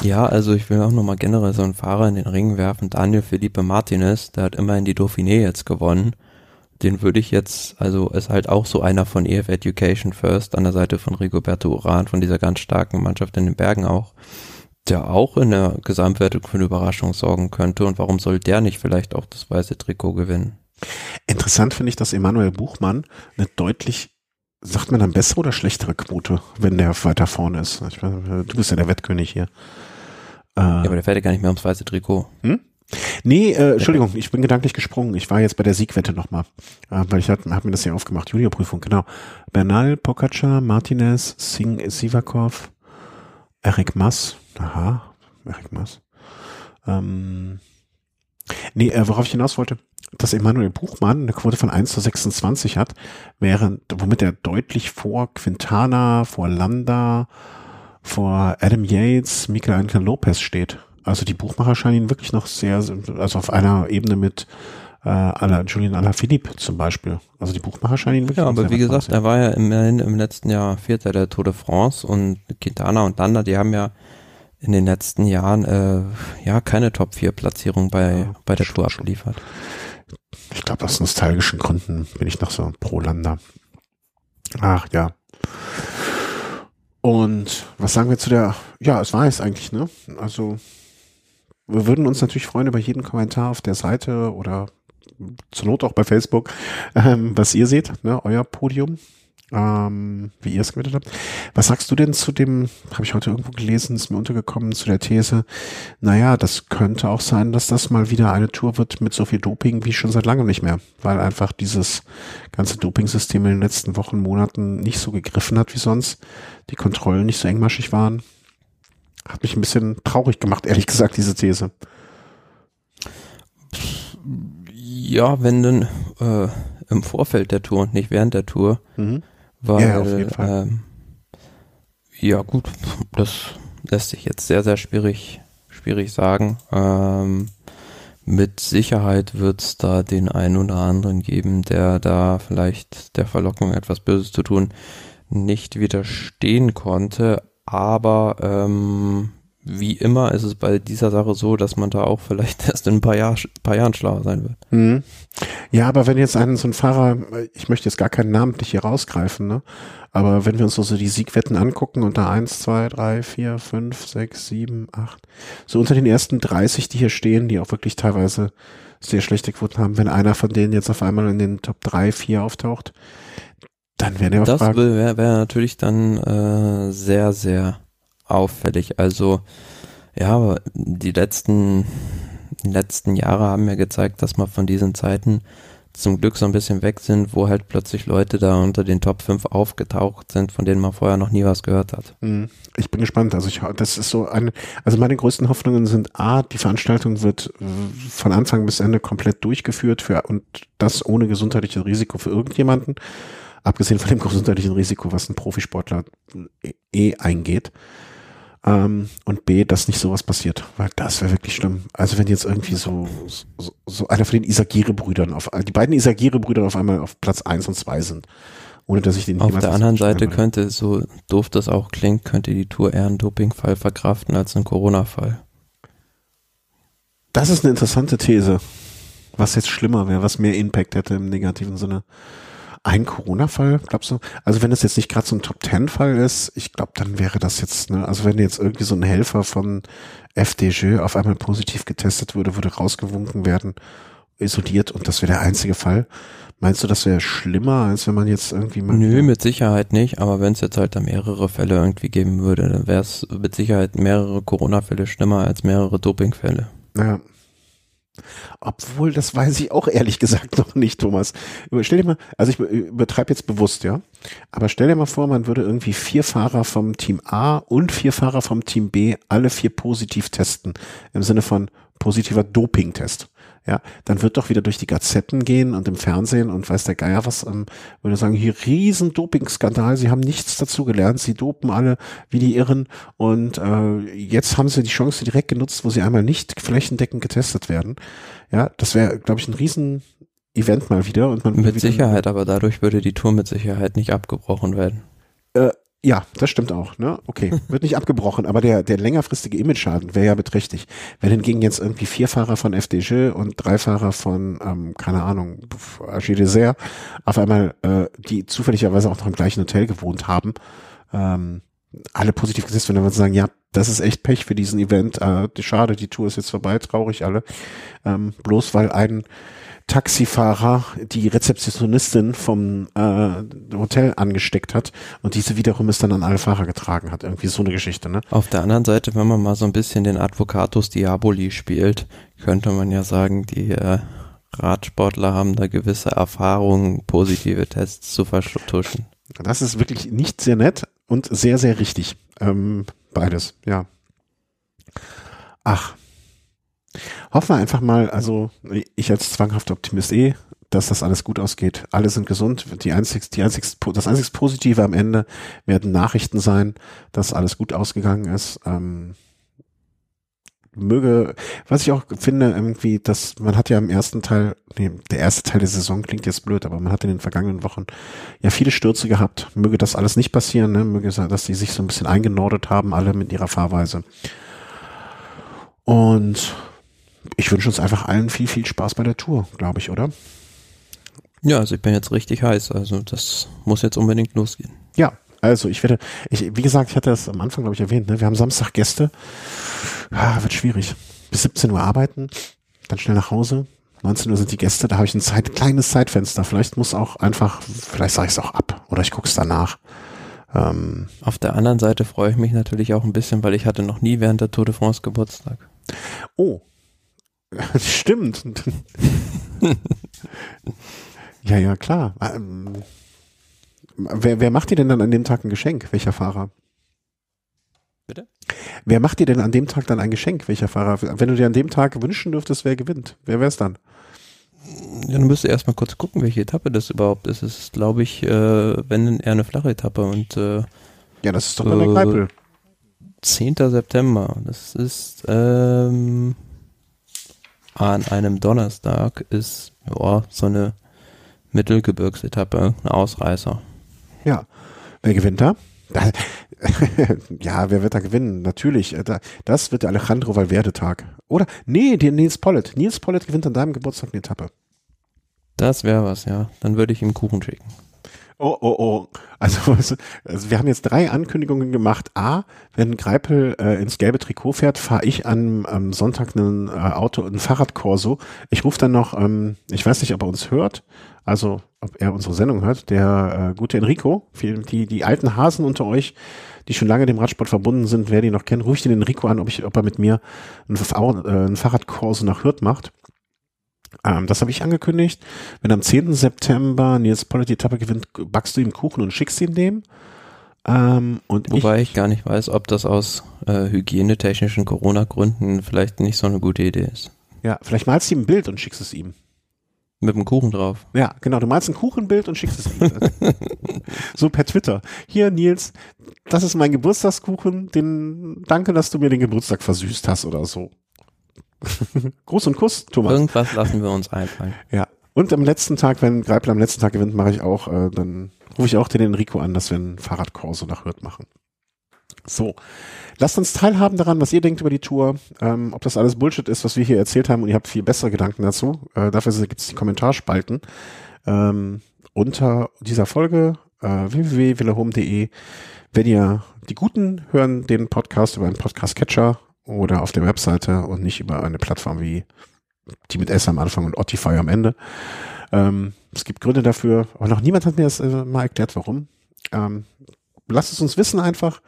Ja, also ich will auch nochmal generell so einen Fahrer in den Ring werfen. Daniel Felipe Martinez, der hat immerhin die Dauphiné jetzt gewonnen. Den würde ich jetzt, also ist halt auch so einer von EF Education First an der Seite von Rigoberto Uran, von dieser ganz starken Mannschaft in den Bergen auch der auch in der Gesamtwertung für eine Überraschung sorgen könnte. Und warum soll der nicht vielleicht auch das weiße Trikot gewinnen? Interessant finde ich, dass Emanuel Buchmann eine deutlich, sagt man dann bessere oder schlechtere Quote, wenn der weiter vorne ist. Meine, du bist ja der Wettkönig hier. Äh, ja, aber der fährt ja gar nicht mehr ums weiße Trikot. Hm? Nee, äh, Entschuldigung, ich bin gedanklich gesprungen. Ich war jetzt bei der Siegwette nochmal, äh, weil ich habe hab mir das ja aufgemacht, Juniorprüfung, genau. Bernal, Pogacar, Martinez, Singh, Sivakov, Eric Mass, aha, Eric Mass. Ähm, nee, äh, worauf ich hinaus wollte, dass Emanuel Buchmann eine Quote von 1 zu 26 hat, während, womit er deutlich vor Quintana, vor Landa, vor Adam Yates, Michael Angel Lopez steht. Also die Buchmacher scheinen ihn wirklich noch sehr, also auf einer Ebene mit äh, Ala, Julian Alaphilippe zum Beispiel. Also die Buchmacher scheinen ihn wirklich Ja, aber wie gesagt, er war ja immerhin im letzten Jahr Vierter der Tour de France und Quintana und Landa, die haben ja in den letzten Jahren äh, ja keine Top 4 Platzierung bei, ja, bei der Tour abgeliefert. Ich glaube, aus nostalgischen Gründen bin ich noch so pro Lander. Ach ja. Und was sagen wir zu der, ja, es war es eigentlich, ne? Also, wir würden uns natürlich freuen über jeden Kommentar auf der Seite oder zur Not auch bei Facebook, ähm, was ihr seht, ne, euer Podium ähm, wie ihr es gewettet habt. Was sagst du denn zu dem, habe ich heute irgendwo gelesen, ist mir untergekommen, zu der These, naja, das könnte auch sein, dass das mal wieder eine Tour wird mit so viel Doping wie schon seit langem nicht mehr, weil einfach dieses ganze Dopingsystem in den letzten Wochen, Monaten nicht so gegriffen hat wie sonst, die Kontrollen nicht so engmaschig waren. Hat mich ein bisschen traurig gemacht, ehrlich gesagt, diese These. Ja, wenn denn äh, im Vorfeld der Tour und nicht während der Tour. Mhm weil, ja, auf jeden Fall. Ähm, ja, gut, das lässt sich jetzt sehr, sehr schwierig, schwierig sagen. Ähm, mit Sicherheit wird es da den einen oder anderen geben, der da vielleicht der Verlockung etwas Böses zu tun nicht widerstehen konnte. Aber ähm, wie immer ist es bei dieser Sache so, dass man da auch vielleicht erst in ein paar, Jahr, paar Jahren schlauer sein wird. Mhm. Ja, aber wenn jetzt einen so ein Fahrer, ich möchte jetzt gar keinen Namen nicht hier rausgreifen, ne? Aber wenn wir uns so also die Siegwetten angucken, unter eins, zwei, drei, vier, fünf, sechs, sieben, acht, so unter den ersten 30, die hier stehen, die auch wirklich teilweise sehr schlechte Quoten haben, wenn einer von denen jetzt auf einmal in den Top 3, 4 auftaucht, dann wäre der Das wäre wär natürlich dann äh, sehr, sehr auffällig. Also ja, die letzten, die letzten Jahre haben ja gezeigt, dass man von diesen Zeiten zum Glück so ein bisschen weg sind, wo halt plötzlich Leute da unter den Top 5 aufgetaucht sind, von denen man vorher noch nie was gehört hat. Hm. Ich bin gespannt. Also ich, das ist so eine, also meine größten Hoffnungen sind A, die Veranstaltung wird von Anfang bis Ende komplett durchgeführt für, und das ohne gesundheitliches Risiko für irgendjemanden. Abgesehen von dem gesundheitlichen Risiko, was ein Profisportler eh eingeht. Ähm, und B, dass nicht sowas passiert, weil das wäre wirklich schlimm. Also wenn jetzt irgendwie so, so, so einer von den Isagire-Brüdern auf, die beiden Isagire-Brüder auf einmal auf Platz eins und zwei sind, ohne dass ich den Auf der anderen Seite würde. könnte, so doof das auch klingt, könnte die Tour eher einen Dopingfall verkraften als einen Corona-Fall. Das ist eine interessante These. Was jetzt schlimmer wäre, was mehr Impact hätte im negativen Sinne. Ein Corona-Fall, glaubst du? Also wenn das jetzt nicht gerade so ein Top-Ten-Fall ist, ich glaube, dann wäre das jetzt, ne, also wenn jetzt irgendwie so ein Helfer von FDG auf einmal positiv getestet würde, würde rausgewunken werden, isoliert und das wäre der einzige Fall. Meinst du, das wäre schlimmer, als wenn man jetzt irgendwie mal. Nö, mit Sicherheit nicht, aber wenn es jetzt halt da mehrere Fälle irgendwie geben würde, dann wäre es mit Sicherheit mehrere Corona-Fälle schlimmer als mehrere Doping-Fälle. Ja. Obwohl, das weiß ich auch ehrlich gesagt noch nicht, Thomas. Stell dir mal, also ich übertreibe jetzt bewusst, ja. Aber stell dir mal vor, man würde irgendwie vier Fahrer vom Team A und vier Fahrer vom Team B alle vier positiv testen. Im Sinne von positiver Doping-Test ja, dann wird doch wieder durch die Gazetten gehen und im Fernsehen und weiß der Geier was, ähm, würde sagen, hier riesen Dopingskandal, sie haben nichts dazu gelernt, sie dopen alle wie die Irren und äh, jetzt haben sie die Chance direkt genutzt, wo sie einmal nicht flächendeckend getestet werden. Ja, das wäre, glaube ich, ein riesen Event mal wieder. Und man mit Sicherheit, aber dadurch würde die Tour mit Sicherheit nicht abgebrochen werden. Äh, ja, das stimmt auch. Ne? Okay, wird nicht abgebrochen, aber der, der längerfristige Image-Schaden wäre ja beträchtlich. Wenn hingegen jetzt irgendwie vier Fahrer von FDG und drei Fahrer von, ähm, keine Ahnung, Archie Dessert auf einmal, äh, die zufälligerweise auch noch im gleichen Hotel gewohnt haben, ähm, alle positiv gesetzt werden, würden sie sagen, ja, das ist echt Pech für diesen Event. Äh, schade, die Tour ist jetzt vorbei, traurig alle. Ähm, bloß weil ein Taxifahrer die Rezeptionistin vom äh, Hotel angesteckt hat und diese wiederum ist dann an alle Fahrer getragen hat. Irgendwie so eine Geschichte, ne? Auf der anderen Seite, wenn man mal so ein bisschen den Advocatus Diaboli spielt, könnte man ja sagen, die äh, Radsportler haben da gewisse Erfahrungen, positive Tests zu vertuschen. Das ist wirklich nicht sehr nett und sehr, sehr richtig. Ähm, beides, ja. Ach, Hoffen wir einfach mal, also ich als zwanghafter Optimist eh, dass das alles gut ausgeht. Alle sind gesund. Die einzig, die einzig, das einzig Positive am Ende werden Nachrichten sein, dass alles gut ausgegangen ist. Ähm, möge, was ich auch finde, irgendwie, dass man hat ja im ersten Teil, nee, der erste Teil der Saison klingt jetzt blöd, aber man hat in den vergangenen Wochen ja viele Stürze gehabt. Möge das alles nicht passieren, ne? möge, dass die sich so ein bisschen eingenordet haben, alle mit ihrer Fahrweise. Und ich wünsche uns einfach allen viel, viel Spaß bei der Tour, glaube ich, oder? Ja, also ich bin jetzt richtig heiß. Also das muss jetzt unbedingt losgehen. Ja, also ich werde, ich, wie gesagt, ich hatte das am Anfang, glaube ich, erwähnt, ne? wir haben Samstag Gäste. Ah, wird schwierig. Bis 17 Uhr arbeiten, dann schnell nach Hause. 19 Uhr sind die Gäste, da habe ich ein Zeit, kleines Zeitfenster. Vielleicht muss auch einfach, vielleicht sage ich es auch ab oder ich gucke es danach. Ähm, Auf der anderen Seite freue ich mich natürlich auch ein bisschen, weil ich hatte noch nie während der Tour de France Geburtstag. Oh, Stimmt. ja, ja, klar. Ähm, wer, wer macht dir denn dann an dem Tag ein Geschenk? Welcher Fahrer? Bitte? Wer macht dir denn an dem Tag dann ein Geschenk? Welcher Fahrer? Wenn du dir an dem Tag wünschen dürftest, wer gewinnt? Wer wäre es dann? Ja, dann müsste erstmal kurz gucken, welche Etappe das überhaupt ist. Es ist, glaube ich, äh, wenn eher eine flache Etappe und äh, Ja, das ist doch äh, der Greipel. 10. September. Das ist ähm, an einem Donnerstag ist ja, so eine Mittelgebirgsetappe, ein Ausreißer. Ja. Wer gewinnt da? ja, wer wird da gewinnen? Natürlich. Äh, das wird der Alejandro Valverde-Tag. Oder? Nee, der Nils Pollitt. Nils Pollitt gewinnt an deinem Geburtstag eine Etappe. Das wäre was, ja. Dann würde ich ihm Kuchen schicken. Oh, oh, oh. Also, also wir haben jetzt drei Ankündigungen gemacht. A, wenn Greipel äh, ins gelbe Trikot fährt, fahre ich am, am Sonntag ein äh, Auto, ein Fahrradkorso. Ich rufe dann noch, ähm, ich weiß nicht, ob er uns hört, also ob er unsere Sendung hört, der äh, gute Enrico, die, die alten Hasen unter euch, die schon lange dem Radsport verbunden sind, wer die noch kennt, rufe ich den Enrico an, ob, ich, ob er mit mir ein, äh, ein Fahrradkorso nach Hürth macht. Ähm, das habe ich angekündigt. Wenn am 10. September Nils Poller die Etappe gewinnt, backst du ihm Kuchen und schickst ihn dem. Ähm, und Wobei ich, ich, gar nicht weiß, ob das aus äh, hygienetechnischen Corona-Gründen vielleicht nicht so eine gute Idee ist. Ja, vielleicht malst du ihm ein Bild und schickst es ihm. Mit dem Kuchen drauf. Ja, genau. Du malst ein Kuchenbild und schickst es ihm. so per Twitter. Hier, Nils, das ist mein Geburtstagskuchen. Den, danke, dass du mir den Geburtstag versüßt hast oder so. Gruß und Kuss, Thomas. Irgendwas lassen wir uns einfallen. Ja. Und am letzten Tag, wenn Greipel am letzten Tag gewinnt, mache ich auch, äh, dann rufe ich auch den Enrico an, dass wir einen Fahrradkorso nach Hürth machen. So. Lasst uns teilhaben daran, was ihr denkt über die Tour, ähm, ob das alles Bullshit ist, was wir hier erzählt haben und ihr habt viel bessere Gedanken dazu. Äh, dafür gibt es die Kommentarspalten ähm, unter dieser Folge äh, www.willehome.de. Wenn ihr die Guten hören, den Podcast über einen Podcast-Catcher oder auf der Webseite und nicht über eine Plattform wie die mit S am Anfang und Otify am Ende. Ähm, es gibt Gründe dafür, aber noch niemand hat mir das äh, mal erklärt, warum. Ähm, lasst es uns wissen einfach.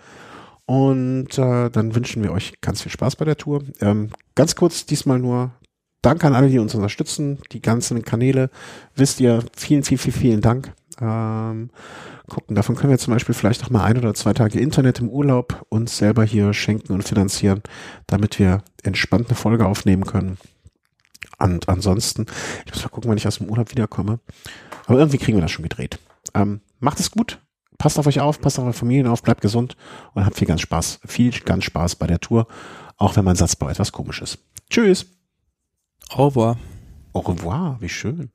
Und äh, dann wünschen wir euch ganz viel Spaß bei der Tour. Ähm, ganz kurz diesmal nur Danke an alle, die uns unterstützen. Die ganzen Kanäle, wisst ihr, vielen, vielen, vielen, vielen Dank. Ähm, gucken, davon können wir zum Beispiel vielleicht auch mal ein oder zwei Tage Internet im Urlaub uns selber hier schenken und finanzieren, damit wir entspannt eine Folge aufnehmen können. Und ansonsten, ich muss mal gucken, wann ich aus dem Urlaub wiederkomme. Aber irgendwie kriegen wir das schon gedreht. Ähm, macht es gut passt auf euch auf, passt auf eure Familien auf, bleibt gesund und habt viel ganz Spaß, viel ganz Spaß bei der Tour, auch wenn mein Satzbau etwas komisch ist. Tschüss. Au revoir. Au revoir, wie schön.